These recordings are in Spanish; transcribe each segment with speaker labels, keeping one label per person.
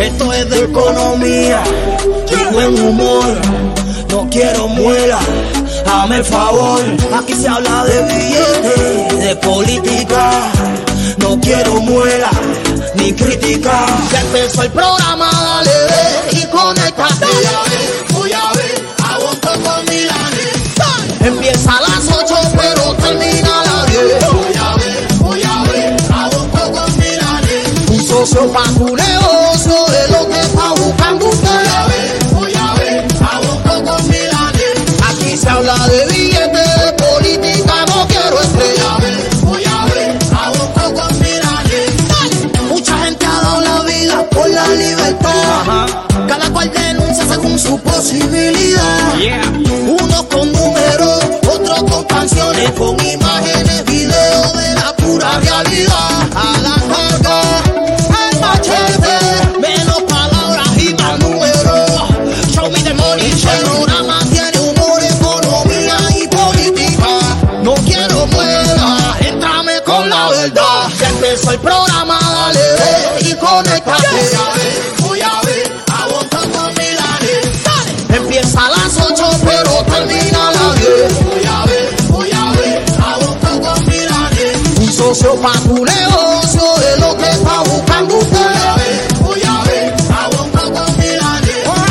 Speaker 1: Esto es de economía y buen humor. No quiero muela, hazme el favor. Aquí se habla de billetes, de política. No quiero muela ni crítica. Ya empezó el programa, dale ve y conéctate. Voy a ver, voy a ver, con Milanes. Empieza a las 8 pero termina a las 10. Voy a ver, voy a ver, aguanto con Milanes. Un socio pa' tu negocio es lo que está buscando usted. Voy a ver, voy a ver, aguanto con Milanes. Aquí se habla de billetes, de política, no quiero estrella. Voy a ver, aguanto con Milanes. Mucha gente ha dado la vida por la libertad. Cada cual denuncia según su posibilidad. Unos They pa' tu negocio es lo que está buscando usted. Voy a ver, a.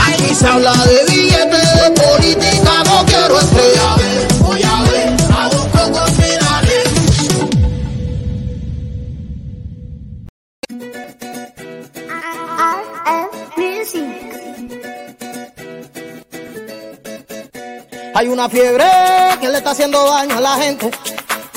Speaker 1: Aquí se habla de billetes, de política, no quiero estrella. Voy a ver, Milanes. Hay una fiebre que le está haciendo daño a la gente.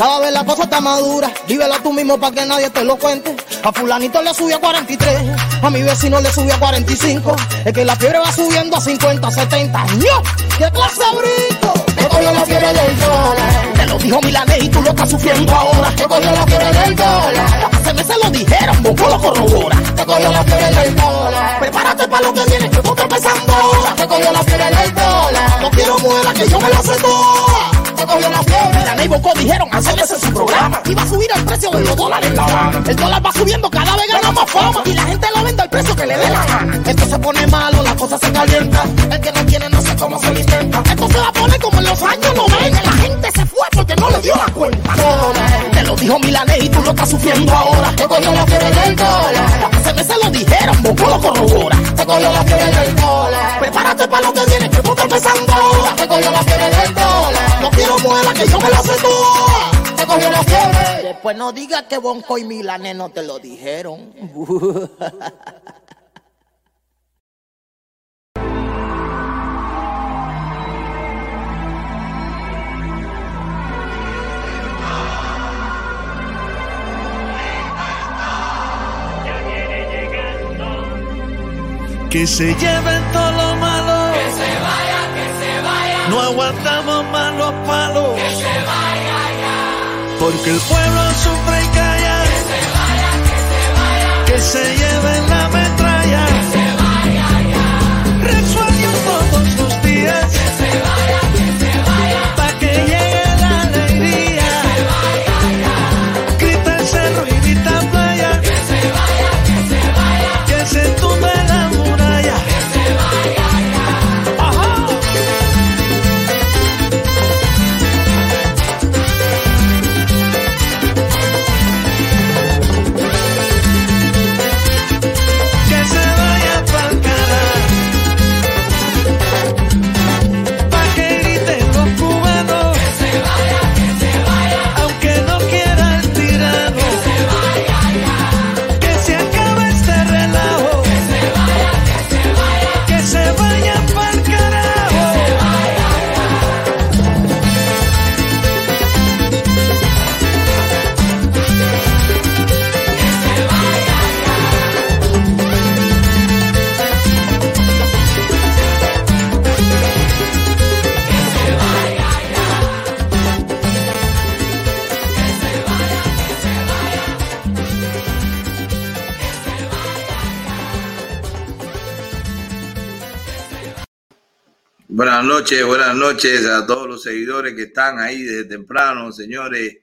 Speaker 1: Cada vez la cosa está madura, vívela tú mismo para que nadie te lo cuente. A fulanito le subió a 43, a mi vecino le subió a 45. Es que la fiebre va subiendo a 50, 70. ¡No! ¡Qué clase de brinco! Te cogió la fiebre del dólar. Te lo dijo Milanés y tú lo estás sufriendo ahora. Te cogió la fiebre del dólar. Hace meses lo dijeron, Boco lo corrobora. Te cogió la fiebre del dólar. Prepárate para lo que viene, que tú estás empezando ahora. Te cogió la fiebre del dólar. No quiero muela, que yo me la sé toda. Te cogió la fiebre. Milanés y Boco dijeron, hace meses su programa. Iba a subir el precio de los dólares en La Habana. El dólar va subiendo, cada vez gana más fama. Y la gente lo vende al precio que le dé la gana. Esto se pone malo, la cosa se calienta. El que no tiene no sé cómo se lo intenta. Esto se va a poner como en los años 90. La gente se fue porque no le dio la cuenta. Te lo dijo Milanés y tú lo estás sufriendo ahora. Te cogió la fiebre del dólar. Hace meses lo dijeron, Boco lo corrobora. Te cogió la fiebre del dólar. Prepárate para lo que viene, que tú estás empezando ahora. Te cogió la fiebre del dólar. No quiero muela, que yo me la sé toda. Te cogió la fiebre. Después no digas que Bonco y Milanés no te lo dijeron.
Speaker 2: Que se lleven todo lo malo. Que se vaya, que se vaya. No aguantamos más los palos. Que se vaya ya. Porque el pueblo sufre y calla. Que se vaya, que se vaya. Que se lleven la metralla.
Speaker 3: Buenas noches a todos los seguidores que están ahí desde temprano, señores.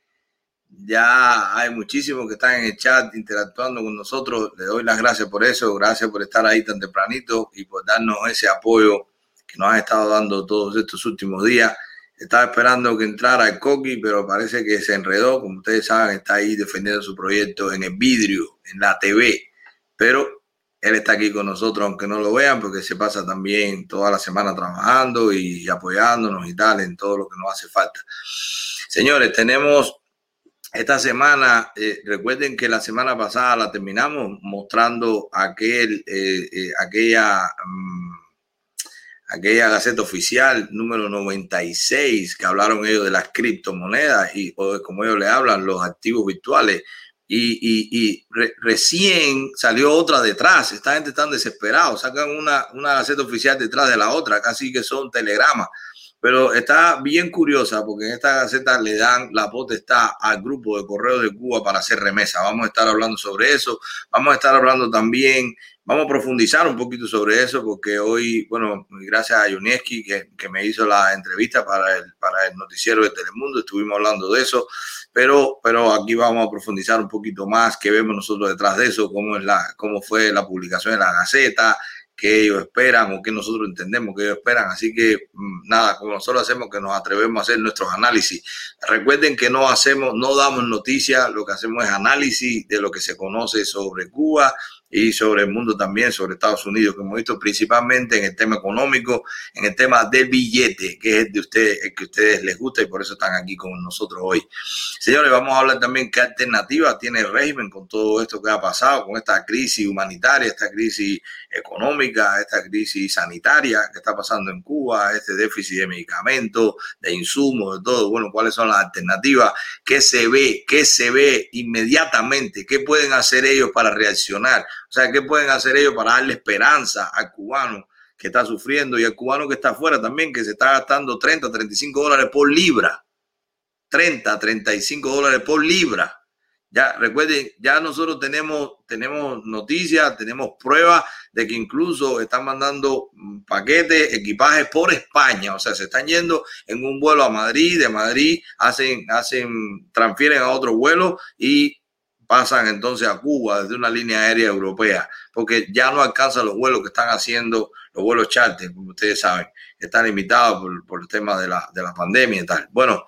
Speaker 3: Ya hay muchísimos que están en el chat interactuando con nosotros. Les doy las gracias por eso. Gracias por estar ahí tan tempranito y por darnos ese apoyo que nos han estado dando todos estos últimos días. Estaba esperando que entrara el Coqui, pero parece que se enredó. Como ustedes saben, está ahí defendiendo su proyecto en el vidrio, en la TV. Pero él está aquí con nosotros, aunque no lo vean, porque se pasa también toda la semana trabajando y apoyándonos y tal en todo lo que nos hace falta. Señores, tenemos esta semana, eh, recuerden que la semana pasada la terminamos mostrando aquel, eh, eh, aquella, mm, aquella Gaceta Oficial número 96 que hablaron ellos de las criptomonedas y como ellos le hablan, los activos virtuales. Y, recién salió otra detrás. Esta gente está desesperada. Sacan una, una Gaceta Oficial detrás de la otra, casi que son telegramas pero está bien curiosa porque en esta gaceta le dan la potestad al grupo de correos de Cuba para hacer remesa. Vamos a estar hablando sobre eso. Vamos a estar hablando también, vamos a profundizar un poquito sobre eso porque hoy, bueno, gracias a Yunieski que, que, me hizo la entrevista para el, para el noticiero de Telemundo, estuvimos hablando de eso, pero, pero aquí vamos a profundizar un poquito más, qué vemos nosotros detrás de eso, cómo, es la, cómo fue la publicación de la gaceta, que ellos esperan o que nosotros entendemos que ellos esperan. Así que mm, nada, como nosotros hacemos que nos atrevemos a hacer nuestros análisis. Recuerden que no hacemos, no damos noticias, lo que hacemos es análisis de lo que se conoce sobre Cuba, y sobre el mundo también, sobre Estados Unidos, que hemos visto principalmente en el tema económico, en el tema del billete, que es de ustedes, el que a ustedes les gusta y por eso están aquí con nosotros hoy. Señores, vamos a hablar también qué alternativa tiene el régimen con todo esto que ha pasado, con esta crisis humanitaria, esta crisis económica, esta crisis sanitaria que está pasando en Cuba, este déficit de medicamentos, de insumos, de todo. Bueno, ¿cuáles son las alternativas? ¿Qué se ve? ¿Qué se ve inmediatamente? ¿Qué pueden hacer ellos para reaccionar? O sea, ¿qué pueden hacer ellos para darle esperanza al cubano que está sufriendo y al cubano que está afuera también, que se está gastando 30, 35 dólares por libra? 30, 35 dólares por libra. Ya recuerden, ya nosotros tenemos, tenemos noticias, tenemos pruebas de que incluso están mandando paquetes, equipajes por España. O sea, se están yendo en un vuelo a Madrid, de Madrid hacen, hacen, transfieren a otro vuelo y pasan entonces a Cuba desde una línea aérea europea, porque ya no alcanzan los vuelos que están haciendo, los vuelos charter, como ustedes saben, están limitados por, el tema de la, de la pandemia y tal. Bueno,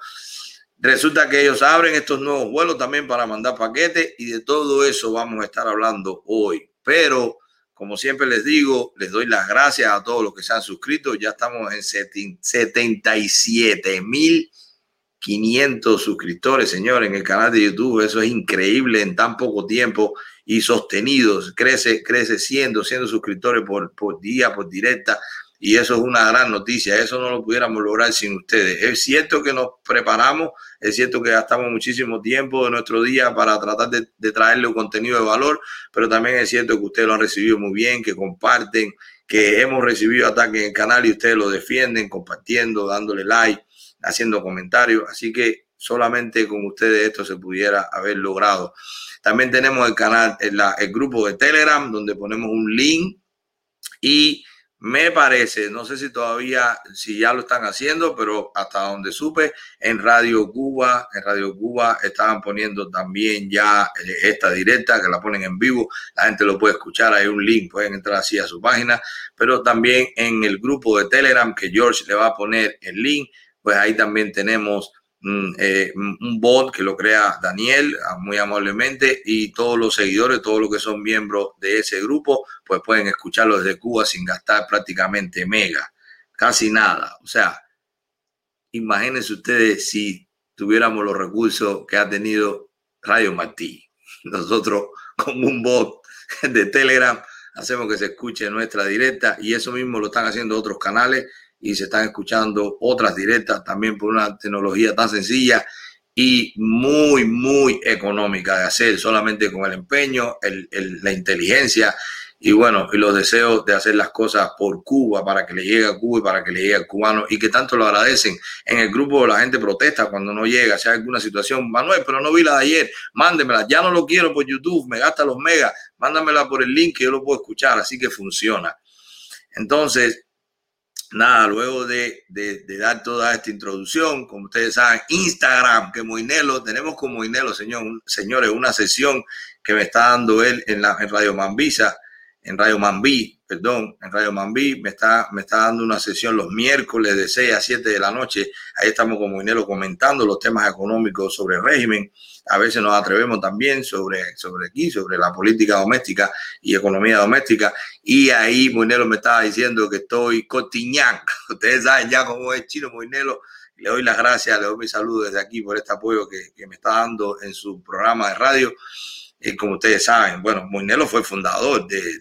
Speaker 3: resulta que ellos abren estos nuevos vuelos también para mandar paquetes y de todo eso vamos a estar hablando hoy. Pero, como siempre les digo, les doy las gracias a todos los que se han suscrito. Ya estamos en 77 mil 500 suscriptores, señor, en el canal de YouTube. Eso es increíble en tan poco tiempo y sostenidos. Crece, crece siendo, siendo suscriptores por, por día, por directa. Y eso es una gran noticia. Eso no lo pudiéramos lograr sin ustedes. Es cierto que nos preparamos, es cierto que gastamos muchísimo tiempo de nuestro día para tratar de, traerle un contenido de valor, pero también es cierto que ustedes lo han recibido muy bien, que comparten, que hemos recibido ataques en el canal y ustedes lo defienden, compartiendo, dándole like haciendo comentarios. Así que solamente con ustedes esto se pudiera haber logrado. También tenemos el canal, el, el grupo de Telegram, donde ponemos un link y me parece, no sé si todavía, si ya lo están haciendo, pero hasta donde supe, en Radio Cuba, en Radio Cuba estaban poniendo también ya eh, esta directa, que la ponen en vivo, la gente lo puede escuchar, hay un link, pueden entrar así a su página, pero también en el grupo de Telegram, que George le va a poner el link, pues ahí también tenemos eh, un bot que lo crea Daniel ah, muy amablemente y todos los seguidores, todos los que son miembros de ese grupo, pues pueden escucharlo desde Cuba sin gastar prácticamente mega, casi nada. O sea, imagínense ustedes si tuviéramos los recursos que ha tenido Radio Martí. Nosotros con un bot de Telegram hacemos que se escuche nuestra directa y eso mismo lo están haciendo otros canales y se están escuchando otras directas también por una tecnología tan sencilla y muy, muy económica de hacer, solamente con el empeño, el, la inteligencia y bueno, y los deseos de hacer las cosas por Cuba, para que le llegue a Cuba y para que le llegue al cubano, y que tanto lo agradecen. En el grupo la gente protesta cuando no llega, si hay alguna situación, Manuel, pero no vi la de ayer, mándemela, ya no lo quiero por YouTube, me gasta los megas, mándamela por el link que yo lo puedo escuchar, así que funciona. Entonces, nada, luego de, dar toda esta introducción, como ustedes saben, Instagram, que Moinelo, tenemos con Moinelo, señor, señores, una sesión que me está dando él en, la, Radio Mambisa, en Radio Mambí, perdón, en Radio Mambí, me está, me está dando una sesión los miércoles de 6 a 7 de la noche. Ahí estamos con Moinelo comentando los temas económicos sobre el régimen a veces nos atrevemos también sobre, sobre aquí, sobre la política doméstica y economía doméstica. Y ahí Moinelo me estaba diciendo que estoy cotiñán. Ustedes saben ya cómo es chino Moinelo. Le doy las gracias, le doy mi saludo desde aquí por este apoyo que, que me está dando en su programa de radio como ustedes saben, bueno, Moinelo fue fundador de,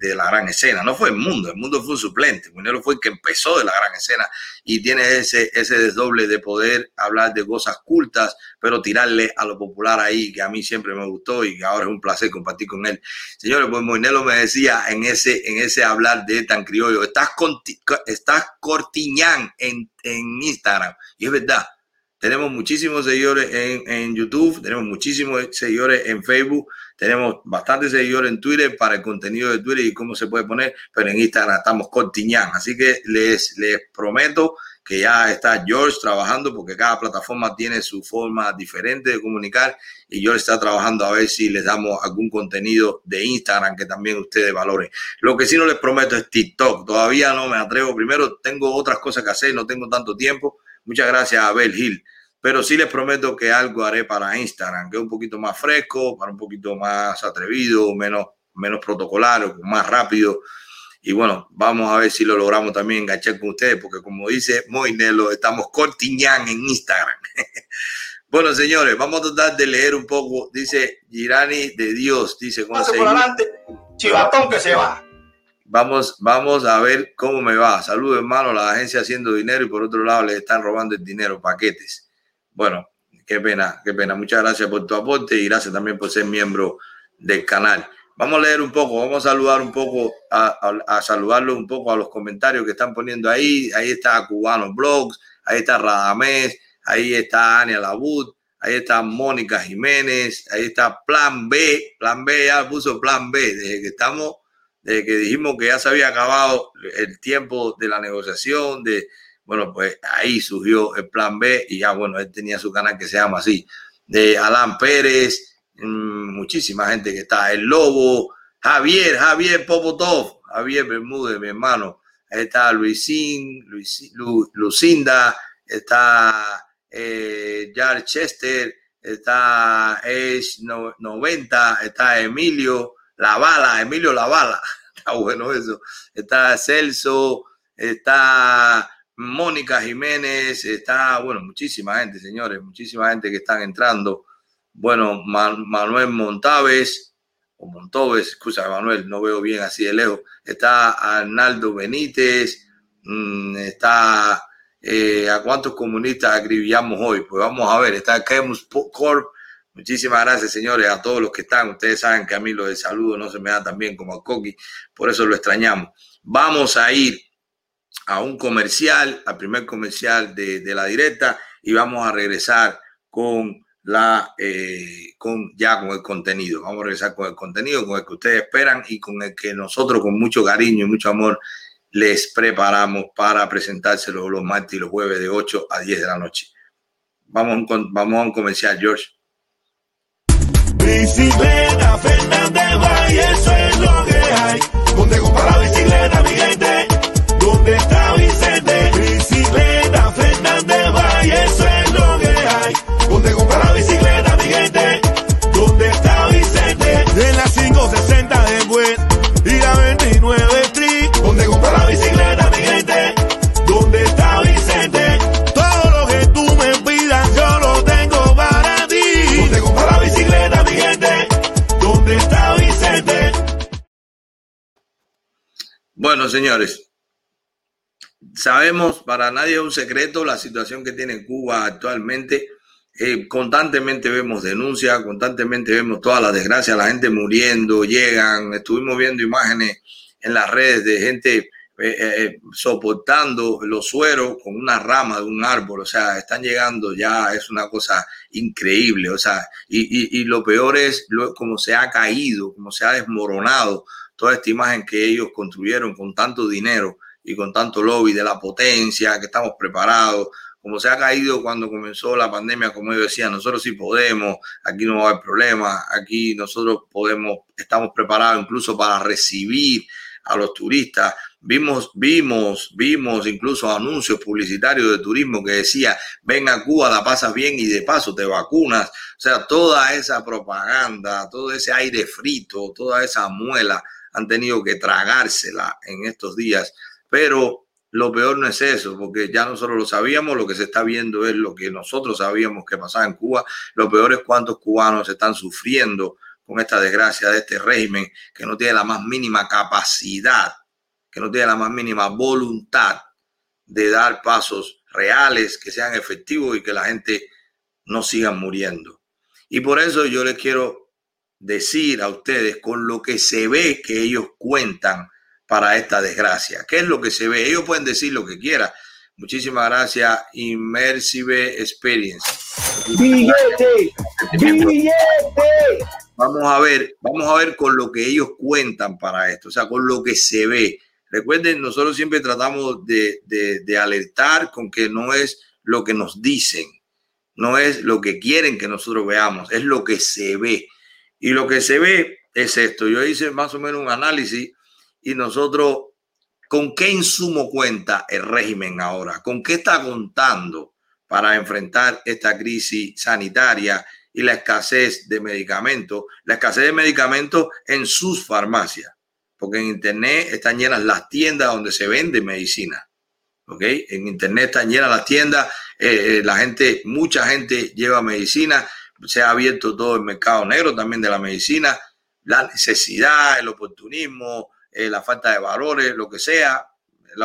Speaker 3: de, la gran escena, no fue el mundo, el mundo fue un suplente, Moinelo fue el que empezó de la gran escena y tiene ese, ese desdoble de poder hablar de cosas cultas, pero tirarle a lo popular ahí, que a mí siempre me gustó y que ahora es un placer compartir con él. Señores, pues Moinelo me decía en ese, en ese hablar de tan criollo, estás, estás cortiñán en, en Instagram, y es verdad tenemos muchísimos seguidores en, YouTube, tenemos muchísimos seguidores en Facebook, tenemos bastantes seguidores en Twitter para el contenido de Twitter y cómo se puede poner, pero en Instagram estamos cortiñán. Así que les, les prometo que ya está George trabajando porque cada plataforma tiene su forma diferente de comunicar y George está trabajando a ver si les damos algún contenido de Instagram que también ustedes valoren. Lo que sí no les prometo es TikTok. Todavía no me atrevo. Primero tengo otras cosas que hacer, no tengo tanto tiempo Muchas gracias a Abel Gil. Pero sí les prometo que algo haré para Instagram, que es un poquito más fresco, para un poquito más atrevido, menos, menos protocolario, más rápido. Y bueno, vamos a ver si lo logramos también enganchar con ustedes, porque como dice Moinelo, estamos cortiñán en Instagram. bueno, señores, vamos a tratar de leer un poco. Dice Girani de Dios, dice.
Speaker 1: por adelante, chivatón que se va.
Speaker 3: Vamos, vamos a ver cómo me va. Saludos, hermano. La agencia haciendo dinero y por otro lado le están robando el dinero, paquetes. Bueno, qué pena, qué pena. Muchas gracias por tu aporte y gracias también por ser miembro del canal. Vamos a leer un poco, vamos a saludar un poco, a, a, un poco a los comentarios que están poniendo ahí. Ahí está Cubano Blogs, ahí está Radamés, ahí está Ania Labud, ahí está Mónica Jiménez, ahí está Plan B. Plan B ya puso Plan B, desde que estamos de que dijimos que ya se había acabado el tiempo de la negociación, de, bueno, pues ahí surgió el plan B y ya, bueno, él tenía su canal que se llama así, de Alan Pérez, mm, muchísima gente que está, el Lobo, Javier, Javier Popotov, Javier Bermúdez, mi hermano, está Luisín, Lucinda, está eh, Jar Chester, está Ace 90, está Emilio, la bala, Emilio La Bala. Está bueno eso. Está Celso, está Mónica Jiménez, está, bueno, muchísima gente, señores, muchísima gente que están entrando. Bueno, Manuel Montaves, o Montoves, excusa Manuel, no veo bien así de lejos. Está Arnaldo Benítez, mm, está, eh, ¿a cuántos comunistas acribillamos hoy? Pues vamos a ver, está Kemus Corp, Muchísimas gracias, señores, a todos los que están. Ustedes saben que a mí lo de saludo no se me da tan bien como a Coqui, por eso lo extrañamos. Vamos a ir a un comercial, al primer comercial de, la directa, y vamos a regresar con la eh, con ya con el contenido. Vamos a regresar con el contenido, con el que ustedes esperan y con el que nosotros con mucho cariño y mucho amor les preparamos para presentárselo los martes y los jueves de 8 a 10 de la noche. Vamos, vamos a un comercial, George.
Speaker 4: Bicicleta Fernández Valle, eso es lo que hay. Donde compra la bicicleta, mi gente? ¿Dónde está
Speaker 3: Bueno, señores, sabemos, para nadie es un secreto la situación que tiene Cuba actualmente. Eh, constantemente vemos denuncias, constantemente vemos todas las desgracias, la gente muriendo, llegan, estuvimos viendo imágenes en las redes de gente eh, eh, soportando los sueros con una rama de un árbol, o sea, están llegando ya, es una cosa increíble, o sea, y, lo peor es lo, cómo se ha caído, cómo se ha desmoronado toda esta imagen que ellos construyeron con tanto dinero y con tanto lobby de la potencia, que estamos preparados, como se ha caído cuando comenzó la pandemia, como yo decía, nosotros sí podemos, aquí no va a haber problema, aquí nosotros podemos, estamos preparados incluso para recibir a los turistas. Vimos, vimos, vimos incluso anuncios publicitarios de turismo que decía, ven a Cuba, la pasas bien y de paso te vacunas. O sea, toda esa propaganda, todo ese aire frito, toda esa muela han tenido que tragársela en estos días. Pero lo peor no es eso, porque ya nosotros lo sabíamos, lo que se está viendo es lo que nosotros sabíamos que pasaba en Cuba. Lo peor es cuántos cubanos están sufriendo con esta desgracia de este régimen que no tiene la más mínima capacidad, que no tiene la más mínima voluntad de dar pasos reales, que sean efectivos y que la gente no siga muriendo. Y por eso yo les quiero decir a ustedes con lo que se ve que ellos cuentan para esta desgracia. ¿Qué es lo que se ve? Ellos pueden decir lo que quieran. Muchísimas gracias, Immersive Experience. Billete, billete. Vamos a ver, vamos a ver con lo que ellos cuentan para esto, o sea, con lo que se ve. Recuerden, nosotros siempre tratamos de, de, alertar con que no es lo que nos dicen, no es lo que quieren que nosotros veamos, es lo que se ve. Y lo que se ve es esto. Yo hice más o menos un análisis y nosotros, ¿con qué insumo cuenta el régimen ahora? ¿Con qué está contando para enfrentar esta crisis sanitaria y la escasez de medicamentos, la escasez de medicamentos en sus farmacias, porque en Internet están llenas las tiendas donde se vende medicina. ¿ok? En Internet están llenas las tiendas, eh, eh, la gente, mucha gente lleva medicina, se ha abierto todo el mercado negro también de la medicina, la necesidad, el oportunismo, eh, la falta de valores, lo que sea,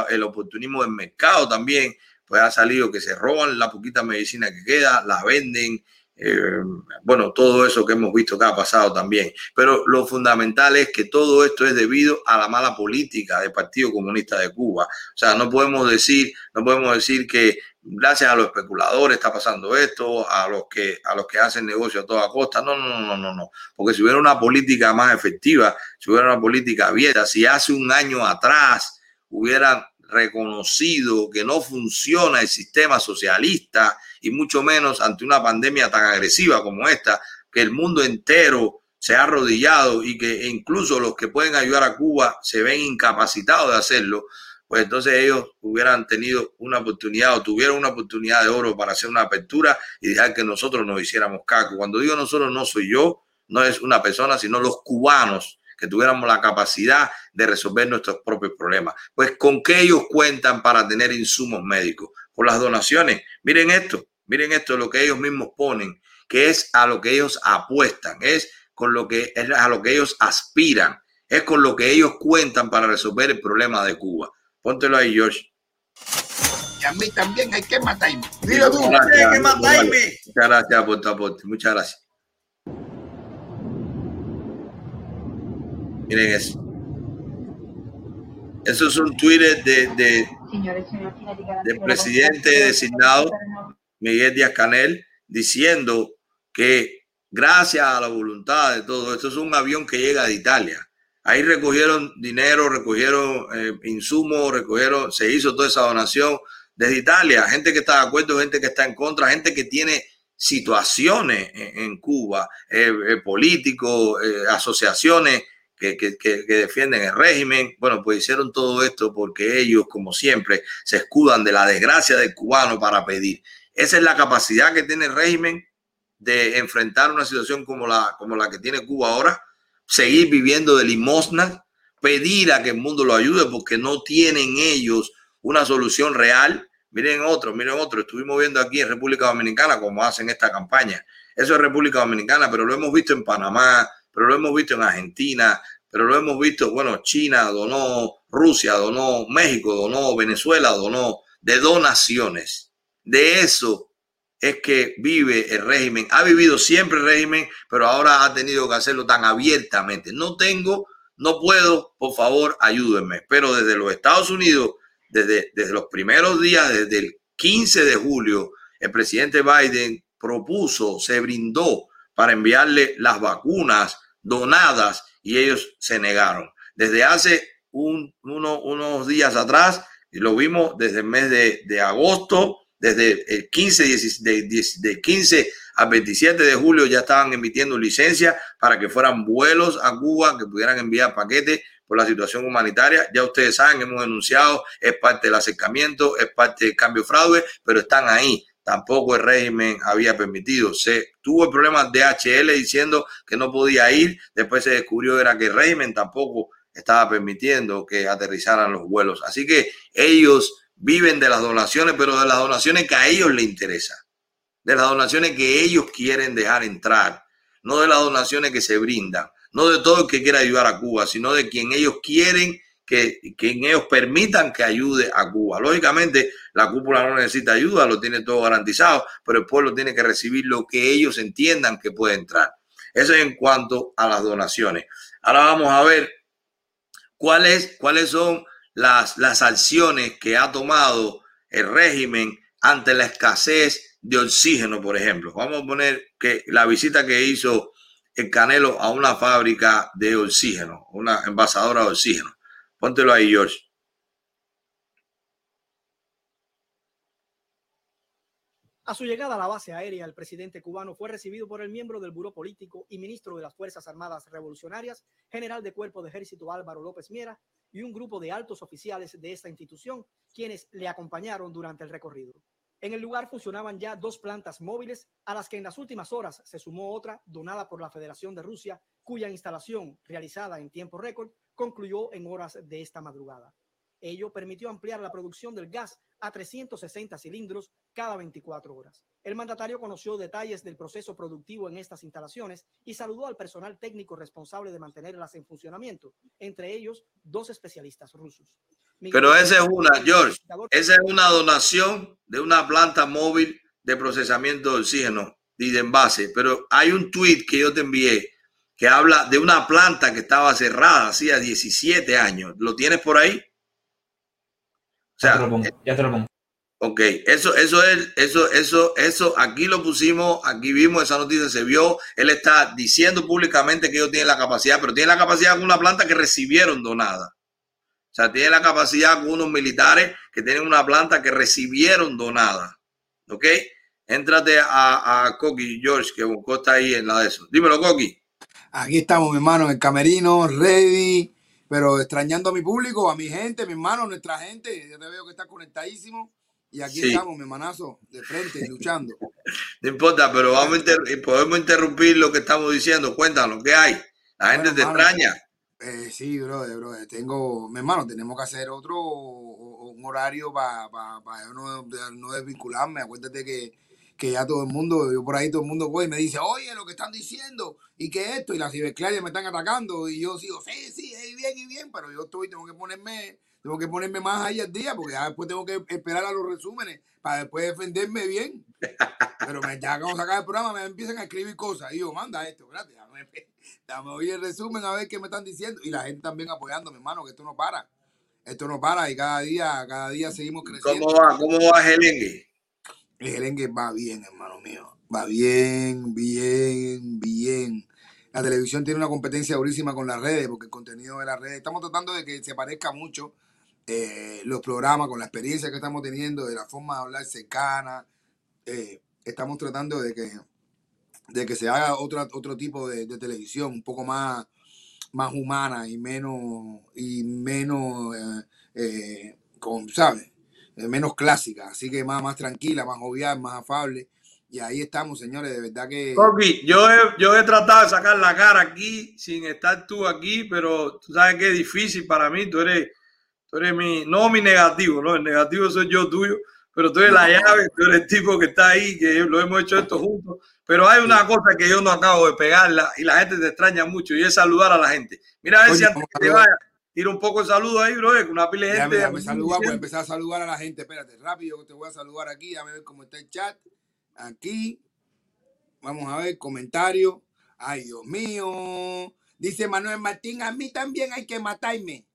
Speaker 3: el oportunismo del mercado también, pues ha salido que se roban la poquita medicina que queda, la venden, eh, bueno, todo eso que hemos visto que ha pasado también. Pero lo fundamental es que todo esto es debido a la mala política del Partido Comunista de Cuba. O sea, no podemos decir, no podemos decir que gracias a los especuladores está pasando esto, a los que, a los que hacen negocio a toda costa. No, no, no, no, no. Porque si hubiera una política más efectiva, si hubiera una política abierta, si hace un año atrás hubieran reconocido que no funciona el sistema socialista y mucho menos ante una pandemia tan agresiva como esta, que el mundo entero se ha arrodillado y que incluso los que pueden ayudar a Cuba se ven incapacitados de hacerlo, pues entonces ellos hubieran tenido una oportunidad o tuvieron una oportunidad de oro para hacer una apertura y dejar que nosotros nos hiciéramos caco. Cuando digo nosotros no soy yo, no es una persona, sino los cubanos que tuviéramos la capacidad de resolver nuestros propios problemas. Pues con qué ellos cuentan para tener insumos médicos, con las donaciones. Miren esto, miren esto, lo que ellos mismos ponen, que es a lo que ellos apuestan, es con lo que es a lo que ellos aspiran, es con lo que ellos cuentan para resolver el problema de Cuba. Póntelo ahí, Josh.
Speaker 5: Y a mí también hay que matarme.
Speaker 3: Dilo tú, hay que matarme. Muchas gracias por tu aporte. Muchas gracias. Miren eso. Eso es un Twitter de, de, del presidente designado Miguel Díaz Canel diciendo que gracias a la voluntad de todo esto es un avión que llega de Italia. Ahí recogieron dinero, recogieron eh, insumos, recogieron, se hizo toda esa donación desde Italia. Gente que está de acuerdo, gente que está en contra, gente que tiene situaciones en, Cuba, eh, eh, políticos, asociaciones que, defienden el régimen. Bueno, pues hicieron todo esto porque ellos, como siempre, se escudan de la desgracia del cubano para pedir. Esa es la capacidad que tiene el régimen de enfrentar una situación como la, como la que tiene Cuba ahora, seguir viviendo de limosna, pedir a que el mundo lo ayude porque no tienen ellos una solución real. Miren otro, miren otro. Estuvimos viendo aquí en República Dominicana cómo hacen esta campaña. Eso es República Dominicana, pero lo hemos visto en Panamá, pero lo hemos visto en Argentina, pero lo hemos visto, bueno, China donó, Rusia donó, México donó, Venezuela donó, de donaciones. De eso es que vive el régimen. Ha vivido siempre el régimen, pero ahora ha tenido que hacerlo tan abiertamente. No tengo, no puedo, por favor, ayúdenme. Pero desde los Estados Unidos, desde, desde los primeros días, desde el 15 de julio, el presidente Biden propuso, se brindó para enviarle las vacunas donadas y ellos se negaron. Desde hace un, unos días atrás Y lo vimos desde el mes de, de agosto, desde el 15, 10 de, 10 de 15 al 27 de julio ya estaban emitiendo licencias para que fueran vuelos a Cuba, que pudieran enviar paquetes por la situación humanitaria. Ya ustedes saben, hemos denunciado, es parte del acercamiento, es parte del cambio fraude, pero están ahí. Tampoco el régimen había permitido. Se tuvo el problema de HL diciendo que no podía ir. Después se descubrió era que el régimen tampoco estaba permitiendo que aterrizaran los vuelos. Así que ellos viven de las donaciones, pero de las donaciones que a ellos les interesa, de las donaciones que ellos quieren dejar entrar, no de las donaciones que se brindan, no de todo el que quiera ayudar a Cuba, sino de quien ellos quieren que, quien ellos permitan que ayude a Cuba. Lógicamente, la cúpula no necesita ayuda, lo tiene todo garantizado, pero el pueblo tiene que recibir lo que ellos entiendan que puede entrar. Eso es en cuanto a las donaciones. Ahora vamos a ver cuáles, cuáles son las, las acciones que ha tomado el régimen ante la escasez de oxígeno, por ejemplo. Vamos a poner que la visita que hizo el Canelo a una fábrica de oxígeno, una envasadora de oxígeno. Póntelo ahí, George.
Speaker 6: A su llegada a la base aérea, el presidente cubano fue recibido por el miembro del Buró Político y ministro de las Fuerzas Armadas Revolucionarias, general de Cuerpo de Ejército Álvaro López Miera, y un grupo de altos oficiales de esta institución, quienes le acompañaron durante el recorrido. En el lugar funcionaban ya dos plantas móviles, a las que en las últimas horas se sumó otra donada por la Federación de Rusia, cuya instalación, realizada en tiempo récord, concluyó en horas de esta madrugada. Ello permitió ampliar la producción del gas a 360 cilindros cada 24 horas. El mandatario conoció detalles del proceso productivo en estas instalaciones y saludó al personal técnico responsable de mantenerlas en funcionamiento, entre ellos dos especialistas rusos.
Speaker 3: Pero esa es una, George, esa es una donación de una planta móvil de procesamiento de oxígeno y de envase. Pero hay un tweet que yo te envié que habla de una planta que estaba cerrada hacía 17 años. ¿Lo tienes por ahí? O sea, ya te lo pongo. Ok, eso, eso es, eso, eso, eso, aquí lo pusimos, aquí vimos esa noticia, se vio, él está diciendo públicamente que ellos tienen la capacidad, pero tienen la capacidad con una planta que recibieron donada. O sea, tiene la capacidad con unos militares que tienen una planta que recibieron donada. ¿Ok? Éntrate a, a Coqui George, que buscó está ahí en la de eso. Dímelo, Coqui.
Speaker 7: Aquí estamos, mi hermano, en el camerino, ready, pero extrañando a mi público, a mi gente, mi hermano, nuestra gente. Yo te veo que está conectadísimo. Y aquí estamos, mi hermanazo, de frente, luchando.
Speaker 3: No importa, pero vamos a podemos interrumpir lo que estamos diciendo. Cuéntanos, ¿qué hay? La gente te extraña.
Speaker 7: Eh, sí, brother, brother. Tengo, mi hermano, tenemos que hacer otro un horario para no, no desvincularme. Acuérdate que, que ya todo el mundo, yo por ahí todo el mundo voy y me dice, oye, lo que están diciendo, y que esto, y las ciberclarias me están atacando, y yo sigo, sí, sí, es bien y bien, pero yo estoy, tengo que ponerme tengo que ponerme más ahí al día porque ya después tengo que esperar a los resúmenes para después defenderme bien. Pero me, ya a sacar el programa, me empiezan a escribir cosas. Y yo, manda esto, gracias. Dame, dame oír el resumen a ver qué me están diciendo. Y la gente también apoyando, mi hermano, que esto no para. Esto no para y cada día, cada día seguimos creciendo.
Speaker 3: ¿Cómo va? ¿Cómo va Gelengue?
Speaker 7: El Gelengue va bien, hermano mío. Va bien, bien, bien. La televisión tiene una competencia durísima con las redes, porque el contenido de las redes, estamos tratando de que se parezca mucho eh, los programas, con la experiencia que estamos teniendo, de la forma de hablar cercana. Eh, estamos tratando de que, de que se haga otro, otro tipo de, televisión, un poco más, más humana y menos, y menos eh, con, ¿sabes? Menos clásica, así que más, más tranquila, más jovial, más afable. Y ahí estamos, señores, de verdad que...
Speaker 3: yo he, yo he tratado de sacar la cara aquí sin estar tú aquí, pero tú sabes que es difícil para mí, tú eres Tú eres mi, no mi negativo, ¿no? El negativo soy yo tuyo, pero tú eres la llave, tú eres el tipo que está ahí, que lo hemos hecho esto juntos. Pero hay una cosa que yo no acabo de pegarla y la gente te extraña mucho y es saludar a la gente. Mira a ver si antes que te vaya, tira un poco de saludo ahí, bro, con una pila de gente.
Speaker 7: Déjame, saludar, voy a empezar a saludar a la gente. Espérate, rápido, te voy a saludar aquí, déjame ver cómo está el chat. Aquí, vamos a ver, comentario. Ay, Dios mío. Dice Manuel Martín, a mí también hay que matarme.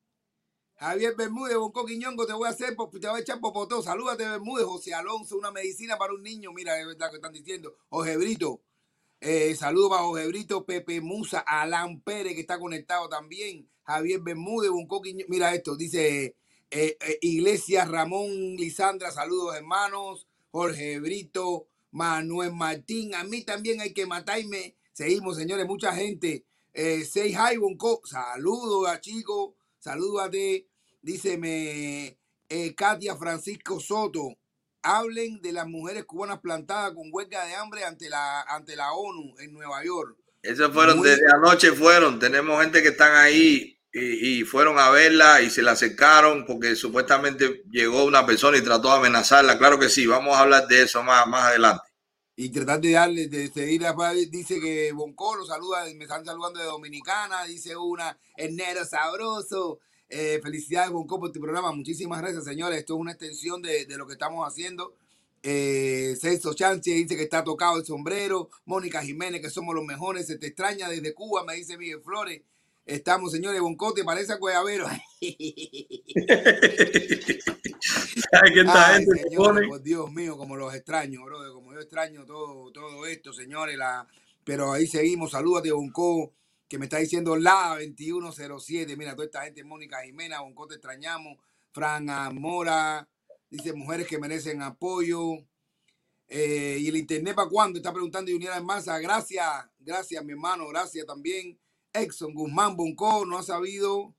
Speaker 7: Javier Bermúdez, Bonco Quiñongo, te voy a hacer, te voy a echar popotó. Salúdate, Bermúdez. José Alonso, una medicina para un niño. Mira, es verdad que están diciendo. Jorge Brito. Eh, saludos para Jorge Brito, Pepe Musa, Alan Pérez, que está conectado también. Javier Bermúdez, Quiñongo. Mira esto, dice Eh, eh, Iglesias Ramón Lisandra, saludos hermanos. Jorge Brito, Manuel Martín, a mí también hay que matarme. Seguimos, señores, mucha gente. Eh, Say hi, Bonco. Saludos a chicos, saludos a ti. Díceme eh, Katia Francisco Soto. Hablen de las mujeres cubanas plantadas con huelga de hambre ante la, ante la ONU en Nueva York.
Speaker 3: Esos fueron,
Speaker 7: Muy-
Speaker 3: desde anoche fueron. Tenemos gente que están ahí y, y fueron a verla y se la acercaron porque supuestamente llegó una persona y trató de amenazarla. Claro que sí, vamos a hablar de eso más, más adelante.
Speaker 7: Y tratar de darle, de seguir a dice que Bonco lo saluda, me están saludando de Dominicana, dice una, enero sabroso. Eh, felicidades Bonco por tu programa, muchísimas gracias señores, esto es una extensión de, de lo que estamos haciendo. Eh, Celso Chance dice que está tocado el sombrero, Mónica Jiménez que somos los mejores, se te extraña desde Cuba, me dice Miguel Flores. Estamos, señores, Bonco, te parece a Cuevavero.
Speaker 3: Ay, que esta
Speaker 7: Ay,
Speaker 3: gente
Speaker 7: señores, por Dios mío, como los extraño, brother, como yo extraño todo, todo esto, señores, la, pero ahí seguimos, salúdate, Bonco, que me está diciendo la 2107, mira, toda esta gente, Mónica Jimena, Bonco, te extrañamos, Fran Mora, dice, mujeres que merecen apoyo, eh, y el internet para cuándo, está preguntando Junior Massa, gracias, gracias, mi hermano, gracias también, Exxon Guzmán Bonco, no ha sabido.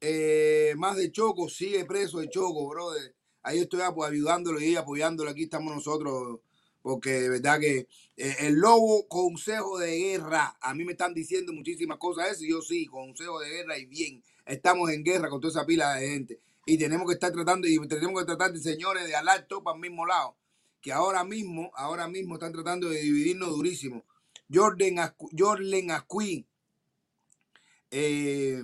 Speaker 7: Eh, más de Choco, sigue preso de Choco, brother. Ahí estoy apo- ayudándolo y apoyándolo. Aquí estamos nosotros, porque de verdad que eh, el lobo, consejo de guerra. A mí me están diciendo muchísimas cosas eso, y yo sí, consejo de guerra y bien. Estamos en guerra con toda esa pila de gente. Y tenemos que estar tratando, y tenemos que tratar de señores de alar todo para el mismo lado. Que ahora mismo, ahora mismo están tratando de dividirnos durísimo. Jordan, Jorlen Ascuí eh,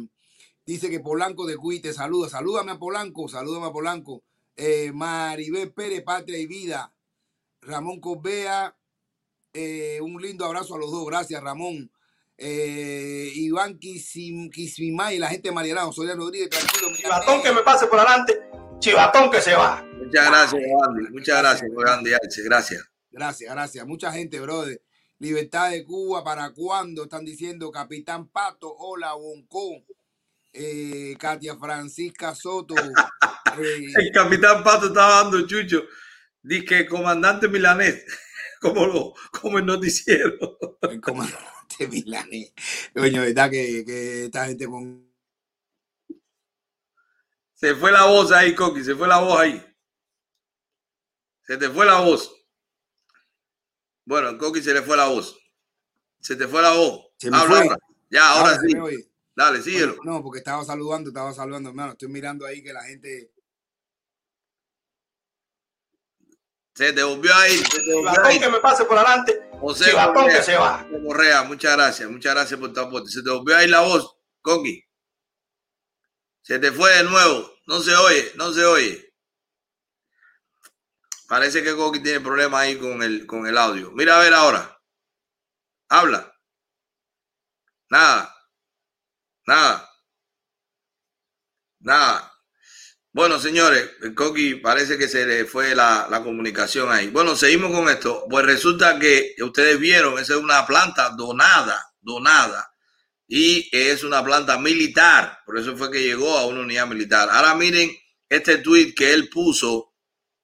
Speaker 7: dice que Polanco de Cui te saluda. Salúdame a Polanco, salúdame a Polanco eh, Maribel Pérez, Patria y Vida, Ramón Corbea, eh, un lindo abrazo a los dos, gracias Ramón. Eh, Iván Kisim, Kisimay, la gente de Marielao, Sonia Rodríguez, tranquilo.
Speaker 8: Chivatón que me pase por adelante, chivatón que se va.
Speaker 3: Muchas gracias, Andy. Muchas gracias, Andy. Gracias.
Speaker 7: Gracias, gracias. Mucha gente, brother. Libertad de Cuba, ¿para cuándo? Están diciendo Capitán Pato, hola, Bonco. Eh, Katia Francisca Soto. eh,
Speaker 3: El capitán Pato estaba dando chucho. Dice comandante milanés, como, lo, como el noticiero.
Speaker 7: el comandante Milanés. Coño, verdad que, que esta gente con
Speaker 3: Se fue la voz ahí, Coqui, se fue la voz ahí. Se te fue la voz. Bueno, Coqui se le fue la voz. Se te fue la voz.
Speaker 7: Se me
Speaker 3: Habla
Speaker 7: fue.
Speaker 3: ahora. Ya, ahora,
Speaker 7: Ahora
Speaker 3: sí. Dale, síguelo.
Speaker 7: No, porque estaba saludando, estaba saludando, hermano. Estoy mirando ahí que la gente.
Speaker 3: Se te volvió a ir. Se te volvió a
Speaker 8: Chivatón
Speaker 3: ir.
Speaker 8: que me pase por adelante,
Speaker 3: José
Speaker 8: chivatón que se va.
Speaker 3: Correa, muchas gracias. Muchas gracias por tu aporte. Se te volvió a ir la voz, Coqui. Se te fue de nuevo. No se oye, no se oye. Parece que Coqui tiene problemas ahí con el, con el audio. Mira a ver ahora. Habla. Nada. Nada. Nada. Bueno, señores, Coqui parece que se le fue la, la comunicación ahí. Bueno, seguimos con esto. Pues resulta que ustedes vieron, esa es una planta donada, donada. Y es una planta militar. Por eso fue que llegó a una unidad militar. Ahora miren este tweet que él puso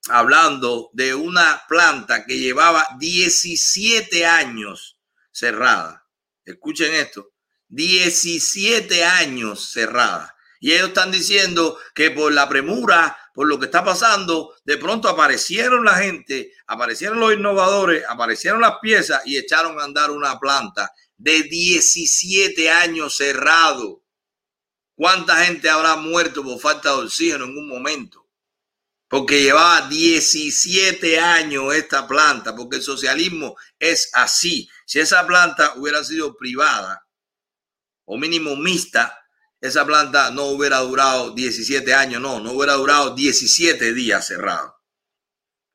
Speaker 3: hablando de una planta que llevaba 17 años cerrada. Escuchen esto. 17 años cerrada. Y ellos están diciendo que por la premura, por lo que está pasando, de pronto aparecieron la gente, aparecieron los innovadores, aparecieron las piezas y echaron a andar una planta de 17 años cerrado. ¿Cuánta gente habrá muerto por falta de oxígeno en un momento? Porque llevaba 17 años esta planta, porque el socialismo es así. Si esa planta hubiera sido privada o mínimo mixta, esa planta no hubiera durado 17 años, no, no hubiera durado 17 días cerrado.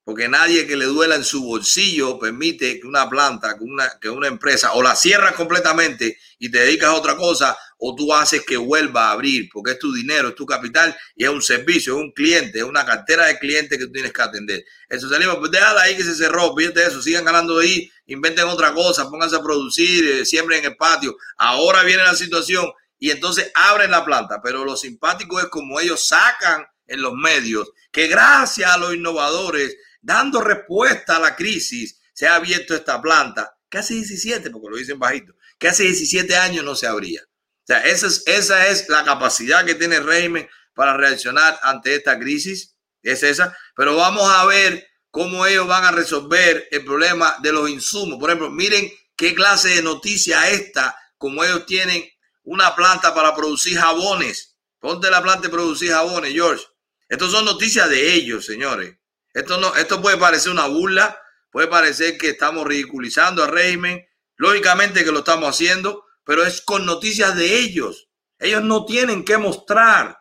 Speaker 3: Porque nadie que le duela en su bolsillo permite que una planta, que una, empresa, o la cierras completamente y te dedicas a otra cosa, o tú haces que vuelva a abrir, porque es tu dinero, es tu capital y es un servicio, es un cliente, es una cartera de clientes que tú tienes que atender. El socialismo, pues déjala ahí que se cerró, fíjate eso, sigan ganando ahí, inventen otra cosa, pónganse a producir, eh, siembren en el patio. Ahora viene la situación y entonces abren la planta, pero lo simpático es como ellos sacan en los medios que gracias a los innovadores, dando respuesta a la crisis, se ha abierto esta planta. Casi 17, porque lo dicen bajito, que hace 17 años no se abría. O sea, esa es, esa es la capacidad que tiene régimen para reaccionar ante esta crisis. Es esa. Pero vamos a ver cómo ellos van a resolver el problema de los insumos. Por ejemplo, miren qué clase de noticia esta, como ellos tienen una planta para producir jabones. Ponte la planta de producir jabones, George. Estos son noticias de ellos, señores. Esto, no, esto puede parecer una burla, puede parecer que estamos ridiculizando al régimen. Lógicamente que lo estamos haciendo, pero es con noticias de ellos. Ellos no tienen que mostrar.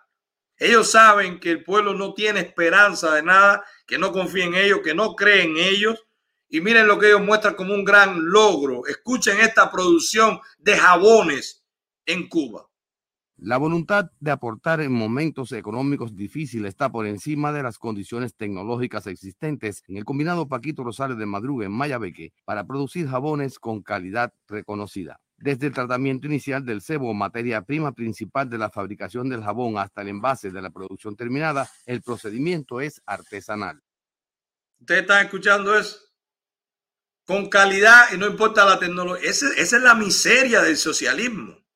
Speaker 3: Ellos saben que el pueblo no tiene esperanza de nada, que no confía en ellos, que no cree en ellos. Y miren lo que ellos muestran como un gran logro. Escuchen esta producción de jabones en Cuba.
Speaker 9: La voluntad de aportar en momentos económicos difíciles está por encima de las condiciones tecnológicas existentes en el combinado Paquito Rosales de Madruga en Mayabeque para producir jabones con calidad reconocida. Desde el tratamiento inicial del cebo, materia prima principal de la fabricación del jabón, hasta el envase de la producción terminada, el procedimiento es artesanal.
Speaker 3: Ustedes están escuchando eso. Con calidad y no importa la tecnología. esa es la miseria del socialismo.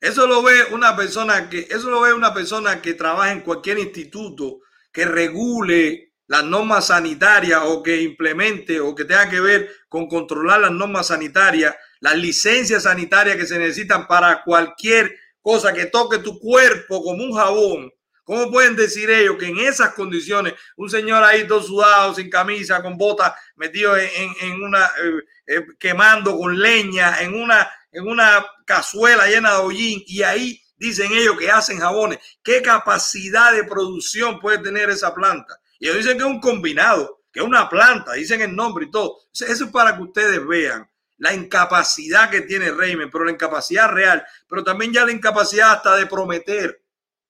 Speaker 3: Eso lo ve una persona que, eso lo ve una persona que trabaja en cualquier instituto que regule las normas sanitarias o que implemente o que tenga que ver con controlar las normas sanitarias, las licencias sanitarias que se necesitan para cualquier cosa que toque tu cuerpo como un jabón. ¿Cómo pueden decir ellos que en esas condiciones un señor ahí todo sudado, sin camisa, con botas, metido en, una, eh, eh, quemando con leña, en una en una cazuela llena de hollín y ahí dicen ellos que hacen jabones. ¿Qué capacidad de producción puede tener esa planta? Y ellos dicen que es un combinado, que es una planta, dicen el nombre y todo. Eso es para que ustedes vean la incapacidad que tiene Reimen, pero la incapacidad real, pero también ya la incapacidad hasta de prometer,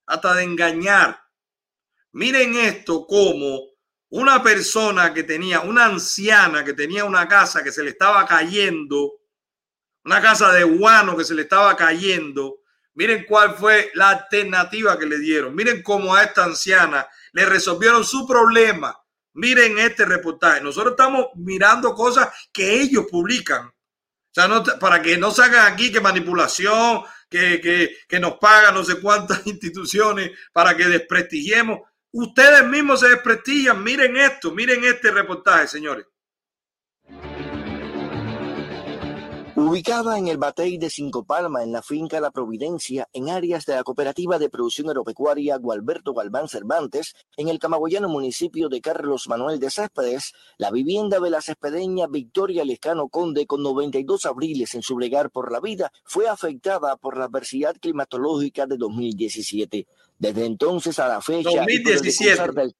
Speaker 3: hasta de engañar. Miren esto como una persona que tenía, una anciana que tenía una casa que se le estaba cayendo, una casa de guano que se le estaba cayendo. Miren cuál fue la alternativa que le dieron. Miren cómo a esta anciana le resolvieron su problema. Miren este reportaje. Nosotros estamos mirando cosas que ellos publican. O sea, para que no salgan aquí que manipulación, que, que, que nos pagan no sé cuántas instituciones para que desprestigiemos. Ustedes mismos se desprestigian. Miren esto, miren este reportaje, señores.
Speaker 10: Ubicada en el Batey de Cinco Palmas, en la finca La Providencia, en áreas de la Cooperativa de Producción Agropecuaria Gualberto Galván Cervantes, en el camagüeyano municipio de Carlos Manuel de Céspedes, la vivienda de la cespedeña Victoria Lescano Conde, con 92 abriles en su legar por la vida, fue afectada por la adversidad climatológica de 2017. Desde entonces a la fecha...
Speaker 3: 2017.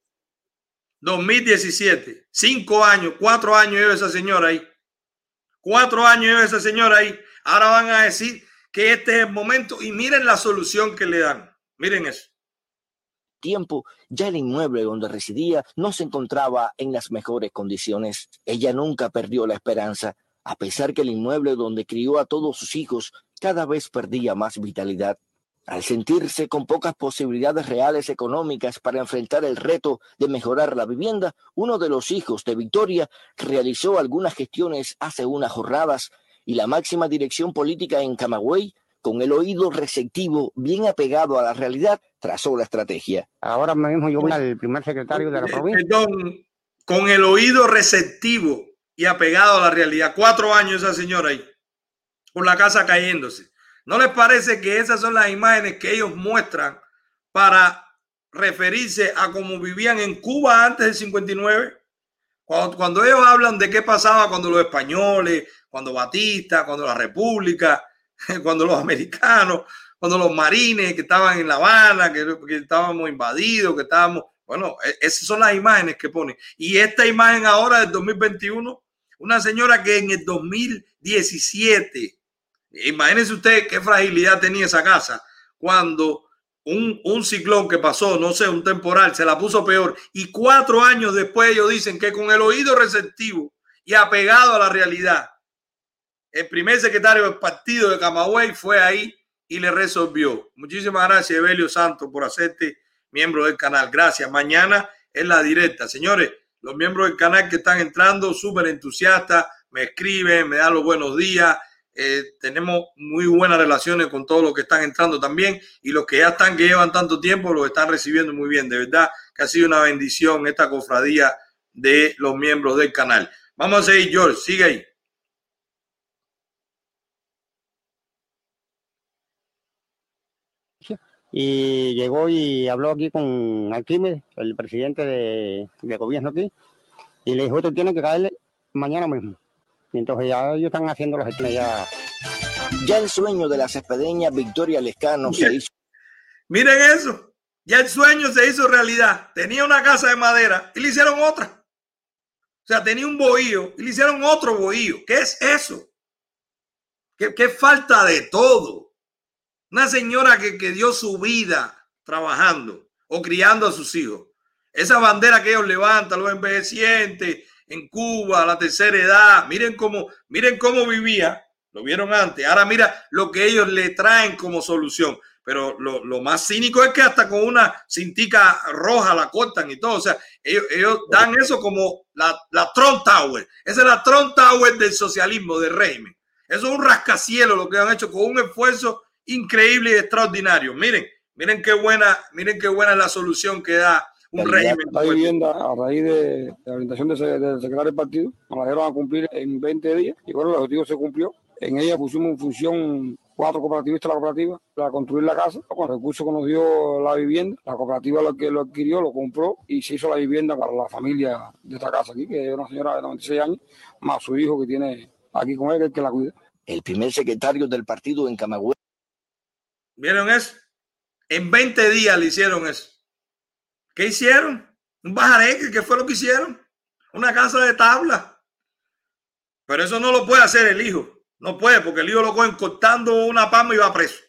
Speaker 3: 2017. Cinco años, cuatro años lleva esa señora ahí. Cuatro años lleva esa señora ahí. Ahora van a decir que este es el momento y miren la solución que le dan. Miren eso.
Speaker 10: Tiempo, ya el inmueble donde residía no se encontraba en las mejores condiciones. Ella nunca perdió la esperanza, a pesar que el inmueble donde crió a todos sus hijos cada vez perdía más vitalidad. Al sentirse con pocas posibilidades reales económicas para enfrentar el reto de mejorar la vivienda, uno de los hijos de Victoria realizó algunas gestiones hace unas jornadas y la máxima dirección política en Camagüey, con el oído receptivo bien apegado a la realidad, trazó la estrategia.
Speaker 11: Ahora mismo yo voy al primer secretario de la provincia.
Speaker 3: Perdón, con el oído receptivo y apegado a la realidad. Cuatro años esa señora ahí, con la casa cayéndose. ¿No les parece que esas son las imágenes que ellos muestran para referirse a cómo vivían en Cuba antes del 59? Cuando, ellos hablan de qué pasaba cuando los españoles, cuando Batista, cuando la República, cuando los americanos, cuando los marines que estaban en La Habana, que, que estábamos invadidos, que estábamos... Bueno, e, esas son las imágenes que ponen. Y esta imagen ahora del 2021, una señora que en el 2017 Imagínense usted qué fragilidad tenía esa casa cuando un, un, ciclón que pasó, no sé, un temporal, se la puso peor. Y cuatro años después ellos dicen que con el oído receptivo y apegado a la realidad, el primer secretario del partido de Camagüey fue ahí y le resolvió. Muchísimas gracias, Evelio Santos, por hacerte miembros del canal. Gracias. Mañana es la directa. Señores, los miembros del canal que están entrando, súper entusiastas, me escriben, me dan los buenos días. Eh, tenemos muy buenas relaciones con todos los que están entrando también y los que ya están, que llevan tanto tiempo, los están recibiendo muy bien. De verdad que ha sido una bendición esta cofradía de los miembros del canal. Vamos a seguir, George, sigue ahí.
Speaker 11: y llegó y habló aquí con Alquímedes, el presidente de, de gobierno aquí, y le dijo, esto tiene que caerle mañana mismo. Y entonces ya ellos están haciendo los ya.
Speaker 10: Ya el sueño de la cespedeña Victoria Lescano se hizo.
Speaker 3: Miren eso, ya el sueño se hizo realidad. Tenía una casa de madera y le hicieron otra. O sea, tenía un bohío y le hicieron otro bohío. ¿Qué es eso? ¿Qué, qué falta de todo? Una señora que, que dio su vida trabajando o criando a sus hijos. Esa bandera que ellos levantan, los envejecientes, en Cuba, la tercera edad. Miren cómo, miren cómo vivía. Lo vieron antes. Ahora mira lo que ellos le traen como solución. Pero lo, lo más cínico es que hasta con una cintica roja la cortan y todo. O sea, ellos, dan eso como la, la Trump Tower. Esa es la Trump Tower del socialismo, del régimen. Eso es un rascacielos lo que han hecho con un esfuerzo increíble y extraordinario. Miren, miren qué buena, miren qué buena es la solución que da un régimen.
Speaker 12: Esta vivienda, a raíz de, la orientación del de secretario del partido, nos la dieron a cumplir en 20 días y bueno, el objetivo se cumplió. En ella pusimos en función cuatro cooperativistas de la cooperativa para construir la casa, con recursos que nos dio la vivienda. La cooperativa lo que lo adquirió, lo compró y se hizo la vivienda para la familia de esta casa aquí, que es una señora de 96 años, más su hijo que tiene aquí con él, que es el que la cuida.
Speaker 10: El primer secretario del partido en Camagüey.
Speaker 3: ¿Vieron eso? En 20 días le hicieron eso. ¿Qué hicieron? Un bajareque, ¿qué fue lo que hicieron? Una casa de tabla. Pero eso no lo puede hacer el hijo. No puede, porque el hijo lo cogen cortando una palma y va preso.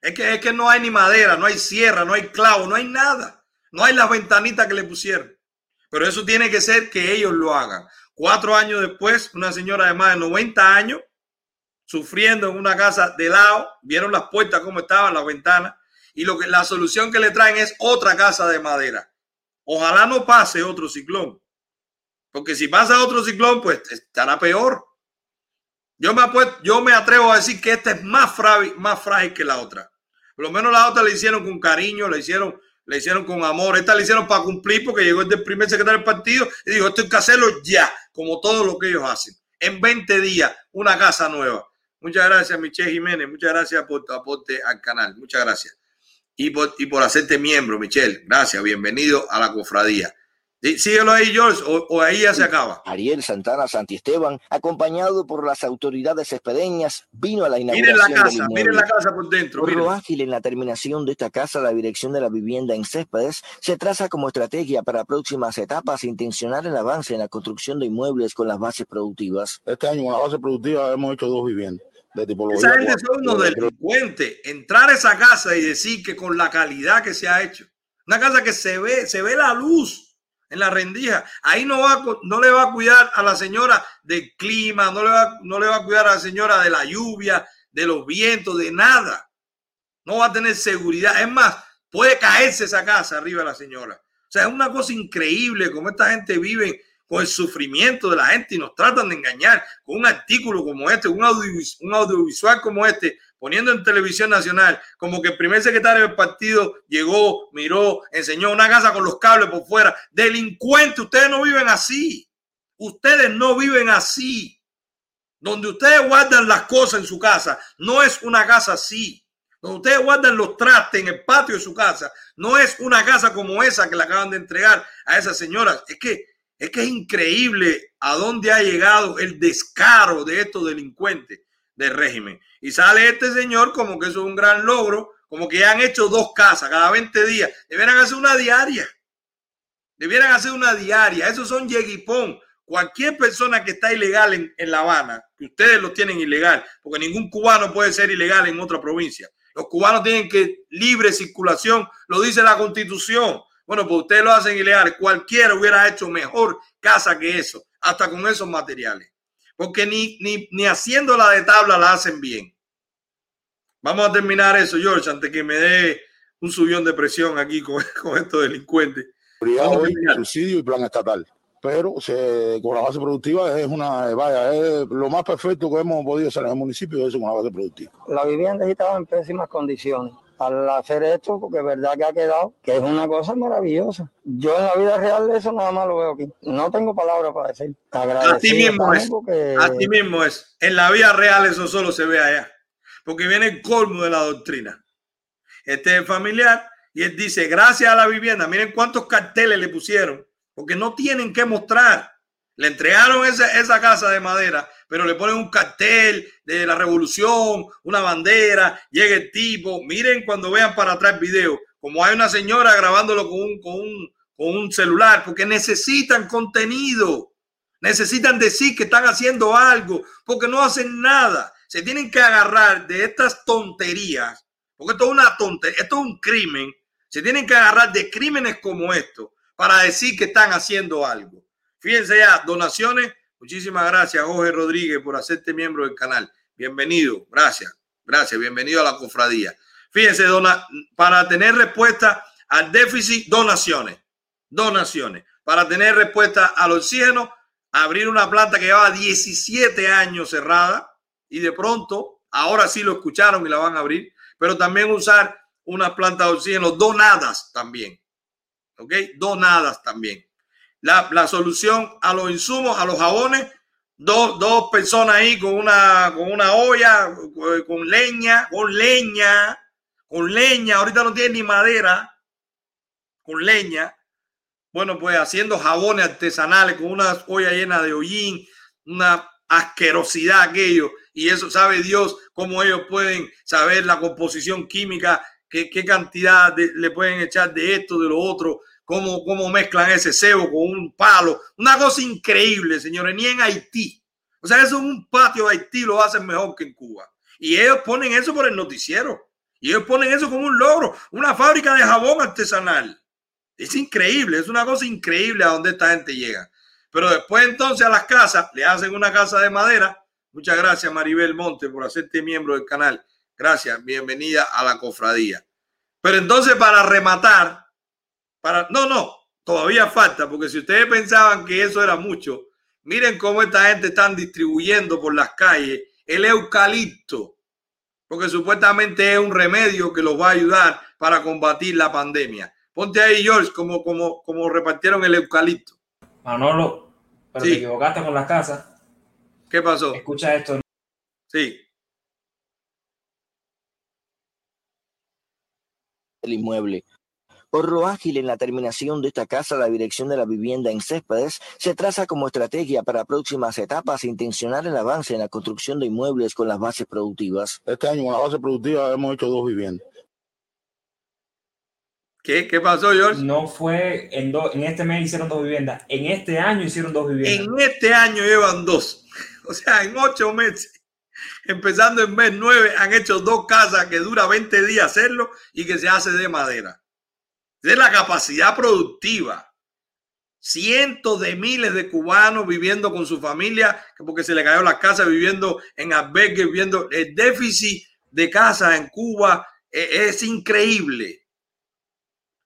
Speaker 3: Es que, es que no hay ni madera, no hay sierra, no hay clavo, no hay nada. No hay las ventanitas que le pusieron. Pero eso tiene que ser que ellos lo hagan. Cuatro años después, una señora de más de 90 años, sufriendo en una casa de lado, vieron las puertas cómo estaban, las ventanas, y lo que la solución que le traen es otra casa de madera. Ojalá no pase otro ciclón, porque si pasa otro ciclón, pues estará peor. Yo me, apuesto, yo me atrevo a decir que esta es más frágil, más frágil que la otra. Por lo menos la otra le hicieron con cariño, le hicieron, le hicieron con amor. Esta le hicieron para cumplir porque llegó el primer secretario del partido y dijo, esto hay que hacerlo ya, como todo lo que ellos hacen. En 20 días, una casa nueva. Muchas gracias, Michelle Jiménez. Muchas gracias por tu aporte al canal. Muchas gracias. Y por, y por hacerte miembro, Michelle. Gracias. Bienvenido a la cofradía. Síguelo ahí, George, o, o, ahí ya se acaba.
Speaker 10: Ariel Santana Santiesteban, acompañado por las autoridades espedeñas, vino a la
Speaker 3: inauguración. Miren la casa, miren la casa por dentro.
Speaker 10: Por lo ágil en la terminación de esta casa, la dirección de la vivienda en Céspedes se traza como estrategia para próximas etapas e intencionar el avance en la construcción de inmuebles con las bases productivas.
Speaker 12: Este año, con la base productiva, hemos hecho dos viviendas. De
Speaker 3: esa gente son unos delincuentes. Entrar a esa casa y decir que con la calidad que se ha hecho, una casa que se ve, se ve la luz en la rendija. Ahí no, va, no le va a cuidar a la señora del clima, no le, va, no le va a cuidar a la señora de la lluvia, de los vientos, de nada. No va a tener seguridad. Es más, puede caerse esa casa arriba de la señora. O sea, es una cosa increíble cómo esta gente vive con el sufrimiento de la gente y nos tratan de engañar con un artículo como este, un, un audiovisual como este, poniendo en televisión nacional, como que el primer secretario del partido llegó, miró, enseñó una casa con los cables por fuera. Delincuente, ustedes no viven así. Ustedes no viven así. Donde ustedes guardan las cosas en su casa, no es una casa así. Donde ustedes guardan los trastes en el patio de su casa, no es una casa como esa que le acaban de entregar a esa señora. Es que es que es increíble a dónde ha llegado el descaro de estos delincuentes del régimen. Y sale este señor como que eso es un gran logro, como que ya han hecho dos casas cada 20 días. Debieran hacer una diaria. Debieran hacer una diaria. Esos son yeguipón. Cualquier persona que está ilegal en, en La Habana, que ustedes lo tienen ilegal, porque ningún cubano puede ser ilegal en otra provincia. Los cubanos tienen que libre circulación, lo dice la constitución. Bueno, pues ustedes lo hacen ilegal. Cualquiera hubiera hecho mejor casa que eso, hasta con esos materiales. Porque ni, ni, ni haciéndola de tabla la hacen bien. Vamos a terminar eso, George, antes que me dé un subión de presión aquí con, con estos delincuentes.
Speaker 13: Hoy, subsidio y plan estatal. Pero se, con la base productiva es una, vaya, es lo más perfecto que hemos podido hacer en el municipio, eso con la base productiva.
Speaker 11: La vivienda estaba en pésimas condiciones. Al hacer esto, porque es verdad que ha quedado, que es una cosa maravillosa. Yo en la vida real eso nada más lo veo aquí. No tengo palabras para decir. Agradecido
Speaker 3: mismo
Speaker 11: estamos
Speaker 3: es.
Speaker 11: porque-
Speaker 3: Así mismo es. En la vida real eso solo se ve allá. Porque viene el colmo de la doctrina. Este es familiar y él dice, gracias a la vivienda, miren cuántos carteles le pusieron, porque no tienen que mostrar. Le entregaron esa, esa casa de madera, pero le ponen un cartel de la revolución, una bandera, llega el tipo. Miren cuando vean para atrás el video, como hay una señora grabándolo con un, con un, con un celular, porque necesitan contenido. Necesitan decir que están haciendo algo, porque no hacen nada. Se tienen que agarrar de estas tonterías, porque esto es una tontería, esto es un crimen. Se tienen que agarrar de crímenes como esto para decir que están haciendo algo. Fíjense ya, donaciones. Muchísimas gracias, Jorge Rodríguez, por hacerte miembro del canal. Bienvenido, gracias, gracias, bienvenido a la cofradía. Fíjense, dona, para tener respuesta al déficit, donaciones, donaciones. Para tener respuesta al oxígeno, abrir una planta que llevaba 17 años cerrada y de pronto, ahora sí lo escucharon y la van a abrir, pero también usar una planta de oxígeno donadas también. ¿Ok? Donadas también. La, la solución a los insumos, a los jabones, dos, dos personas ahí con una, con una olla, con, con leña, con leña, con leña, ahorita no tiene ni madera, con leña. Bueno, pues haciendo jabones artesanales con una olla llena de hollín, una asquerosidad aquello. Y eso sabe Dios cómo ellos pueden saber la composición química, qué, qué cantidad de- le pueden echar de esto, de lo otro, cómo, cómo mezclan ese cebo con un palo. Una cosa increíble, señores, ni en Haití. O sea, eso en un patio de Haití lo hacen mejor que en Cuba. Y ellos ponen eso por el noticiero. Y ellos ponen eso como un logro, una fábrica de jabón artesanal. Es increíble, es una cosa increíble a donde esta gente llega. Pero después entonces a las casas le hacen una casa de madera. Muchas gracias Maribel Monte por hacerte miembro del canal. Gracias, bienvenida a la cofradía. Pero entonces para rematar, para no, no, todavía falta, porque si ustedes pensaban que eso era mucho, miren cómo esta gente están distribuyendo por las calles el eucalipto, porque supuestamente es un remedio que los va a ayudar para combatir la pandemia. Ponte ahí, George, como, como, como repartieron el eucalipto.
Speaker 14: Manolo, pero
Speaker 3: Sí.
Speaker 14: te equivocaste con las casas.
Speaker 3: ¿Qué pasó?
Speaker 14: Escucha esto.
Speaker 3: Sí.
Speaker 10: el inmueble. Por lo ágil en la terminación de esta casa, la dirección de la vivienda en Céspedes se traza como estrategia para próximas etapas e intencionar el avance en la construcción de inmuebles con las bases productivas.
Speaker 13: Este año con la base productiva hemos hecho dos viviendas.
Speaker 3: ¿Qué, qué pasó, George?
Speaker 14: No fue en, do- en este mes hicieron dos viviendas. En este año hicieron dos viviendas.
Speaker 3: En este año llevan dos. O sea, en ocho meses, empezando en mes nueve, han hecho dos casas que dura 20 días hacerlo y que se hace de madera. De la capacidad productiva. Cientos de miles de cubanos viviendo con su familia, porque se le cayó la casa, viviendo en albergues, viviendo el déficit de casas en Cuba eh, es increíble.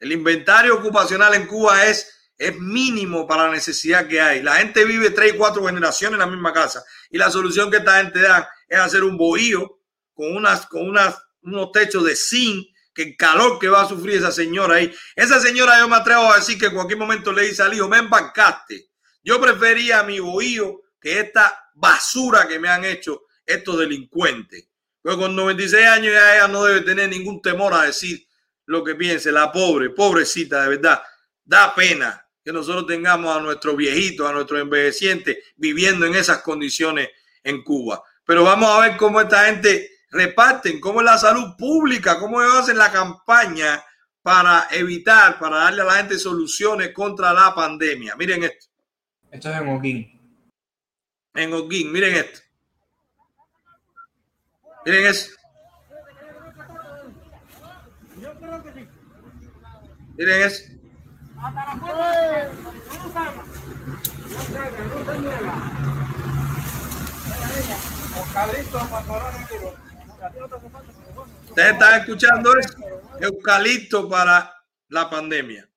Speaker 3: El inventario ocupacional en Cuba es, es mínimo para la necesidad que hay. La gente vive tres y cuatro generaciones en la misma casa. Y la solución que esta gente da es hacer un bohío con, unas, con unas, unos techos de zinc, el calor que va a sufrir esa señora ahí. Esa señora yo me atrevo a decir que en cualquier momento le dice al hijo, me embarcaste. Yo prefería mi bohío que esta basura que me han hecho estos delincuentes. Pero con 96 años ya ella no debe tener ningún temor a decir lo que piense. La pobre, pobrecita, de verdad. Da pena que nosotros tengamos a nuestros viejitos, a nuestros envejecientes viviendo en esas condiciones en Cuba. Pero vamos a ver cómo esta gente reparten, cómo es la salud pública, cómo ellos hacen la campaña para evitar, para darle a la gente soluciones contra la pandemia. Miren esto.
Speaker 14: Esto es en Oquín.
Speaker 3: En Oquín, miren esto. Miren eso. Miren eso. Ustedes están escuchando eso. Eucalipto para la pandemia.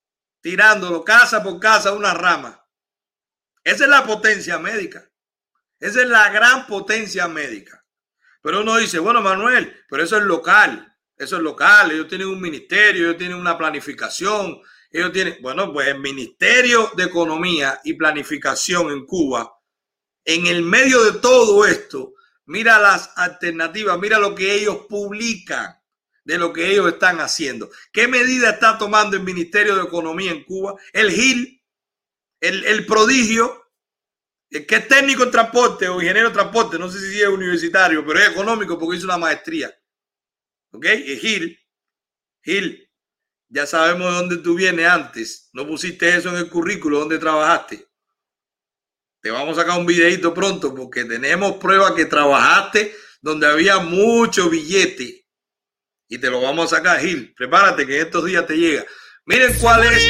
Speaker 3: Tirándolo casa por casa una rama. Esa es la potencia médica. Esa es la gran potencia médica. Pero uno dice, bueno, Manuel, pero eso es local. Eso es local. Ellos tienen un ministerio, ellos tienen una planificación. Ellos tienen, bueno, pues el Ministerio de Economía y Planificación en Cuba, en el medio de todo esto, mira las alternativas, mira lo que ellos publican de lo que ellos están haciendo. ¿Qué medida está tomando el Ministerio de Economía en Cuba? El GIL, el, el prodigio, que es técnico en transporte o ingeniero de transporte, no sé si es universitario, pero es económico porque hizo una maestría. ¿Ok? El GIL, GIL, ya sabemos de dónde tú vienes antes. No pusiste eso en el currículo donde trabajaste. Te vamos a sacar un videito pronto porque tenemos pruebas que trabajaste donde había mucho billete. Y te lo vamos a sacar, Gil. Prepárate que en estos días te llega. Miren cuál es.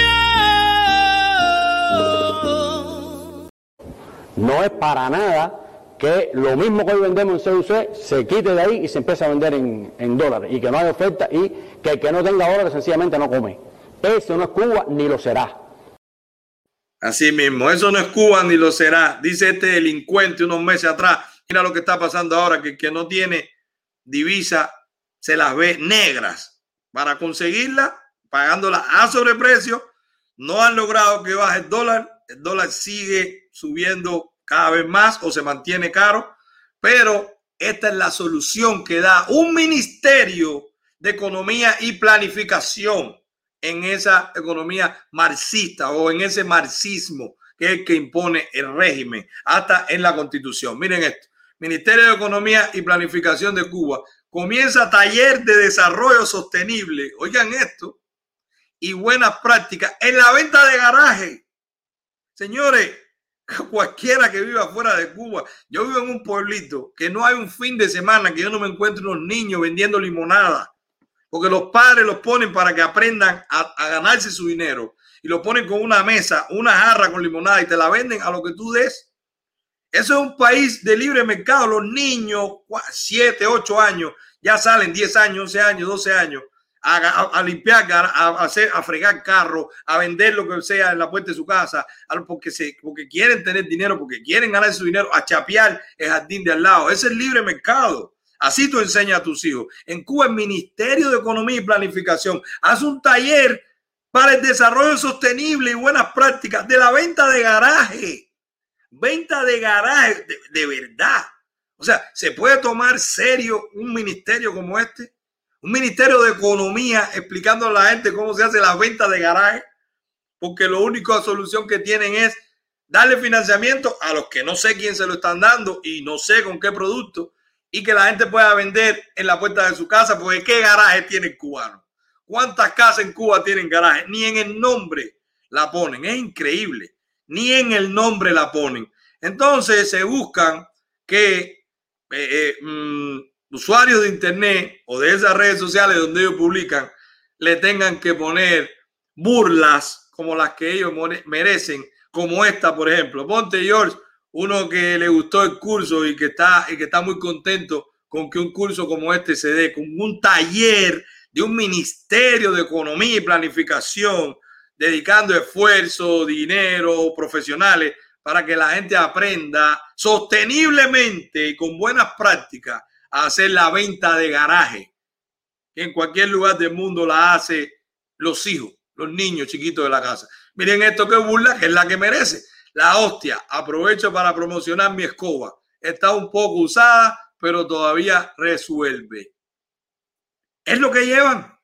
Speaker 15: No es para nada que lo mismo que hoy vendemos en CUC se quite de ahí y se empiece a vender en, en dólares y que no hay oferta y que el que no tenga dólares sencillamente no come. Eso no es Cuba ni lo será.
Speaker 3: Así mismo, eso no es Cuba ni lo será. Dice este delincuente unos meses atrás. Mira lo que está pasando ahora, que que no tiene divisa se las ve negras. Para conseguirla, pagándola a sobreprecio, no han logrado que baje el dólar. El dólar sigue subiendo cada vez más o se mantiene caro, pero esta es la solución que da un ministerio de economía y planificación en esa economía marxista o en ese marxismo que es el que impone el régimen hasta en la constitución. Miren esto, Ministerio de Economía y Planificación de Cuba comienza taller de desarrollo sostenible, oigan esto, y buenas prácticas en la venta de garaje. Señores, cualquiera que viva fuera de Cuba, yo vivo en un pueblito que no hay un fin de semana que yo no me encuentre unos niños vendiendo limonada porque los padres los ponen para que aprendan a, ganarse su dinero y lo ponen con una mesa, una jarra con limonada y te la venden a lo que tú des. Eso es un país de libre mercado. Los niños, 7, 8 años, ya salen 10 años, 11 años, 12 años a, limpiar, a, hacer, a fregar carro, a vender lo que sea en la puerta de su casa, porque, porque quieren tener dinero, porque quieren ganar su dinero, a chapear el jardín de al lado. Ese es el libre mercado. Así tú enseñas a tus hijos. En Cuba, el Ministerio de Economía y Planificación hace un taller para el desarrollo sostenible y buenas prácticas de la venta de garaje. Venta de garaje, de, verdad. O sea, ¿se puede tomar serio un ministerio como este? Un ministerio de economía explicando a la gente cómo se hace la venta de garaje. Porque lo único solución que tienen es darle financiamiento a los que no sé quién se lo están dando y no sé con qué producto y que la gente pueda vender en la puerta de su casa, porque ¿qué garaje tiene el cubano? ¿Cuántas casas en Cuba tienen garaje? Ni en el nombre la ponen, es increíble, ni en el nombre la ponen. Entonces se buscan que eh, eh, mm, usuarios de Internet o de esas redes sociales donde ellos publican le tengan que poner burlas como las que ellos merecen, como esta, por ejemplo. Ponte, George, uno que le gustó el curso y que está, y que está muy contento con que un curso como este se dé, con un taller de un ministerio de economía y planificación, dedicando esfuerzo, dinero, profesionales, para que la gente aprenda sosteniblemente y con buenas prácticas a hacer la venta de garaje, que en cualquier lugar del mundo la hace los hijos, los niños chiquitos de la casa. Miren esto que burla, que es la que merece la hostia, aprovecho para promocionar mi escoba. Está un poco usada, pero todavía resuelve. Es lo que llevan.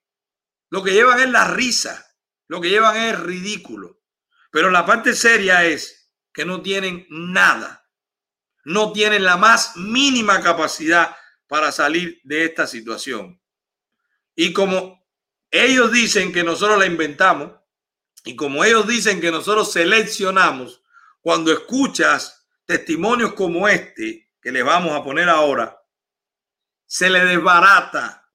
Speaker 3: Lo que llevan es la risa. Lo que llevan es ridículo. Pero la parte seria es que no tienen nada. No tienen la más mínima capacidad para salir de esta situación. Y como ellos dicen que nosotros la inventamos, y como ellos dicen que nosotros seleccionamos, cuando escuchas testimonios como este que le vamos a poner ahora, se le desbarata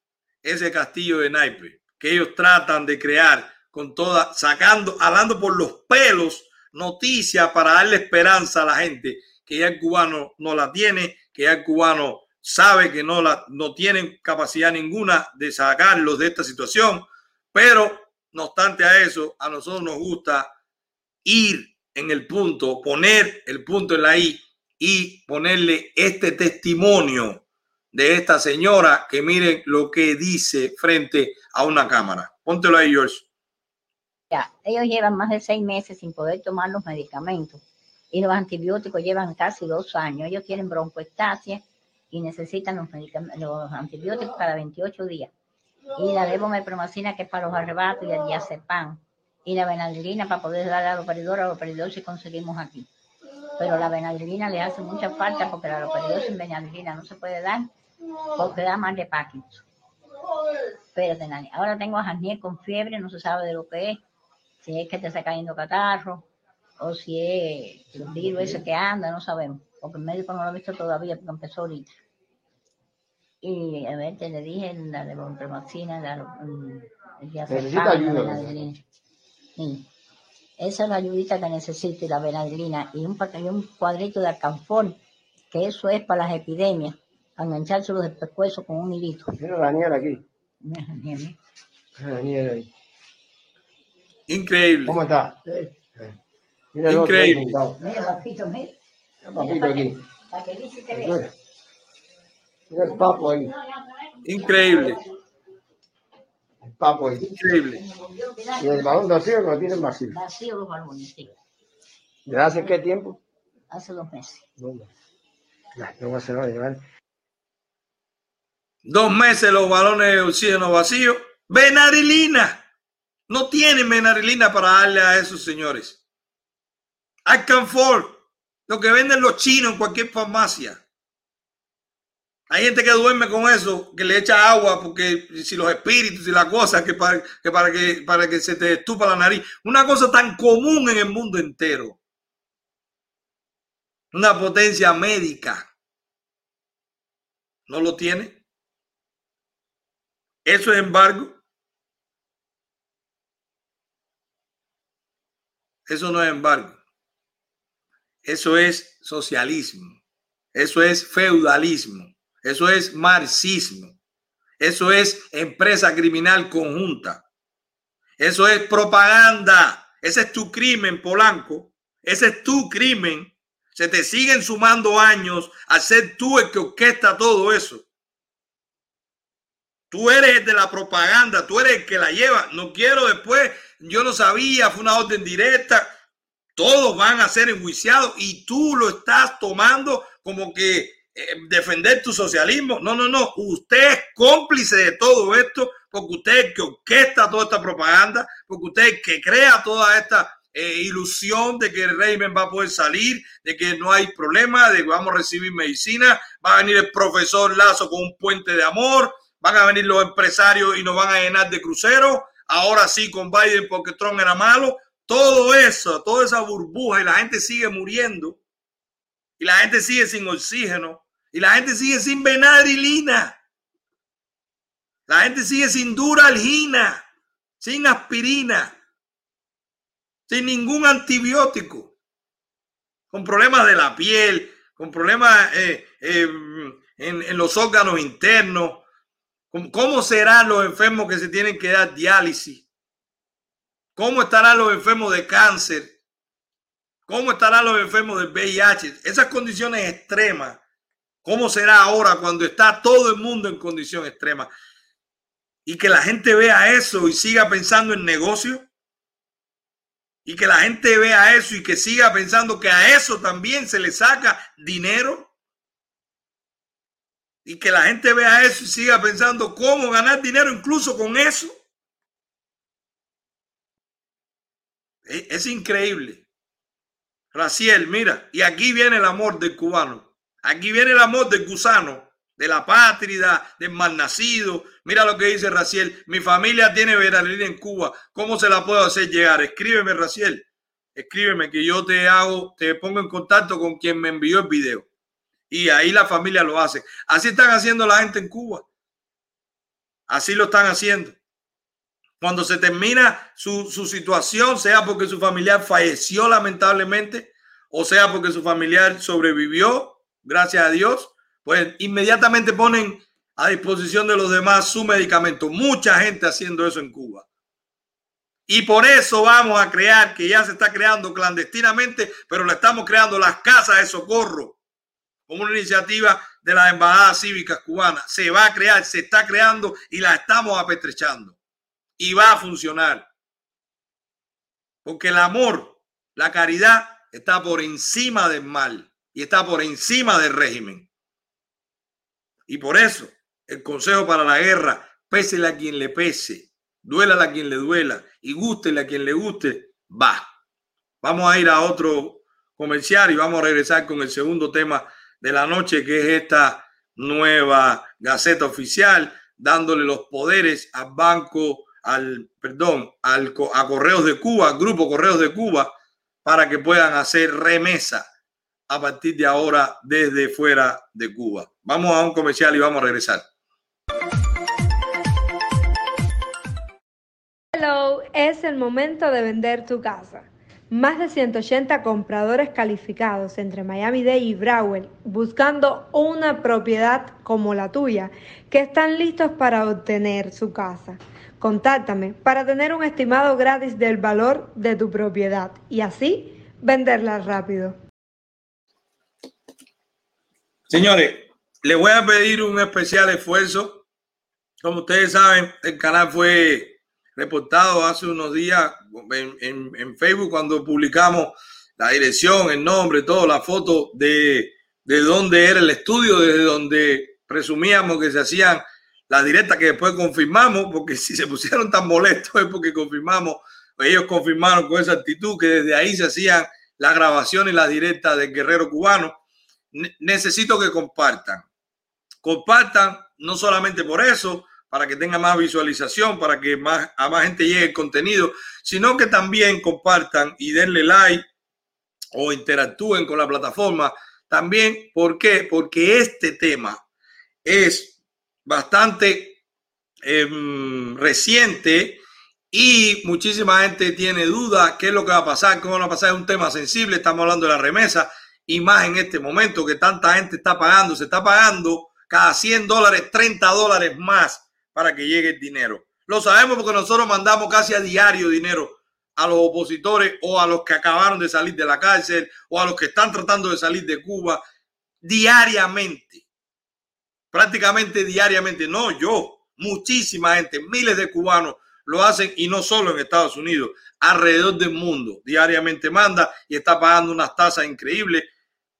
Speaker 3: ese castillo de naipe que ellos tratan de crear con toda, sacando, hablando por los pelos noticias para darle esperanza a la gente que ya el cubano no la tiene, que ya el cubano sabe que no, la, no tienen capacidad ninguna de sacarlos de esta situación, pero no obstante a eso, a nosotros nos gusta ir en el punto, poner el punto en la I y ponerle este testimonio de esta señora que miren lo que dice frente a una cámara. Póntelo ahí, George.
Speaker 16: Ya, ellos llevan más de seis meses sin poder tomar los medicamentos y los antibióticos llevan casi dos años. Ellos tienen broncoestasia y necesitan los, los antibióticos cada 28 días. Y la levomepromacina que es para los arrebatos y el diazepam y la benadrina para poder dar a los a los si conseguimos aquí. Pero la benadrina le hace mucha falta porque la aloperidol sin benadrina no se puede dar porque da más de Parkinson. Espérate, Nani. Ahora tengo a Janiel con fiebre, no se sabe de lo que es. Si es que te está cayendo catarro o si es el virus ese que anda, no sabemos. Porque el médico no lo ha visto todavía porque empezó ahorita. Y a ver, te le dije la levompromacina, la, el
Speaker 11: Necesita ayuda.
Speaker 16: Sí. Esa es la ayudita que necesito y la benadrina y un, y un cuadrito de alcanfor, que eso es para las epidemias, engancharse los pescuezos con un hilito.
Speaker 11: Mira Daniel aquí.
Speaker 16: Mira Daniel.
Speaker 11: Daniel ahí.
Speaker 3: Increíble.
Speaker 11: ¿Cómo está?
Speaker 3: Mira Increíble.
Speaker 16: Mira, papito, mira.
Speaker 11: Papito aquí.
Speaker 16: Para que dice que ve.
Speaker 11: Mira el papo ahí.
Speaker 3: Increíble.
Speaker 11: Papo ahí.
Speaker 3: Increíble.
Speaker 11: Y el balón vacío lo tiene vacío.
Speaker 16: Vacío los balones, sí.
Speaker 11: ¿De hace qué tiempo?
Speaker 16: Hace dos meses.
Speaker 11: Dos meses. Ya, no va a ser nada, llevar.
Speaker 3: Dos meses los balones de oxígeno vacíos. Benarilina. No tienen benarilina para darle a esos señores. Alcanfor. Lo que venden los chinos en cualquier farmacia. Hay gente que duerme con eso, que le echa agua porque si los espíritus y la cosa que para que, para que, para que se te estupa la nariz. Una cosa tan común en el mundo entero. Una potencia médica. ¿No lo tiene? Eso es embargo. Eso no es embargo. Eso es socialismo. Eso es feudalismo. Eso es marxismo. Eso es empresa criminal conjunta. Eso es propaganda. Ese es tu crimen, Polanco. Ese es tu crimen. Se te siguen sumando años a ser tú el que orquesta todo eso. Tú eres el de la propaganda, tú eres el que la lleva. No quiero después, yo no sabía, fue una orden directa. Todos van a ser enjuiciados y tú lo estás tomando como que eh, defender tu socialismo. No, no, no. Usted es cómplice de todo esto porque usted es que orquesta toda esta propaganda, porque usted es que crea toda esta eh, ilusión de que el régimen va a poder salir, de que no hay problema, de que vamos a recibir medicina, va a venir el profesor Lazo con un puente de amor, van a venir los empresarios y nos van a llenar de cruceros, ahora sí con Biden porque Trump era malo, todo eso, toda esa burbuja y la gente sigue muriendo y la gente sigue sin oxígeno y la gente sigue sin benadrilina. La gente sigue sin duralgina, sin aspirina, sin ningún antibiótico, con problemas de la piel, con problemas eh, eh, en, los órganos internos. ¿Cómo serán los enfermos que se tienen que dar diálisis? ¿Cómo estarán los enfermos de cáncer? ¿Cómo estarán los enfermos del VIH? Esas condiciones extremas ¿Cómo será ahora cuando está todo el mundo en condición extrema? Y que la gente vea eso y siga pensando en negocio. Y que la gente vea eso y que siga pensando que a eso también se le saca dinero. Y que la gente vea eso y siga pensando cómo ganar dinero incluso con eso. Es, es increíble. Raciel, mira, y aquí viene el amor del cubano. Aquí viene el amor del gusano, de la patria, del malnacido. Mira lo que dice Raciel. Mi familia tiene veranilina en Cuba. ¿Cómo se la puedo hacer llegar? Escríbeme, Raciel. Escríbeme que yo te hago, te pongo en contacto con quien me envió el video. Y ahí la familia lo hace. Así están haciendo la gente en Cuba. Así lo están haciendo. Cuando se termina su, su situación, sea porque su familiar falleció lamentablemente, o sea porque su familiar sobrevivió gracias a Dios, pues inmediatamente ponen a disposición de los demás su medicamento. Mucha gente haciendo eso en Cuba. Y por eso vamos a crear, que ya se está creando clandestinamente, pero la estamos creando las casas de socorro, como una iniciativa de las embajadas cívicas cubanas. Se va a crear, se está creando y la estamos apetrechando. Y va a funcionar. Porque el amor, la caridad, está por encima del mal y está por encima del régimen. Y por eso el consejo para la guerra, pésele a quien le pese, duela a quien le duela y gústele a quien le guste, va. Vamos a ir a otro comercial y vamos a regresar con el segundo tema de la noche, que es esta nueva Gaceta Oficial, dándole los poderes al banco, al, perdón, al, a Correos de Cuba, al Grupo Correos de Cuba, para que puedan hacer remesa a partir de ahora desde fuera de Cuba. Vamos a un comercial y vamos a regresar.
Speaker 17: Hello, es el momento de vender tu casa. Más de 180 compradores calificados entre Miami-Dade y Broward buscando una propiedad como la tuya que están listos para obtener su casa. Contáctame para tener un estimado gratis del valor de tu propiedad y así venderla rápido.
Speaker 3: Señores, les voy a pedir un especial esfuerzo. Como ustedes saben, el canal fue reportado hace unos días en, Facebook cuando publicamos la dirección, el nombre, toda la foto de, de dónde era el estudio, desde donde presumíamos que se hacían las directas que después confirmamos, porque si se pusieron tan molestos es porque confirmamos, ellos confirmaron con esa actitud que desde ahí se hacían las grabaciones y las directas del guerrero cubano. Necesito que compartan. Compartan no solamente por eso, para que tenga más visualización, para que más, a más gente llegue el contenido, sino que también compartan y denle like o interactúen con la plataforma. También, ¿por qué? Porque este tema es bastante em, reciente y muchísima gente tiene duda qué es lo que va a pasar, cómo va a pasar. Es un tema sensible, estamos hablando de la remesa y más en este momento que tanta gente está pagando, se está pagando cada 100 dólares, 30 dólares más para que llegue el dinero. Lo sabemos porque nosotros mandamos casi a diario dinero a los opositores o a los que acabaron de salir de la cárcel o a los que están tratando de salir de Cuba diariamente. Prácticamente diariamente. No yo, muchísima gente, miles de cubanos lo hacen y no solo en Estados Unidos, alrededor del mundo. Diariamente manda y está pagando unas tasas increíbles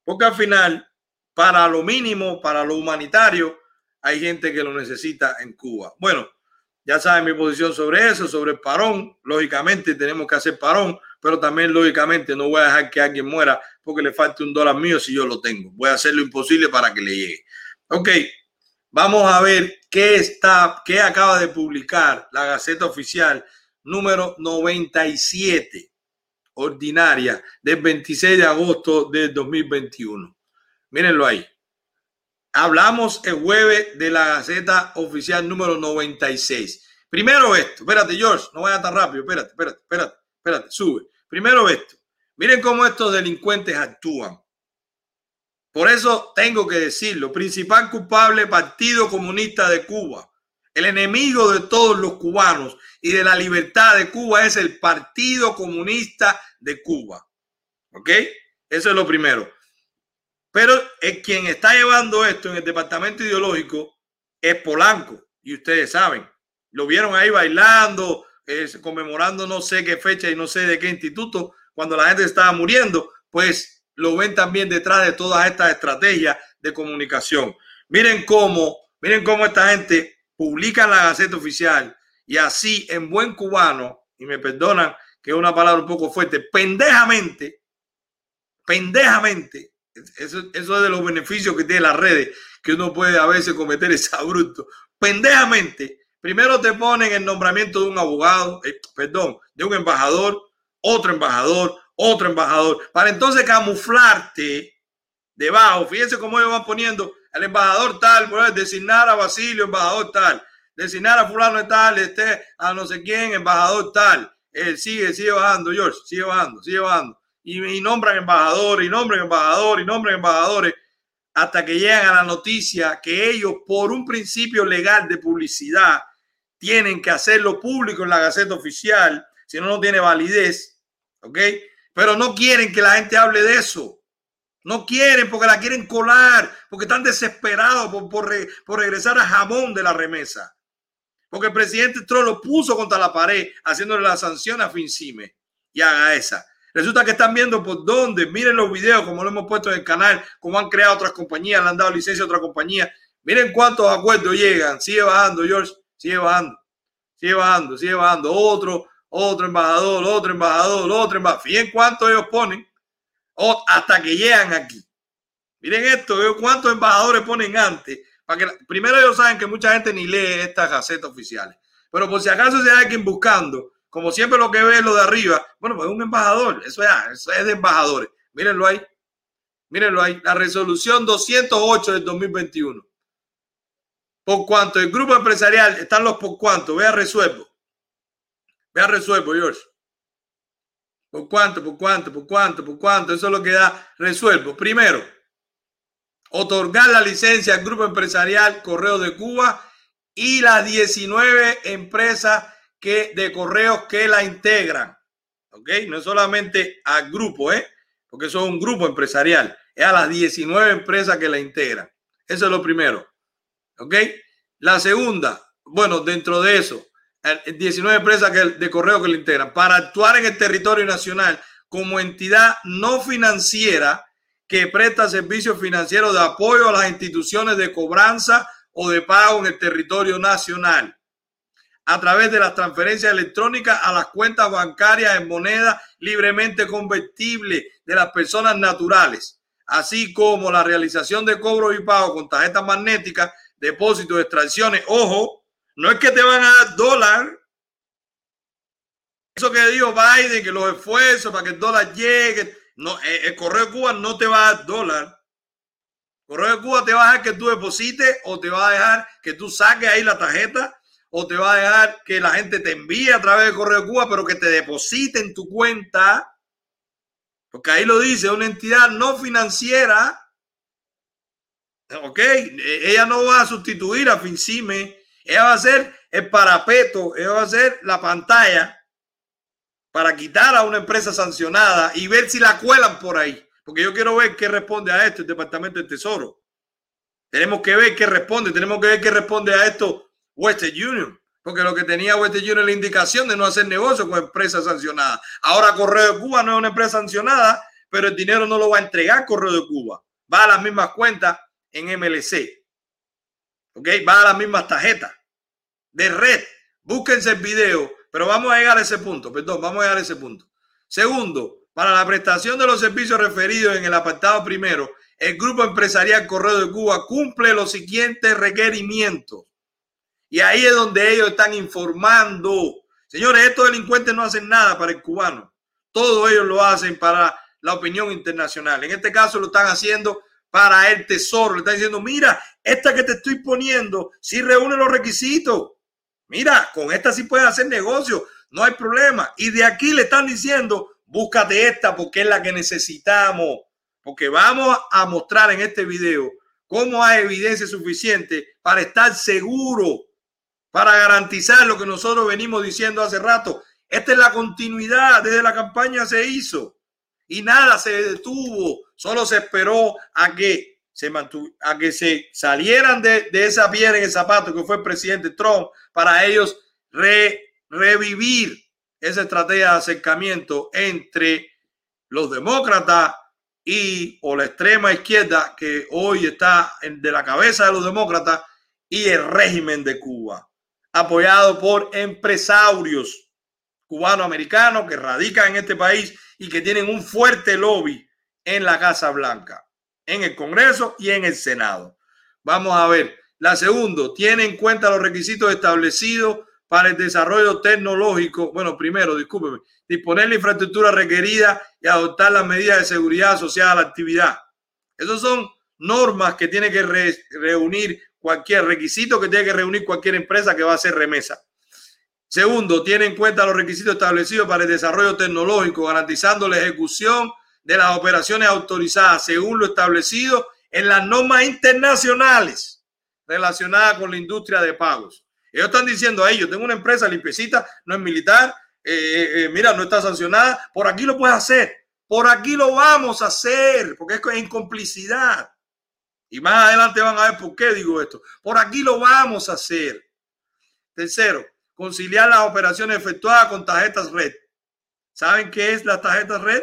Speaker 3: porque al final, para lo mínimo, para lo humanitario, hay gente que lo necesita en Cuba. Bueno, ya saben mi posición sobre eso, sobre el parón. Lógicamente tenemos que hacer parón, pero también lógicamente no voy a dejar que alguien muera porque le falte un dólar mío si yo lo tengo. Voy a hacer lo imposible para que le llegue. Ok, vamos a ver qué está, qué acaba de publicar la Gaceta Oficial número 97, ordinaria, del 26 de agosto del 2021. Mírenlo ahí. Hablamos el jueves de la Gaceta Oficial número 96. Primero esto, espérate, George, no vaya tan rápido, espérate, espérate, espérate, espérate, sube. Primero esto. Miren cómo estos delincuentes actúan. Por eso tengo que decirlo, principal culpable Partido Comunista de Cuba. El enemigo de todos los cubanos y de la libertad de Cuba es el Partido Comunista de Cuba. ¿Ok? Eso es lo primero. Pero el quien está llevando esto en el departamento ideológico es Polanco. Y ustedes saben, lo vieron ahí bailando, conmemorando no sé qué fecha y no sé de qué instituto, cuando la gente estaba muriendo, pues lo ven también detrás de todas estas estrategias de comunicación. Miren cómo, miren cómo esta gente publica en la Gaceta Oficial y así en buen cubano, y me perdonan que es una palabra un poco fuerte, pendejamente, pendejamente, eso, eso es de los beneficios que tiene las redes, que uno puede a veces cometer ese abrupto. Pendejamente, primero te ponen el nombramiento de un abogado, eh, perdón, de un embajador, otro embajador, otro embajador, para entonces camuflarte debajo. Fíjense cómo ellos van poniendo el embajador tal, designar a Basilio, embajador tal, designar a fulano tal, este, a no sé quién, embajador tal. Él sigue, sigue bajando, George, sigue bajando, sigue bajando y, nombran embajadores, y nombran embajadores, y nombran embajadores. hasta que llegan a la noticia que ellos, por un principio legal de publicidad, tienen que hacerlo público en la Gaceta Oficial, si no, no tiene validez, ¿ok? Pero no quieren que la gente hable de eso. No quieren porque la quieren colar, porque están desesperados por, por, por regresar a jamón de la remesa. Porque el presidente Trump lo puso contra la pared, haciéndole la sanción a Fincime y haga esa. Resulta que están viendo por dónde. Miren los videos, como lo hemos puesto en el canal, como han creado otras compañías, le han dado licencia a otra compañía. Miren cuántos acuerdos llegan. Sigue bajando, George. Sigue bajando. Sigue bajando, sigue bajando. Otro, otro embajador, otro embajador, otro embajador. Fíjense cuántos ellos ponen hasta que llegan aquí. Miren esto, cuántos embajadores ponen antes. Para que, primero ellos saben que mucha gente ni lee estas gacetas oficiales. Pero por si acaso se hay alguien buscando, como siempre lo que ve es lo de arriba, bueno, pues un embajador, eso es, eso es de embajadores. Mírenlo ahí. Mírenlo ahí. La resolución 208 del 2021. Por cuanto el grupo empresarial están los por cuánto, vea resuelvo. Vea resuelvo, George. ¿Por cuánto? ¿Por cuánto? ¿Por cuánto? ¿Por cuánto? Eso es lo que da resuelvo. Primero, otorgar la licencia al Grupo Empresarial Correo de Cuba y las 19 empresas que, de correos que la integran. ¿Ok? No es solamente al grupo, ¿eh? Porque eso es un grupo empresarial. Es a las 19 empresas que la integran. Eso es lo primero. ¿Ok? La segunda, bueno, dentro de eso, 19 empresas que, de correo que le integran, para actuar en el territorio nacional como entidad no financiera que presta servicios financieros de apoyo a las instituciones de cobranza o de pago en el territorio nacional a través de las transferencias electrónicas a las cuentas bancarias en moneda libremente convertible de las personas naturales, así como la realización de cobros y pagos con tarjetas magnéticas, depósitos, extracciones. Ojo, no es que te van a dar dólar. Eso que dijo Biden, que los esfuerzos para que el dólar llegue. No, eh, el correo de Cuba no te va a dar dólar. El correo de Cuba te va a dejar que tú deposites o te va a dejar que tú saques ahí la tarjeta o te va a dejar que la gente te envíe a través del correo de Cuba, pero que te deposite en tu cuenta. Porque ahí lo dice, una entidad no financiera. Ok, e, ella no va a sustituir a FinCime ella va a ser el parapeto, ella va a ser la pantalla para quitar a una empresa sancionada y ver si la cuelan por ahí. Porque yo quiero ver qué responde a esto el Departamento del Tesoro. Tenemos que ver qué responde, tenemos que ver qué responde a esto Western Union. Porque lo que tenía Western Union es la indicación de no hacer negocio con empresas sancionadas. Ahora Correo de Cuba no es una empresa sancionada, pero el dinero no lo va a entregar Correo de Cuba. Va a las mismas cuentas en MLC. ¿Ok? Va a las mismas tarjetas de red. Búsquense el video, pero vamos a llegar a ese punto. Perdón, vamos a llegar a ese punto. Segundo, para la prestación de los servicios referidos en el apartado primero, el Grupo Empresarial Correo de Cuba cumple los siguientes requerimientos. Y ahí es donde ellos están informando. Señores, estos delincuentes no hacen nada para el cubano. Todos ellos lo hacen para la opinión internacional. En este caso lo están haciendo para el tesoro. Le están diciendo, mira, esta que te estoy poniendo, si reúne los requisitos. Mira, con esta sí puedes hacer negocio, no hay problema. Y de aquí le están diciendo, búscate esta porque es la que necesitamos. Porque vamos a mostrar en este video cómo hay evidencia suficiente para estar seguro, para garantizar lo que nosotros venimos diciendo hace rato. Esta es la continuidad, desde la campaña se hizo y nada se detuvo, solo se esperó a que se a que salieran de, esa piedra en el zapato que fue el presidente Trump para ellos revivir esa estrategia de acercamiento entre los demócratas y o la extrema izquierda que hoy está de la cabeza de los demócratas y el régimen de Cuba, apoyado por empresarios cubano-americanos que radican en este país y que tienen un fuerte lobby en la Casa Blanca, en el Congreso y en el Senado. Vamos a ver. La segunda, tiene en cuenta los requisitos establecidos para el desarrollo tecnológico. Bueno, primero, discúlpeme, disponer la infraestructura requerida y adoptar las medidas de seguridad asociadas a la actividad. Esas son normas que tiene que reunir cualquier requisito que tiene que reunir cualquier empresa que va a hacer remesa. Segundo, tiene en cuenta los requisitos establecidos para el desarrollo tecnológico, garantizando la ejecución de las operaciones autorizadas según lo establecido en las normas internacionales relacionadas con la industria de pagos. Ellos están diciendo, ahí yo tengo una empresa limpiecita, no es militar, eh, eh, eh, mira, no está sancionada, por aquí lo puedes hacer, por aquí lo vamos a hacer, porque es en complicidad. Y más adelante van a ver por qué digo esto. Por aquí lo vamos a hacer. Tercero, conciliar las operaciones efectuadas con tarjetas red. ¿Saben qué es la tarjeta red?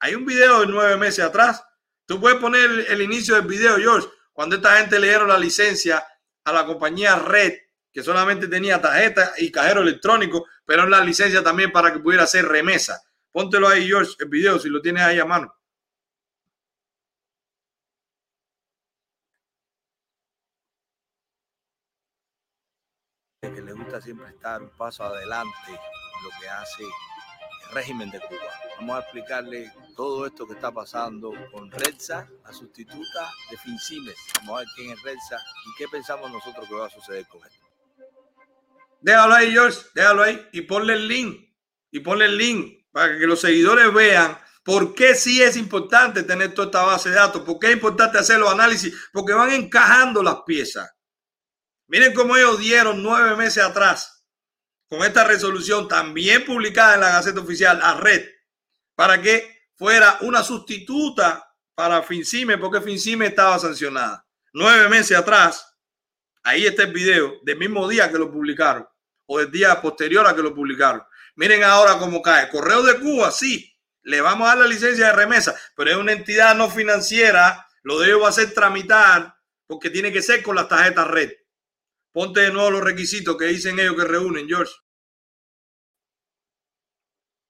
Speaker 3: Hay un video de nueve meses atrás. Tú puedes poner el, inicio del video, George, cuando esta gente le dieron la licencia a la compañía Red, que solamente tenía tarjeta y cajero electrónico, pero la licencia también para que pudiera hacer remesa. Póntelo ahí, George, el video, si lo tienes ahí a mano. Que le gusta siempre estar un paso adelante en lo que hace el régimen de Cuba. Vamos a explicarle todo esto que está pasando con Redsa, la sustituta de Fincimes. Vamos a ver quién es Redsa y qué pensamos nosotros que va a suceder con esto. Déjalo ahí, George, déjalo ahí y ponle el link. Y ponle el link para que los seguidores vean por qué sí es importante tener toda esta base de datos, por qué es importante hacer los análisis, porque van encajando las piezas. Miren cómo ellos dieron nueve meses atrás con esta resolución también publicada en la Gaceta Oficial a Red para que fuera una sustituta para Fincime porque Fincime estaba sancionada. Nueve meses atrás, ahí está el video del mismo día que lo publicaron o del día posterior a que lo publicaron. Miren ahora cómo cae. Correo de Cuba, sí, le vamos a dar la licencia de remesa, pero es una entidad no financiera, lo de ellos va a ser tramitar porque tiene que ser con las tarjetas red. Ponte de nuevo los requisitos que dicen ellos que reúnen, George.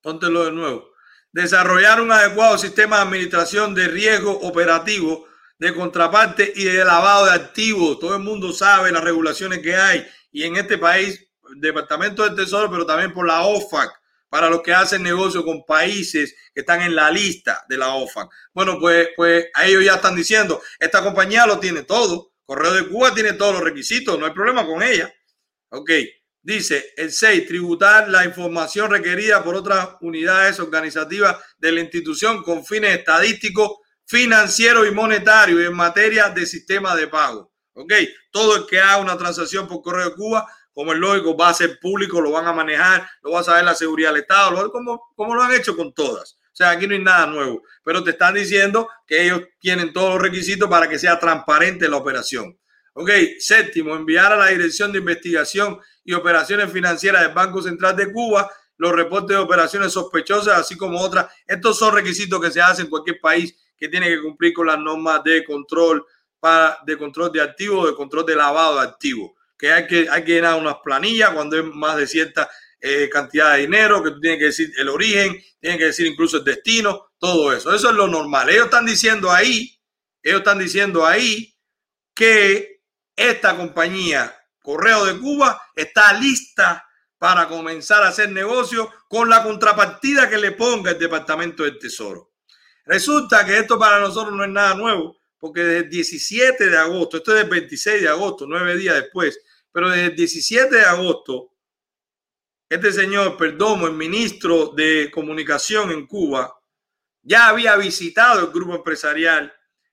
Speaker 3: Póntelo de nuevo. Desarrollar un adecuado sistema de administración de riesgo operativo, de contraparte y de lavado de activos. Todo el mundo sabe las regulaciones que hay. Y en este país, Departamento del Tesoro, pero también por la OFAC, para los que hacen negocio con países que están en la lista de la OFAC. Bueno, pues, pues a ellos ya están diciendo, esta compañía lo tiene todo Correo de Cuba tiene todos los requisitos, no hay problema con ella. Ok, dice el 6, tributar la información requerida por otras unidades organizativas de la institución con fines estadísticos, financieros y monetarios en materia de sistema de pago. Ok, todo el que haga una transacción por correo de Cuba, como es lógico, va a ser público, lo van a manejar, lo va a saber la seguridad del Estado, como, como lo han hecho con todas. O sea, aquí no hay nada nuevo, pero te están diciendo que ellos tienen todos los requisitos para que sea transparente la operación. Ok, séptimo, enviar a la Dirección de Investigación y Operaciones Financieras del Banco Central de Cuba los reportes de operaciones sospechosas, así como otras. Estos son requisitos que se hacen en cualquier país que tiene que cumplir con las normas de control para, de control de activos, de control de lavado de activos. Que hay que, hay que llenar unas planillas cuando es más de cierta eh, cantidad de dinero, que tú tienes que decir el origen, tienes que decir incluso el destino, todo eso. Eso es lo normal. Ellos están diciendo ahí, ellos están diciendo ahí que esta compañía Correo de Cuba está lista para comenzar a hacer negocio con la contrapartida que le ponga el Departamento del Tesoro. Resulta que esto para nosotros no es nada nuevo, porque desde el 17 de agosto, esto es del 26 de agosto, nueve días después, pero desde el 17 de agosto, este señor Perdomo, el ministro de Comunicación en Cuba, ya había visitado el grupo empresarial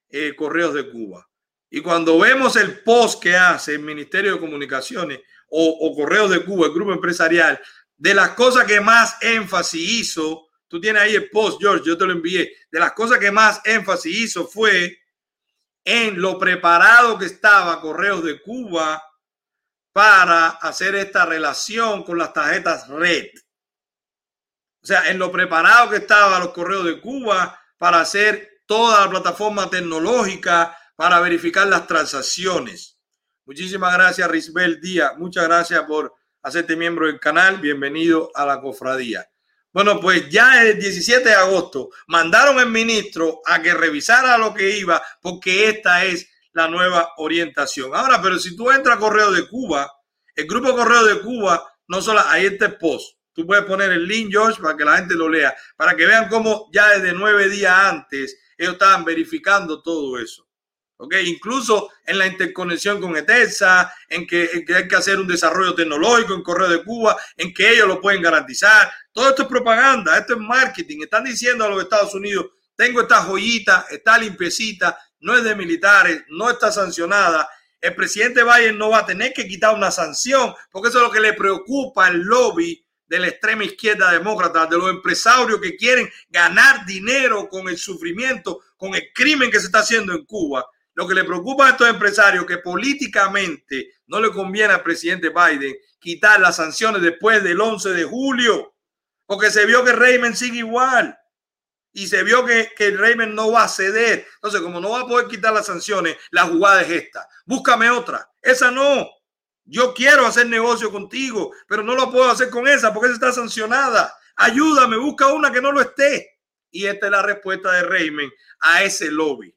Speaker 3: eh, Correos de Cuba. Y cuando vemos el post que hace el Ministerio de Comunicaciones o, o Correos de Cuba, el grupo empresarial, de las cosas que más énfasis hizo, tú tienes ahí el post, George, yo te lo envié, de las cosas que más énfasis hizo fue en lo preparado que estaba Correos de Cuba para hacer esta relación con las tarjetas red. O sea, en lo preparado que estaban los correos de Cuba para hacer toda la plataforma tecnológica para verificar las transacciones. Muchísimas gracias, Risbel Díaz. Muchas gracias por hacerte miembro del canal. Bienvenido a la cofradía. Bueno, pues ya el 17 de agosto mandaron al ministro a que revisara lo que iba, porque esta es la nueva orientación. Ahora, pero si tú entras a Correo de Cuba, el grupo Correo de Cuba, no solo, ahí está post. Tú puedes poner el link, George, para que la gente lo lea, para que vean cómo ya desde nueve días antes ellos estaban verificando todo eso. ¿ok? Incluso en la interconexión con ETESA, en que, en que, hay que hacer un desarrollo tecnológico en Correo de Cuba, en que ellos lo pueden garantizar. Todo esto es propaganda, esto es marketing. Están diciendo a los Estados Unidos, tengo esta joyita, está limpiecita, no es de militares, no está sancionada, el presidente Biden no va a tener que quitar una sanción, porque eso es lo que le preocupa al lobby de la extrema izquierda demócrata, de los empresarios que quieren ganar dinero con el sufrimiento, con el crimen que se está haciendo en Cuba. Lo que le preocupa a estos empresarios que políticamente no le conviene al presidente Biden quitar las sanciones después del 11 de julio, porque se vio que Raymond sigue igual y se vio que, que el Raymond no va a ceder. Entonces, como no va a poder quitar las sanciones, la jugada es esta. Búscame otra. Esa no. Yo quiero hacer negocio contigo, pero no lo puedo hacer con esa porque esa está sancionada. Ayúdame, busca una que no lo esté. Y esta es la respuesta de Raymond a ese lobby.